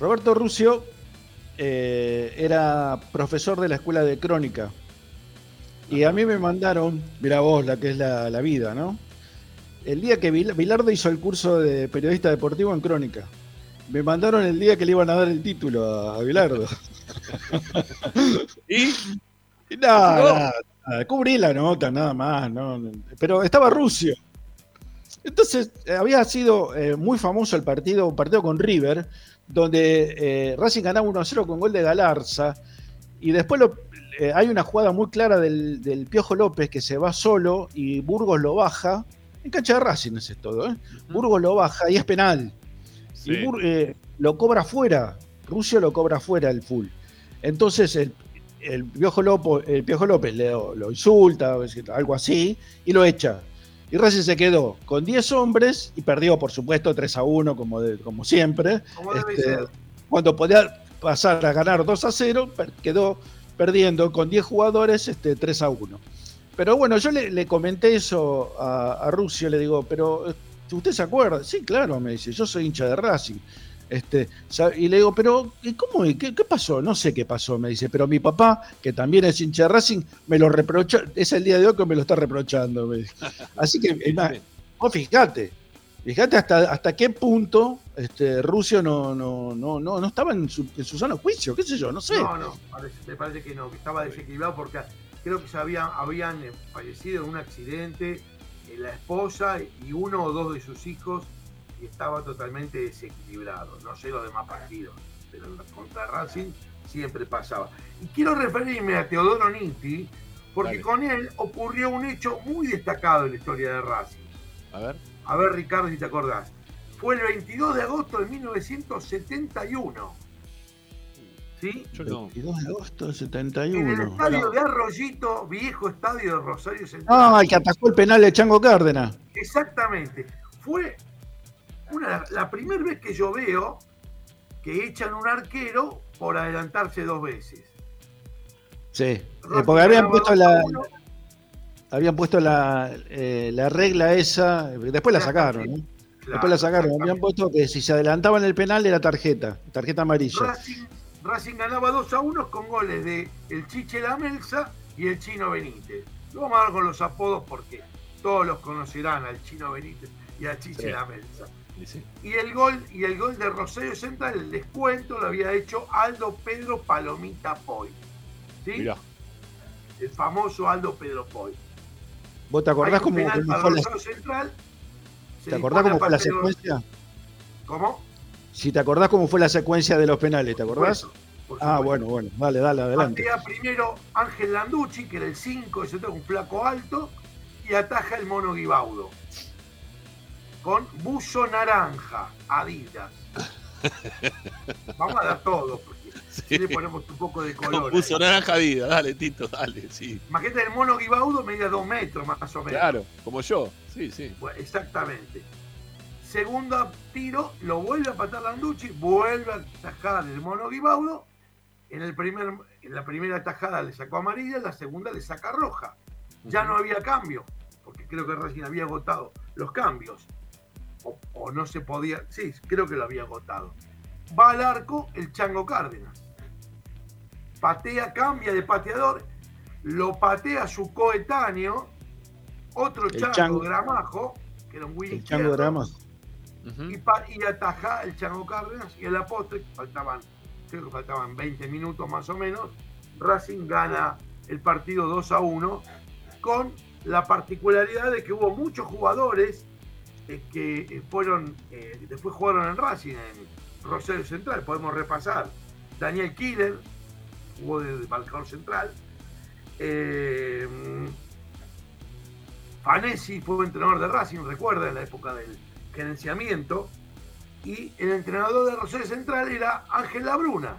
Roberto Rusio eh, era profesor de la escuela de crónica. Y a mí me mandaron, mira vos, la que es la, la vida, ¿no? El día que Vil- Bilardo hizo el curso de periodista deportivo en crónica. Me mandaron el día que le iban a dar el título a, a Bilardo. ¿Y? Nada, No. nada, cubrí la nota, nada más, no, pero estaba Rusio. Entonces, eh, había sido eh, muy famoso el partido, un partido con River, donde eh, Racing ganaba 1-0 con gol de Galarza, y después lo- eh, hay una jugada muy clara del, del Piojo López que se va solo y Burgos lo baja, en cancha de Racing ese es todo, ¿eh? Burgos lo baja y es penal. Sí. Y Bur- eh, lo cobra fuera, Rusio lo cobra fuera el full. Entonces el, el Piojo, Lopo- el Piojo López le- lo insulta, algo así, y lo echa. Y Racing se quedó con 10 hombres y perdió, por supuesto, 3 a 1, como, de- como siempre. Este, cuando podía pasar a ganar 2 a 0, per- quedó perdiendo con 10 jugadores este, 3 a 1. Pero bueno, yo le, le comenté eso a, a Rusio, le digo, pero eh, ¿usted se acuerda? Sí, claro, me dice, yo soy hincha de Racing. Este, y le digo, pero ¿y ¿cómo? ¿Y ¿Qué, qué pasó? No sé qué pasó, me dice, pero mi papá, que también es hincha de Racing, me lo reprocha, es el día de hoy que me lo está reprochando. me dice. Así que, vos fíjate, fíjate hasta, hasta qué punto este, Rusio no, no, no, no, no estaba en su, en su sano juicio, qué sé yo, no sé. No, no, parece- me parece que no, que estaba desequilibrado porque creo que se habían, habían eh, fallecido en un accidente eh, la esposa y uno o dos de sus hijos y estaba totalmente desequilibrado. No sé los demás partidos, pero contra Racing siempre pasaba. Y quiero referirme a Teodoro Nitti porque Dale. con él ocurrió un hecho muy destacado en la historia de Racing. A ver. A ver, Ricardo, si te acordás. Fue el 22 de agosto de 1971. ¿Sí? Yo no. 22 de agosto del En el 71. estadio de Arroyito, viejo estadio de Rosario Central. Ah, el que atacó el penal de Chango Cárdenas. Exactamente. Fue una, la primera vez que yo veo que echan un arquero por adelantarse dos veces. Sí, eh, porque habían puesto 2 a la, 1. habían puesto la, eh, la regla esa, después la sacaron, ¿no? Después la sacaron, habían puesto que si se adelantaban el penal era tarjeta, tarjeta amarilla. Racing, Racing ganaba 2 a 1 con goles de el Chiche Lamelsa y el Chino Benítez. Lo vamos a dar con los apodos porque todos los conocerán al Chino Benítez y al Chiche Sí. Lamelsa. Y sí. Y el gol, y el gol de Rosario Central, el descuento lo había hecho Aldo Pedro Palomita Poy. ¿Sí? Mirá. El famoso Aldo Pedro Poy. ¿Vos te acordás cómo, penal cómo para fue la, Rosario Central. Se ¿te acordás cómo fue la de- secuencia? ¿Cómo? Si te acordás cómo fue la secuencia de los penales, ¿te acordás? supuesto, por Ah, bueno, bueno, dale, dale, adelante. Patea primero Ángel Landucci, que era el 5, ese un flaco alto, y ataja el mono Guibaudo. Con buzo naranja, Adidas. Vamos a dar todo, si le ponemos un poco de color. Puso ahí. naranja vida, dale, Tito, dale, sí. Imagínate, el mono Guibaudo medía dos metros más o menos. Claro, como yo. Sí, sí. Bueno, exactamente. Segundo tiro, lo vuelve a patar Landucci, vuelve a atajar el mono Guibaudo. En, el primer, en la primera tajada le sacó amarilla, en la segunda le saca roja. Ya no había cambio, porque creo que Racing había agotado los cambios. O, o no se podía, sí, creo que lo había agotado. Va al arco el Chango Cárdenas. Patea, cambia de pateador, lo patea su coetáneo, otro El Chango, Chango. Gramajo, que era un Willy El Chango Drama. y, y ataja el Chango Cárdenas y en la postre, faltaban, creo que faltaban 20 minutos más o menos, Racing gana el partido 2 a 1 con la particularidad de que hubo muchos jugadores eh, que eh, fueron, eh, después jugaron en Racing, en Rosario Central, podemos repasar. Daniel Killer jugó de, de marcador central. Eh, Fanesi fue entrenador de Racing, recuerda, en la época del gerenciamiento. Y el entrenador de Rosario Central era Ángel Labruna.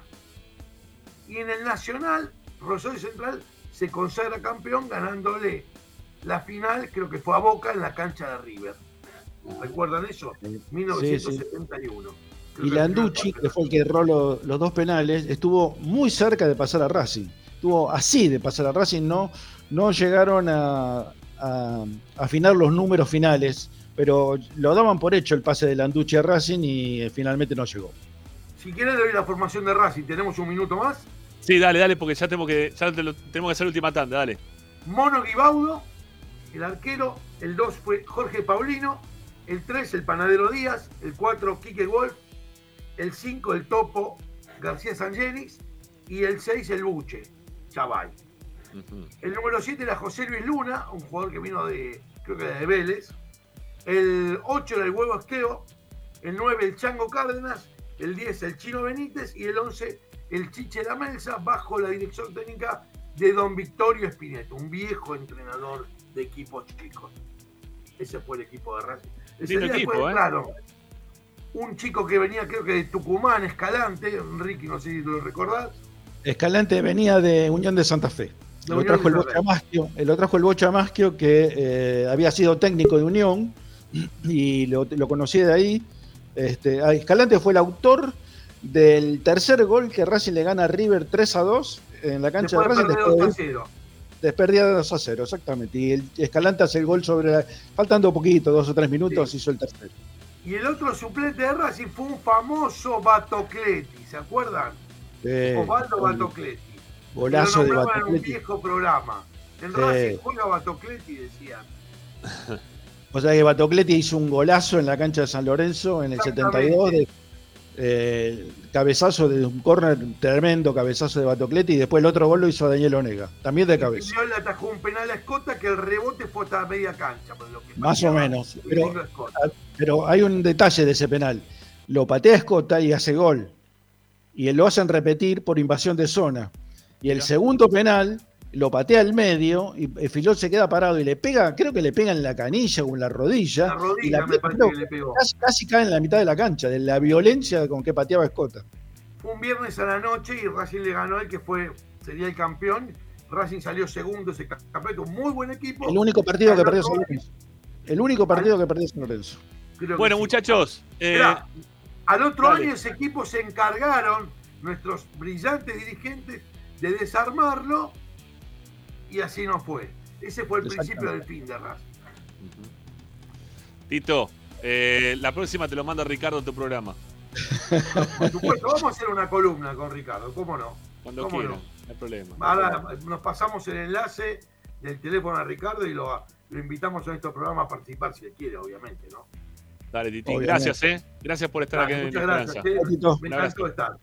Y en el Nacional, Rosario Central se consagra campeón ganándole la final, creo que fue a Boca en la cancha de River. ¿Recuerdan eso? 1971. Y Landucci, que fue el que erró lo- los dos penales, estuvo muy cerca de pasar a Racing. Estuvo así de pasar a Racing, no, no llegaron a, a afinar los números finales, pero lo daban por hecho el pase de Landucci a Racing y eh, finalmente no llegó. Si le doy la formación de Racing. ¿Tenemos un minuto más? Sí, dale, dale, porque ya tenemos que, ya te lo- tenemos que hacer última tanda, dale. Mono Guibaudo, el arquero. El 2 fue Jorge Paulino. El 3, el Panadero Díaz. El 4, Quique Wolf. El 5, el Topo García Sangenis. Y el 6, el Buche Chavay. El número 7 era José Luis Luna, un jugador que vino de, creo que de Vélez. El 8 era el Huevo Esqueo. El 9, el Chango Cárdenas. El 10, el Chino Benítez. Y el 11, el Chiche La Melsa, bajo la dirección técnica de don Victorio Espineto, un viejo entrenador de equipos chicos. Ese fue el equipo de Racing. Ese día equipo, fue, ¿eh? claro, un chico que venía, creo que de Tucumán, Escalante, Ricky, no sé si lo recordás. Escalante venía de Unión de Santa Fe. Lo trajo el Bocha Amaschio, eh, lo trajo el Bocha Amaschio que eh, había sido técnico de Unión y lo, lo conocí de ahí. Este, Escalante fue el autor del tercer gol que Racing le gana a River 3 a 2 en la cancha Después de Racing. perder 2 a después de- 0. Desperdía de 2 a 0, exactamente. Y el Escalante hace el gol sobre la- faltando poquito, dos o tres minutos, hizo el tercero. Y el otro suplente de Racing fue un famoso Batocleti, ¿se acuerdan? Eh, Osvaldo Batocleti. golazo de nombraban en un viejo programa. En Sí. Racing juega Batocleti, decían. O sea que Batocleti hizo un golazo en la cancha de San Lorenzo en el 72, de, eh, cabezazo de un córner tremendo, cabezazo de Batocleti, y después el otro gol lo hizo Daniel Onega, también de cabeza. Primero le atajó un penal a Escota que el rebote fue hasta media cancha. por lo que Más o menos. el Pero, Escota. pero hay un detalle de ese penal. Lo patea Escota y hace gol. Y lo hacen repetir por invasión de zona. Y el segundo penal lo patea al medio y el Filol se queda parado y le pega, creo que le pega en la canilla o en la rodilla. La rodilla y la me parece que le pegó. Casi, casi cae en la mitad de la cancha, de la violencia con que pateaba Escota. Fue un viernes a la noche y Racing le ganó el que fue, sería el campeón. Racing salió segundo ese campeonato, muy buen equipo. El único partido que perdió San Lorenzo. El único partido que perdió San Lorenzo. Creo Bueno, sí. muchachos, eh, Mirá, al otro dale. año ese equipo se encargaron, nuestros brillantes dirigentes, de desarmarlo y así no fue. Ese fue el principio del fin de Racing. Tito, eh, la próxima te lo manda Ricardo a tu programa. Por supuesto, vamos a hacer una columna con Ricardo, ¿cómo no? Cuando ¿Cómo quiera, no? no hay problema. Ahora nos pasamos el enlace del teléfono a Ricardo y lo, lo invitamos a estos programas a participar si él quiere, obviamente, ¿no? Dale, Titín, Obviamente. gracias, ¿eh? Gracias por estar Dale, aquí en muchas gracias. Tito. Me encantó estar.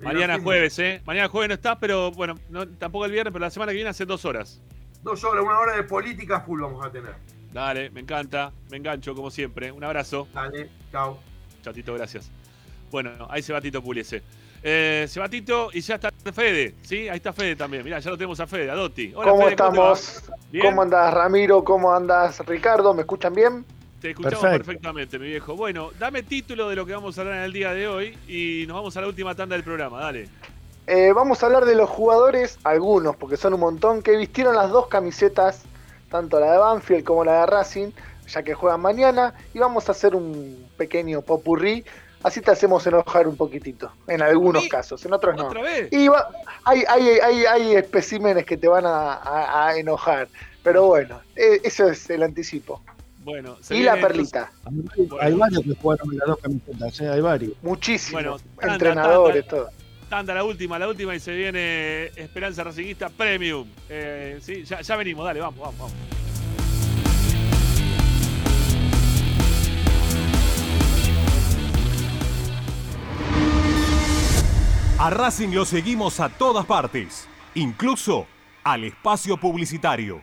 Mañana jueves, ¿eh? Mañana jueves no estás, pero bueno, no, tampoco el viernes, pero la semana que viene hace dos horas. Dos horas, una hora de política full vamos a tener. Dale, me encanta, me engancho como siempre. Un abrazo. Dale, chao. Chatito, gracias. Bueno, ahí se va Tito Puliese. Eh, se va Tito y ya está Fede, ¿sí? Ahí está Fede también. Mirá, ya lo tenemos a Fede, a Dotti. Hola, ¿Cómo Fede, estamos? ¿Bien? ¿Cómo andas Ramiro? ¿Cómo andas Ricardo? ¿Me escuchan bien? Te escuchamos Perfecto. perfectamente, mi viejo. Bueno, dame título de lo que vamos a hablar en el día de hoy y nos vamos a la última tanda del programa. Dale. Eh, vamos a hablar de los jugadores, algunos, porque son un montón, que vistieron las dos camisetas, tanto la de Banfield como la de Racing, ya que juegan mañana, y vamos a hacer un pequeño popurrí, así te hacemos enojar un poquitito, en algunos ¿Sí? casos, en otros no. Y va- hay, hay, hay, hay especímenes que te van a, a- a enojar, pero bueno, eh, eso es el anticipo. Bueno, se Y la perlita, Hay varios que jugaron las dos camisetas, ¿eh? hay varios. muchísimos, Bueno, tanda, entrenadores, tanda. todo. Tanda, la última, la última y se viene Esperanza Racingista Premium. Eh, sí, ya, ya venimos, dale, vamos, vamos, vamos. A Racing lo seguimos a todas partes, incluso al espacio publicitario.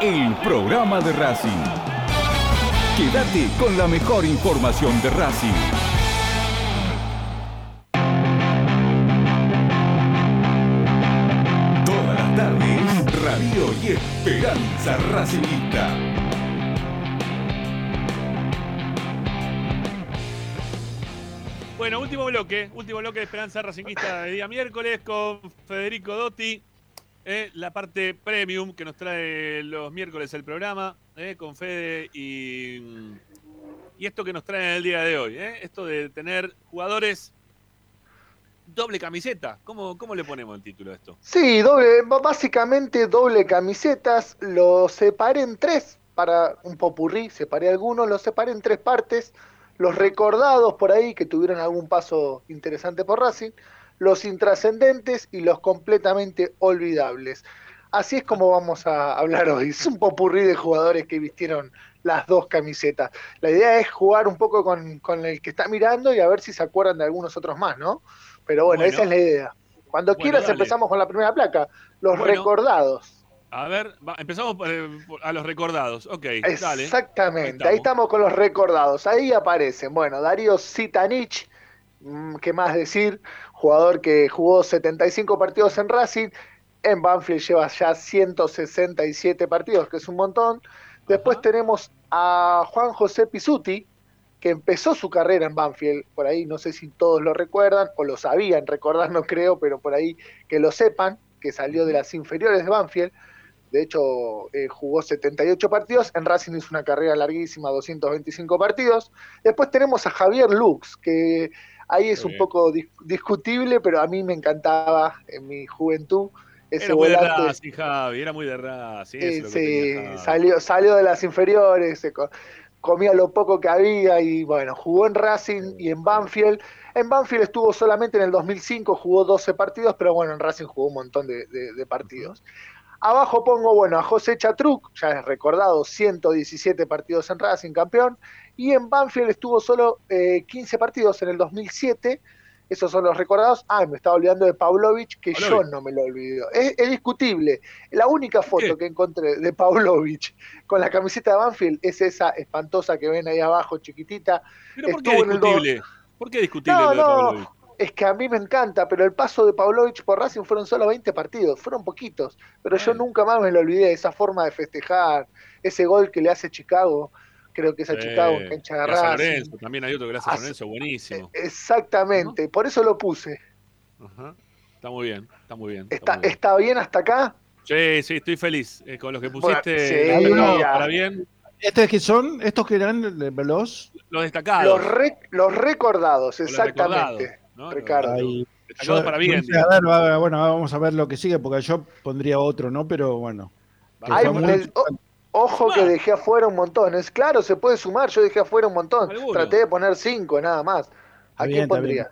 el programa de Racing. Quédate con la mejor información de Racing. Todas las tardes, Radio y Esperanza Racingista. Bueno, último bloque, último bloque de Esperanza Racinguista de día miércoles con Federico Dotti, eh, la parte premium que nos trae los miércoles el programa, eh, con Fede y, y esto que nos trae en el día de hoy, eh, esto de tener jugadores doble camiseta, ¿Cómo, ¿cómo le ponemos el título a esto? Sí, doble, básicamente doble camisetas, lo separé en tres para un popurrí, separé algunos, los separé en tres partes. Los recordados por ahí que tuvieron algún paso interesante por Racing, los intrascendentes y los completamente olvidables. Así es como vamos a hablar hoy. Es un popurrí de jugadores que vistieron las dos camisetas. La idea es jugar un poco con, con el que está mirando y a ver si se acuerdan de algunos otros más, ¿no? Pero bueno, Bueno. esa es la idea. Cuando Bueno, quieras dale. empezamos con la primera placa, los Bueno. recordados. A ver, va- empezamos por, eh, a los recordados. Ok, dale. Exactamente, ahí estamos con los recordados. Ahí aparecen, bueno, Darío Sitanich, mm, ¿qué más decir? Jugador que jugó 75 partidos en Racing, en Banfield lleva ya 167 partidos, que es un montón. Después tenemos a Juan José Pisuti, que empezó su carrera en Banfield, por ahí no sé si todos lo recuerdan, o lo sabían, recordar no creo, pero por ahí que lo sepan, que salió de las inferiores de Banfield. De hecho, eh, jugó 78 partidos. En Racing hizo una carrera larguísima, 225 partidos. Después tenemos a Javier Lux, que ahí es Muy un bien. poco dis- discutible, pero a mí me encantaba en mi juventud. Ese Era muy de. Racing, Javi, era muy de Racing. Sí, sí, tenía salió, salió de las inferiores, se comía lo poco que había y bueno, jugó en Racing y en Banfield. En Banfield estuvo solamente en el 2005, jugó 12 partidos, pero bueno, en Racing jugó un montón de, de- de partidos. Abajo pongo, bueno, a José Chatruc, ya es recordado, 117 partidos en Racing, campeón. Y en Banfield estuvo solo eh, 15 partidos en el 2007 Esos son los recordados. Ah, me estaba olvidando de Pavlovich, que yo no me lo olvido. Es, es discutible. La única foto que encontré de Pavlovich con la camiseta de Banfield es esa espantosa que ven ahí abajo, chiquitita. ¿Pero por qué discutible? ¿Por qué discutible no, lo de Pavlovich? Es que a mí me encanta, pero el paso de Pavlovich por Racing fueron solo 20 partidos, fueron poquitos, pero yo nunca más me lo olvidé, esa forma de festejar, ese gol que le hace Chicago, creo que es a Chicago en cancha de Racing. Lorenzo, también hay otro que le hace a Lorenzo, buenísimo. E, Exactamente, por eso lo puse. Ajá. Está muy bien, está muy bien. ¿Está, muy bien. ¿está bien hasta acá? Sí, sí, estoy feliz eh, con los que pusiste. Bueno, sí, para bien. ¿Estos que son? ¿Estos que eran los? Los destacados. Los, re- los recordados, Los exactamente. recordados, ¿no? Ricardo. Ahí. Destacado Yo- para bien. no sé, a ver, va- bueno, vamos a ver lo que sigue, porque yo pondría otro, ¿no? Pero bueno. Hay el- o- ojo que dejé afuera un montón. Es claro, se puede sumar. Yo dejé afuera un montón. Alguno. Traté de poner cinco nada más. ¿A quién pondría?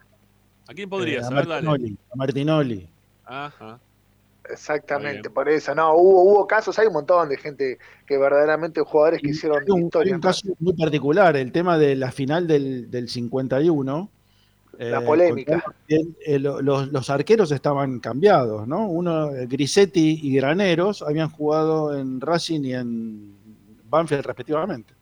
¿A quién eh, podrías? a a. Martinoli. A Martinoli. Ajá. Exactamente, por eso. No, hubo, hubo casos, hay un montón de gente que verdaderamente jugadores que hicieron Hay un, hay historia. un caso muy particular, el tema de la final del, del 51. La eh, polémica. el- los, los arqueros estaban cambiados, ¿no? Uno, eh, Grisetti y Graneros, habían jugado en Racing y en Banfield respectivamente.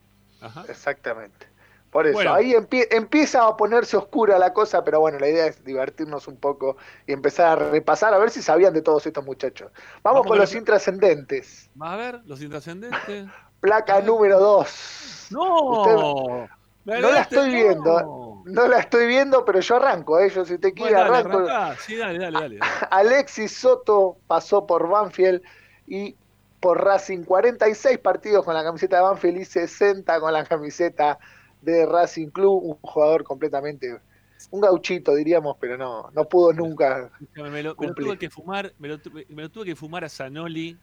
Exactamente. Por eso, Bueno. ahí empie- empieza a ponerse oscura la cosa, pero bueno, la idea es divertirnos un poco y empezar a repasar a ver si sabían de todos estos muchachos. Vamos, Vamos con los intrascendentes. A ver, los intrascendentes. Placa número 2. ¡No! No la estoy no. viendo, no la estoy viendo, pero yo arranco, ¿eh? Yo si te quiere Bueno, arranco. Sí, dale, dale, dale. Alexis Soto pasó por Banfield y por Racing 46 partidos con la camiseta de Banfield y 60 con la camiseta de Racing Club, un jugador completamente un gauchito diríamos, pero no no pudo nunca Me lo, me lo cumplir. tuve que fumar, me lo, tuve- me lo tuve que fumar a Zanoli,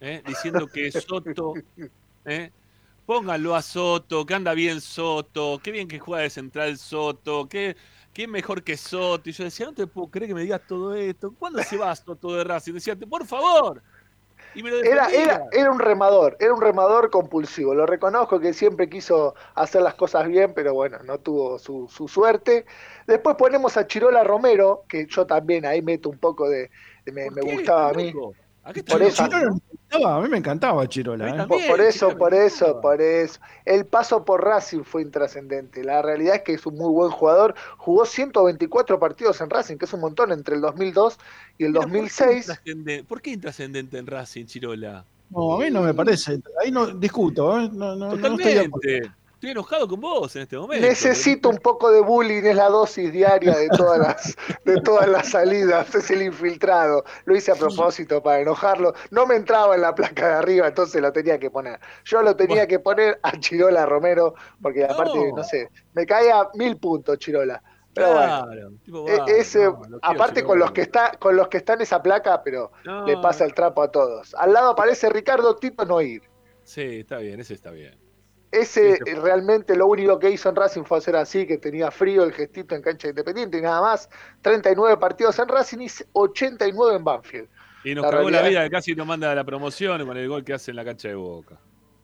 ¿eh? diciendo que Soto, ¿eh? Pónganlo a Soto, que anda bien Soto, qué bien que juega de central Soto, qué, qué mejor que Soto. Y yo decía, no te puedo creer que me digas todo esto. ¿Cuándo se va Soto de Racing? Decía, por favor. Y me lo Era, era, era un remador, era un remador compulsivo. Lo reconozco que siempre quiso hacer las cosas bien, pero bueno, no tuvo su, su suerte. Después ponemos a Chirola Romero, que yo también ahí meto un poco de. de- me, me gustaba a mí. Por eso, Chirola a mí me encantaba Chirola. ¿eh? por, por eso, por eso, por eso. El paso por Racing fue intrascendente. La realidad es que es un muy buen jugador. Jugó 124 partidos en Racing, que es un montón entre el 200002 y el Pero, ¿por qué 2006. intrascendente- ¿Por qué intrascendente en Racing, Chirola? No, a mí no me parece. Ahí no discuto, ¿eh? No, no, no estoy. Totalmente. Estoy enojado con vos en este momento. Necesito un poco de bullying, es la dosis diaria de todas las, de todas las salidas, es el infiltrado. Lo hice a propósito para enojarlo. No me entraba en la placa de arriba, entonces lo tenía que poner. Yo lo tenía que poner a Chirola Romero, porque aparte, no, sé, me caía mil puntos Chirola. Pero Claro, bueno, tipo, e- ese, no, lo quiero, aparte con los que está, con los que están en esa placa, pero No. le pasa el trapo a todos. Al lado aparece Ricardo Tito Noir. Sí, está bien, ese está bien. Ese Sí, realmente lo único que hizo en Racing fue hacer así, que tenía frío el gestito en cancha independiente y nada más. 39 partidos en Racing y 89 en Banfield. Y nos La cagó la vida, casi nos manda a la promoción con el gol que hace en la cancha de Boca.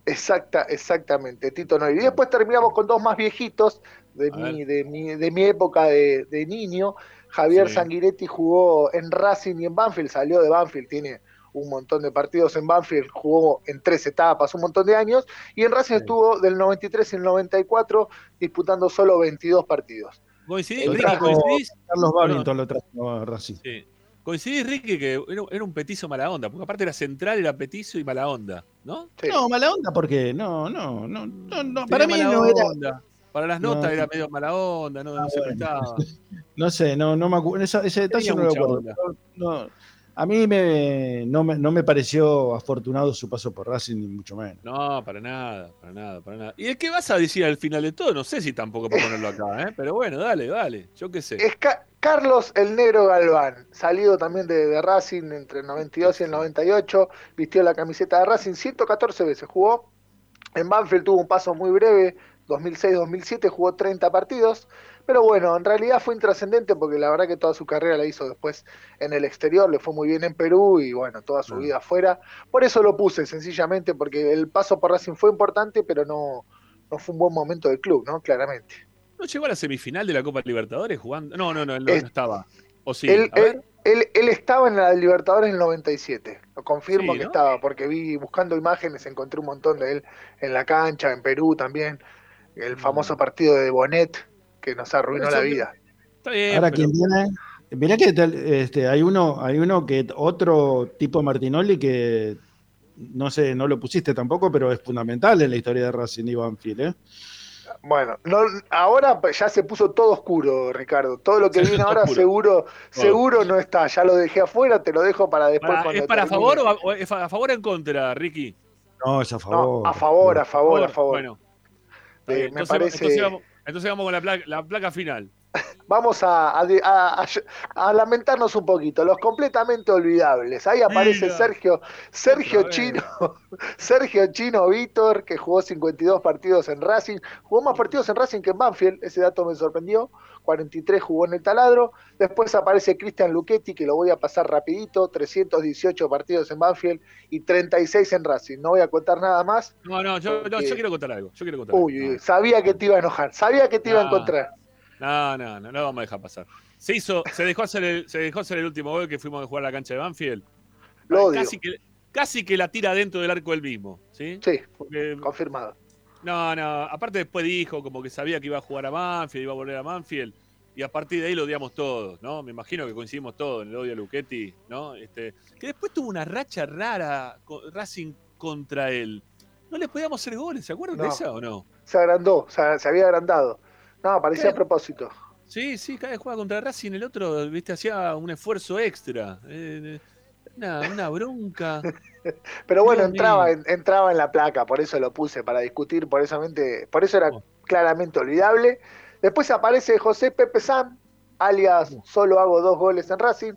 Exacta, exactamente, Tito Noir. Y después terminamos con dos más viejitos de, mi, de, mi, de mi época de, de niño. Javier Sí. Sanguinetti jugó en Racing y en Banfield, salió de Banfield, tiene un montón de partidos en Banfield, jugó en tres etapas, un montón de años, y en Racing estuvo del 93 al 94 disputando solo 22 partidos. ¿Coincidís, Ricky? trajo ¿Coincidís? Carlos. Babington lo trajo a Racing. Sí. ¿Coincidís, Ricky, que era, era un petizo mala onda? Porque aparte era central, era petizo y mala onda, ¿no? No, mala onda porque no, no, no, no, no, para mí mala no era, onda. Para las No. notas era medio mala onda, no, no se bueno. prestaba. no sé, no, no me acuerdo, ese detalle Tenía no lo acuerdo. no, a mí me, no, me, no me pareció afortunado su paso por Racing, ni mucho menos. No, para nada, para nada, para nada. ¿Y el que vas a decir al final de todo? No sé si tampoco para ponerlo acá, ¿eh? Pero bueno, dale, dale. Yo qué sé. Es Ca- Carlos el Negro Galván, salido también de, de Racing entre el 92 y el 98, vistió la camiseta de Racing 114 veces, jugó. En Banfield tuvo un paso muy breve, 2006-2007 jugó 30 partidos, pero bueno, en realidad fue intrascendente porque la verdad que toda su carrera la hizo después en el exterior, le fue muy bien en Perú y bueno, toda su vida afuera. Por eso lo puse, sencillamente, porque el paso por Racing fue importante, pero no, no fue un buen momento del club, ¿no? Claramente. ¿No llegó a la semifinal de la Copa Libertadores jugando? No, no, no, él no, Es- no estaba. ¿O sí? él, A ver. él- él- él estaba en la Libertadores en el 97. Lo confirmo Sí, que ¿no? estaba, porque vi buscando imágenes, encontré un montón de él en la cancha, en Perú también. El famoso partido de Bonet que nos arruinó la vida. Está bien, Ahora pero- quien viene. Mirá que este, hay uno, hay uno que otro tipo Martinoli que no sé, no lo pusiste tampoco, pero es fundamental en la historia de Racing y Banfield, ¿eh? Bueno, no, ahora ya se puso todo oscuro, Ricardo. Todo lo que viene ahora oscuro. seguro, seguro no está. Ya lo dejé afuera, te lo dejo para después. Para- cuando ¿Es para termine. favor o, a, o es a favor o en contra, Ricky? No, es a favor. No, a favor, a favor, a favor. Bueno, Eh, me entonces, parece- entonces vamos, entonces vamos con la placa, la placa final. Vamos a, a- a- a- a lamentarnos un poquito. Los completamente olvidables. Ahí aparece Mira. Sergio, Sergio. Chino, Sergio Chino Víctor, que jugó 52 partidos en Racing. Jugó más partidos en Racing que en Banfield. Ese dato me sorprendió. 43 jugó en el taladro. Después aparece Cristian Luchetti, que lo voy a pasar rapidito. 318 partidos en Banfield y 36 en Racing. No voy a contar nada más. No, no, yo, no, Porque- yo quiero contar algo. Yo quiero contar Uy, sabía que te iba a enojar. Sabía que te iba a encontrar. No, no, no, no vamos a dejar pasar. Se hizo, se dejó hacer el, se dejó hacer el último gol que fuimos a jugar a la cancha de Banfield. Lo odio. Casi que, casi que la tira dentro del arco del mismo, ¿sí? Sí, Porque- confirmado. No, no, aparte después dijo como que sabía que iba a jugar a Banfield, iba a volver a Banfield, y a partir de ahí lo odiamos todos, ¿no? Me imagino que coincidimos todos en el odio a Luchetti, ¿no? Este, que después tuvo una racha rara con Racing contra él. No le podíamos hacer goles, ¿se acuerdan de esa o no? Se agrandó, se, se había agrandado. No, parecía a propósito. Sí, sí, cada vez jugaba contra Racing, el otro, viste, hacía un esfuerzo extra. eh, una, una bronca. Pero bueno, Dios entraba mío. entraba en la placa, por eso lo puse, para discutir, por eso, mente- por eso era Oh. claramente olvidable. Después aparece José Pepe Sam, alias solo hago dos goles en Racing.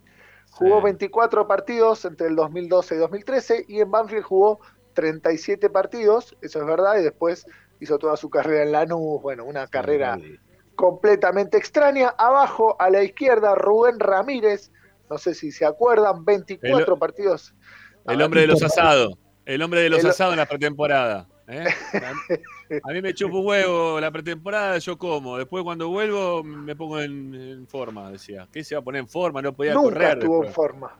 Jugó Sí. 24 partidos entre el 2012 y 2013 y en Banfield jugó 37 partidos, eso es verdad, y después hizo toda su carrera en Lanús, bueno, una carrera completamente extraña. Abajo a la izquierda, Rubén Ramírez, no sé si se acuerdan, 24 El- partidos. El hombre de los asados. El hombre de los asados en la pretemporada. ¿eh? A, mí me chupa un huevo la pretemporada, yo como. Después cuando vuelvo me pongo en, en forma, decía. ¿Qué se va a poner en forma? No podía Nunca correr. estuvo en después. forma.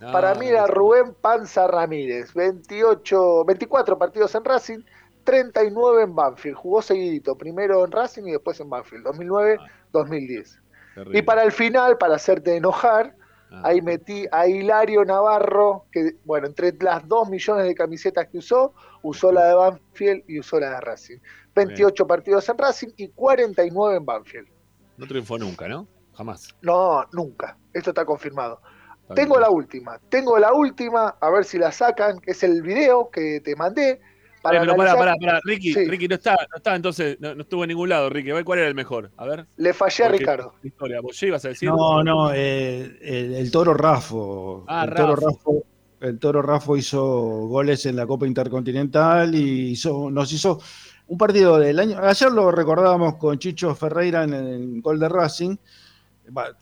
No, Para mí era Rubén Panza Ramírez, 28, 24 partidos en Racing, 39 en Banfield. Jugó seguidito, primero en Racing y después en Banfield, 2009, 2010. terrible. Y para el final, para hacerte enojar, Ah. Ahí metí a Hilario Navarro, que, bueno, entre las 2 millones de camisetas que usó, usó la de Banfield y usó la de Racing. 28 partidos en Racing y 49 en Banfield. No triunfó nunca, ¿no? Jamás. No, nunca. Esto está confirmado. Está Tengo bien. la última, tengo la última, a ver si la sacan, que es el video que te mandé. Para Eh, pero pará, analizar. pará, pará. Ricky, Sí. Ricky no está, no está, entonces, no, no estuvo en ningún lado, Ricky. A ver cuál era el mejor. A ver. Le fallé a Ricardo. Historia. ¿Vos ya ibas a decir? No, no, eh, el, el Toro Rafo. Ah, el, Toro Rafo. Rafo. el Toro Rafo hizo goles en la Copa Intercontinental y hizo, nos hizo un partido del año. Ayer lo recordábamos con Chicho Ferreira en el gol de Racing.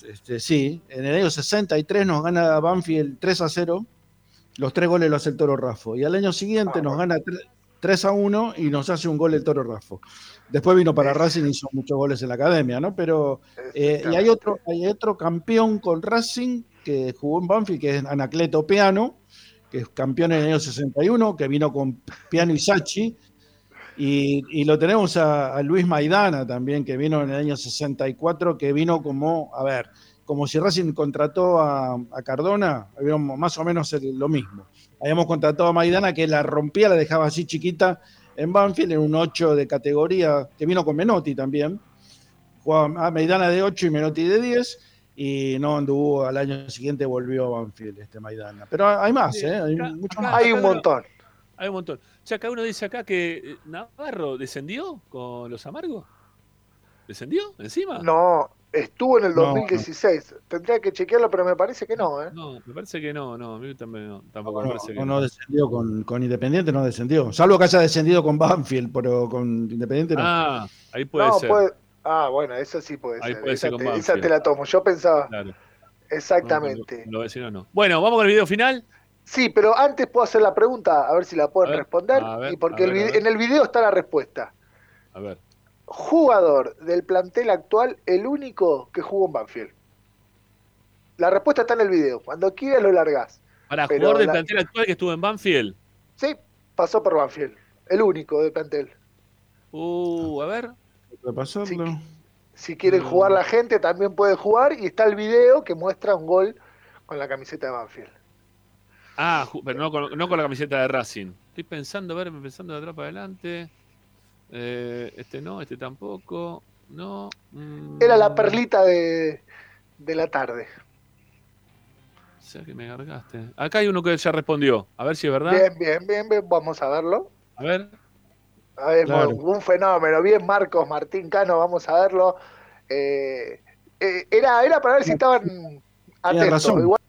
Este, sí, en el año 63 nos gana Banfield 3 a 0. Los tres goles los hace el Toro Rafo. Y al año siguiente nos gana 3 a 1 y nos hace un gol el Toro Rafo. Después vino para Racing y hizo muchos goles en la academia, ¿no? Pero eh, y hay otro, hay otro campeón con Racing que jugó en Banfield, que es Anacleto Piano, que es campeón en el año 61, que vino con Piano y Sachi. Y, y lo tenemos a, a Luis Maidana también, que vino en el año 64, que vino como, a ver, como si Racing contrató a, a Cardona, vino más o menos el- lo mismo. Habíamos contratado a Maidana, que la rompía, la dejaba así chiquita en Banfield, en un 8 de categoría, que vino con Menotti también. Jugaba a Maidana de 8 y Menotti de 10, y no anduvo, al año siguiente volvió a Banfield este Maidana. Pero hay más, Sí, ¿eh? Hay acá- mucho acá- más. Hay un montón. Hay un montón. O sea, acá uno dice acá que eh, Navarro descendió con los amargos. ¿Descendió encima? No, estuvo en el No, 2016. Tendría que chequearlo, pero me parece que no, ¿eh? No, me parece que no, no, a mí también no, tampoco me No, parece que no, no descendió con, con Independiente, no descendió. Salvo que haya descendido con Banfield, pero con Independiente no. Ah, ahí puede no, ser. puede- Ah, bueno, eso sí puede Ahí ser. puede esa, ser con te, esa te la tomo. Yo pensaba. Claro. Exactamente. Lo no. Bueno, vamos con el video final. Sí, pero antes puedo hacer la pregunta, a ver si la pueden A ver, responder. a ver, y porque a el ver, a vide- ver. en el video está la respuesta. A ver. Jugador del plantel actual el único que jugó en Banfield? La respuesta está en el video. Cuando quieras lo largás. Para Pero jugador del la- plantel actual que estuvo en Banfield. Sí, pasó por Banfield. El único del plantel. Uh, a ver. Si quieren jugar la gente, también puede jugar. Y está el video que muestra un gol con la camiseta de Banfield. Ah, pero no con, no con la camiseta de Racing. Estoy pensando, a ver, pensando de atrás para adelante. Eh, este no, este tampoco. No. mm, Era la perlita de, de la tarde. O sea que me cargaste. Acá hay uno que ya respondió. A ver si es verdad. Bien, bien, bien, bien. Vamos a verlo. A ver. A ver, Claro. un fenómeno. Bien, Marcos Martín Cano, vamos a verlo. Eh, eh, era, era para ver si estaban atentos. razón. Igual,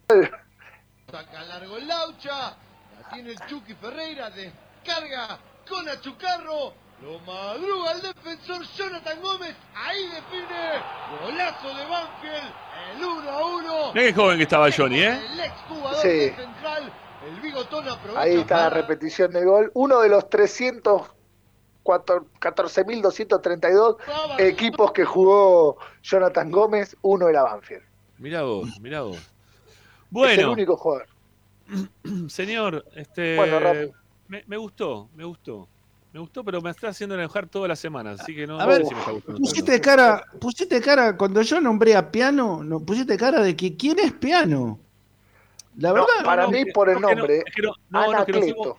Saca largo el Laucha, la tiene el Chucky Ferreira, descarga con Achucarro, lo madruga el defensor Jonathan Gómez, ahí define, golazo de Banfield, el 1 a 1. Mirá qué joven que estaba Johnny, ¿eh? El ex jugador Sí. de central, el bigotón aprovecha ahí está la repetición del gol. Uno de los 314.232 equipos que jugó Jonathan Gómez, uno era Banfield. Mirá vos, mirá vos. Es el Bueno, único jugador. señor, este. Bueno, me, me gustó, me gustó. Me gustó, pero me está haciendo enojar toda la semana, así que no, A no ver, sé si me está gustando. pusiste cara, pusiste cara, cuando yo nombré a Piano, no, pusiste cara de que ¿quién es Piano? La No, verdad, para no, mí que- por el nombre, Anacleto.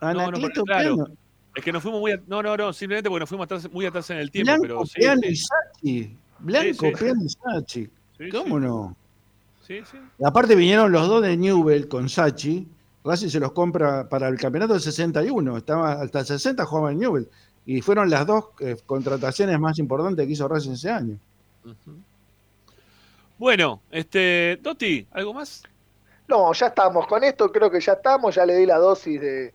Anacleto Piano. Es que nos fuimos muy. a- no, no, no, simplemente porque nos fuimos atrás, muy atrás en el tiempo, Blanco, pero sí, Piano sí, y Sachi. Blanco, Sí, sí. Piano y Sachi. Sí, ¿Cómo sí. no? sí, sí. Aparte vinieron los dos de Newell con Sachi. Racing se los compra para el campeonato del 61. Estaba hasta el 60 jugaba en Newell. Y fueron las dos eh, contrataciones más importantes que hizo Racing ese año. Bueno, este. Toti, ¿algo más? No, ya estamos con esto, creo que ya estamos, ya le di la dosis de,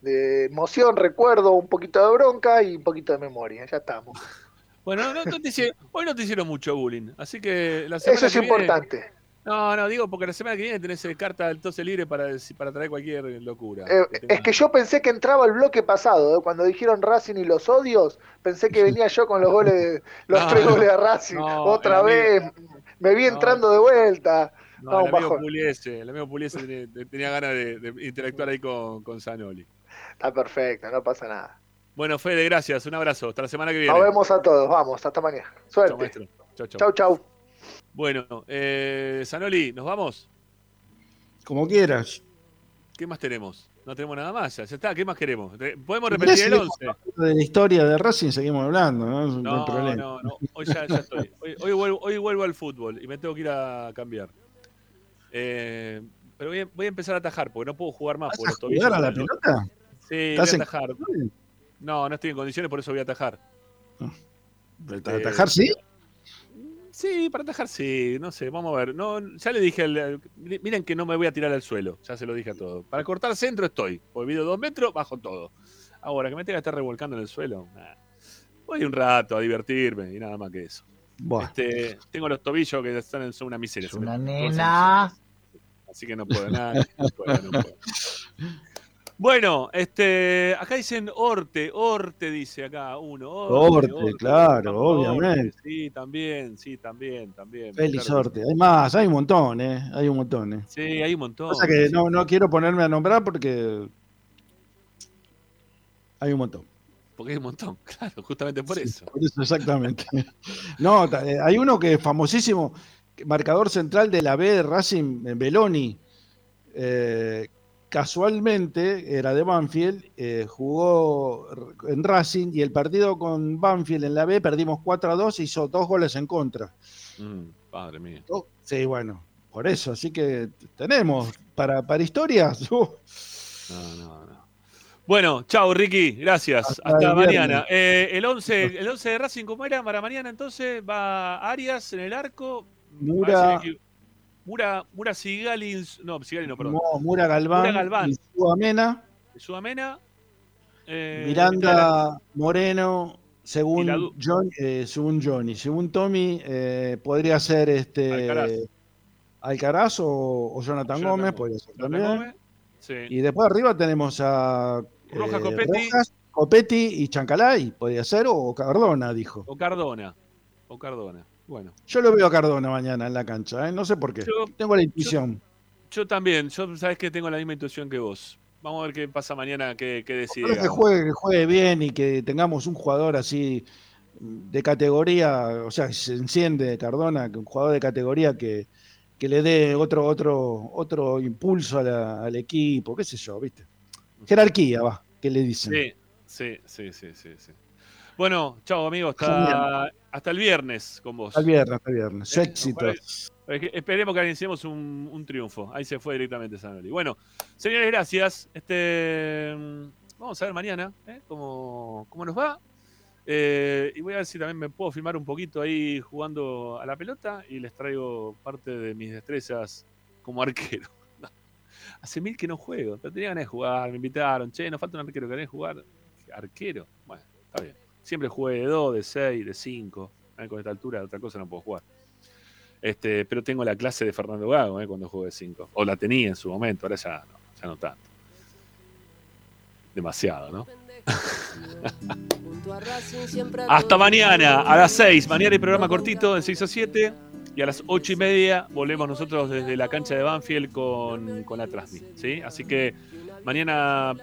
de emoción, recuerdo, un poquito de bronca y un poquito de memoria, ya estamos. Bueno, no, no te hicieron- hoy no te hicieron mucho bullying, así que la semana Eso es que viene- importante. No, no, digo porque la semana que viene tenés eh, carta del tose libre para, para traer cualquier locura. Eh, Que tenga- es que yo pensé que entraba el bloque pasado, ¿eh? cuando dijeron Racing y los odios, pensé que venía yo con los goles, de- los No, tres goles de Racing, no, otra vez, amigo- me vi entrando de vuelta. No, el amigo. Puliese, el amigo Puliese tenía, tenía ganas de, de interactuar ahí con, con Zanoli. Está perfecto, no pasa nada. Bueno, Fede, gracias, un abrazo, hasta la semana que viene. Nos vemos a todos, vamos, hasta mañana. Suerte. Chau, chau. Chau, chau. Bueno, eh, Zanoli, ¿nos vamos? Como quieras. ¿Qué más tenemos? No tenemos nada más, ya, está, ¿qué más queremos? ¿Podemos repetir el seguimos 11? hablando De la historia de Racing seguimos hablando, ¿no? No, hay No, problema. no, no, hoy ya, ya estoy. Hoy, hoy vuelvo, hoy vuelvo al fútbol y me tengo que ir a cambiar. Eh, pero voy a, voy a empezar a atajar porque no puedo jugar más. ¿Vas a los tobillos jugar a la pelota? Sí, voy ¿Estás a en atajar. No, no estoy en condiciones, por eso voy a atajar. ¿Para atajar sí? Sí, para atajar sí, no sé, vamos a ver. No, ya le dije, al- miren que no me voy a tirar al suelo, ya se lo dije a todo. Para cortar centro estoy, por video dos metros, bajo todo. Ahora, que me tenga que estar revolcando en el suelo, nah. voy un rato a divertirme y nada más que eso. Buah. Este, tengo los tobillos que están en una miseria. se me- una nena. Así que no puedo nada. no puedo, no puedo. Bueno, este, acá dicen Orte, Orte dice acá uno. Orte, claro, obviamente. Sí, también, sí, también, también. Félix claro Orte. Hay más, hay un montón, ¿eh? Hay un montón, ¿eh? Sí, hay un montón. Cosa que sí. no, no quiero ponerme a nombrar porque hay un montón. Porque hay un montón, claro, justamente por eso. Por eso, exactamente. No, eh, hay uno que es famosísimo, marcador central de la B de Racing, Beloni. Eh, casualmente era de Banfield, eh, jugó en Racing y el partido con Banfield en la B perdimos 4 a 2 hizo dos goles en contra. Mm, padre mío. Oh, Sí, bueno, por eso, así que tenemos para, para historias. uh, No, no, no. Bueno, chao Ricky, gracias. Hasta mañana. Eh, el 11, el 11 de Racing, ¿cómo era? Para mañana entonces va Arias en el arco. Mura, Mura, Mura Sigali, no, Sigali no, perdón. no, Mura Galván, Mura Galván. y Suamena, Sudamena. eh, Miranda Moreno, según, la John, eh, según Johnny. Según Tommy, eh, podría ser este Alcaraz. Alcaraz o, o Jonathan, Jonathan Gómez, Gómez. podría ser Jonathan también. Sí. Y después arriba tenemos a Rojas eh, Copetti. Rojas Copetti y Chancalay, podía ser, o Cardona, dijo. O Cardona. O Cardona. Bueno. Yo lo veo a Cardona mañana en la cancha, ¿eh? no sé por qué. Tengo la intuición. Yo, también, yo sabes que tengo la misma intuición que vos. Vamos a ver qué pasa mañana, qué, qué decide. que juegue, que juegue bien y que tengamos un jugador así de categoría, o sea, se enciende Cardona, un jugador de categoría que, que le dé otro, otro, otro impulso al equipo, qué sé yo, ¿viste? Jerarquía, va, ¿qué le dicen? Sí, sí, sí, sí, sí. Bueno, chao amigos, hasta, hasta, el viernes con vos. Hasta el viernes, hasta el viernes. Éxitos. Esperemos que iniciemos un, un, triunfo. Ahí se fue directamente Sanoli. Bueno, señores, gracias. Este, vamos a ver mañana ¿eh? cómo, cómo, nos va. Eh, y voy a ver si también me puedo filmar un poquito ahí jugando a la pelota y les traigo parte de mis destrezas como arquero. Hace mil que no juego, pero tenía ganas de jugar, me invitaron, che, nos falta un arquero, ¿querés jugar? Arquero, bueno, está bien. Siempre jugué de 2, de 6, de 5. Con esta altura, otra cosa no puedo jugar. Este, pero tengo la clase de Fernando Gago eh, cuando juego de 5. O la tenía en su momento, ahora ya no, ya no tanto. Demasiado, ¿no? Hasta mañana, a las 6. Mañana hay programa cortito de 6 a 7. Y a las 8 y media volvemos nosotros desde la cancha de Banfield con, con la Trasmi. ¿sí? Así que mañana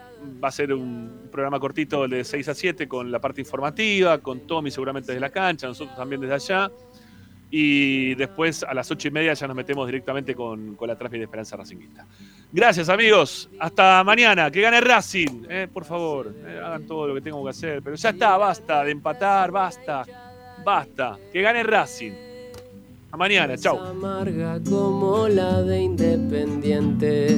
va a ser un programa cortito de 6 a 7 con la parte informativa, con Tommy seguramente desde la cancha, nosotros también desde allá. Y después a las 8 y media ya nos metemos directamente con, con la transmisión de Esperanza Racingista. Gracias amigos, hasta mañana, que gane Racing, eh, por favor, eh, hagan todo lo que tengo que hacer, pero ya está, basta de empatar, basta, basta, que gane Racing. A mañana, chao. Amarga como la de Independiente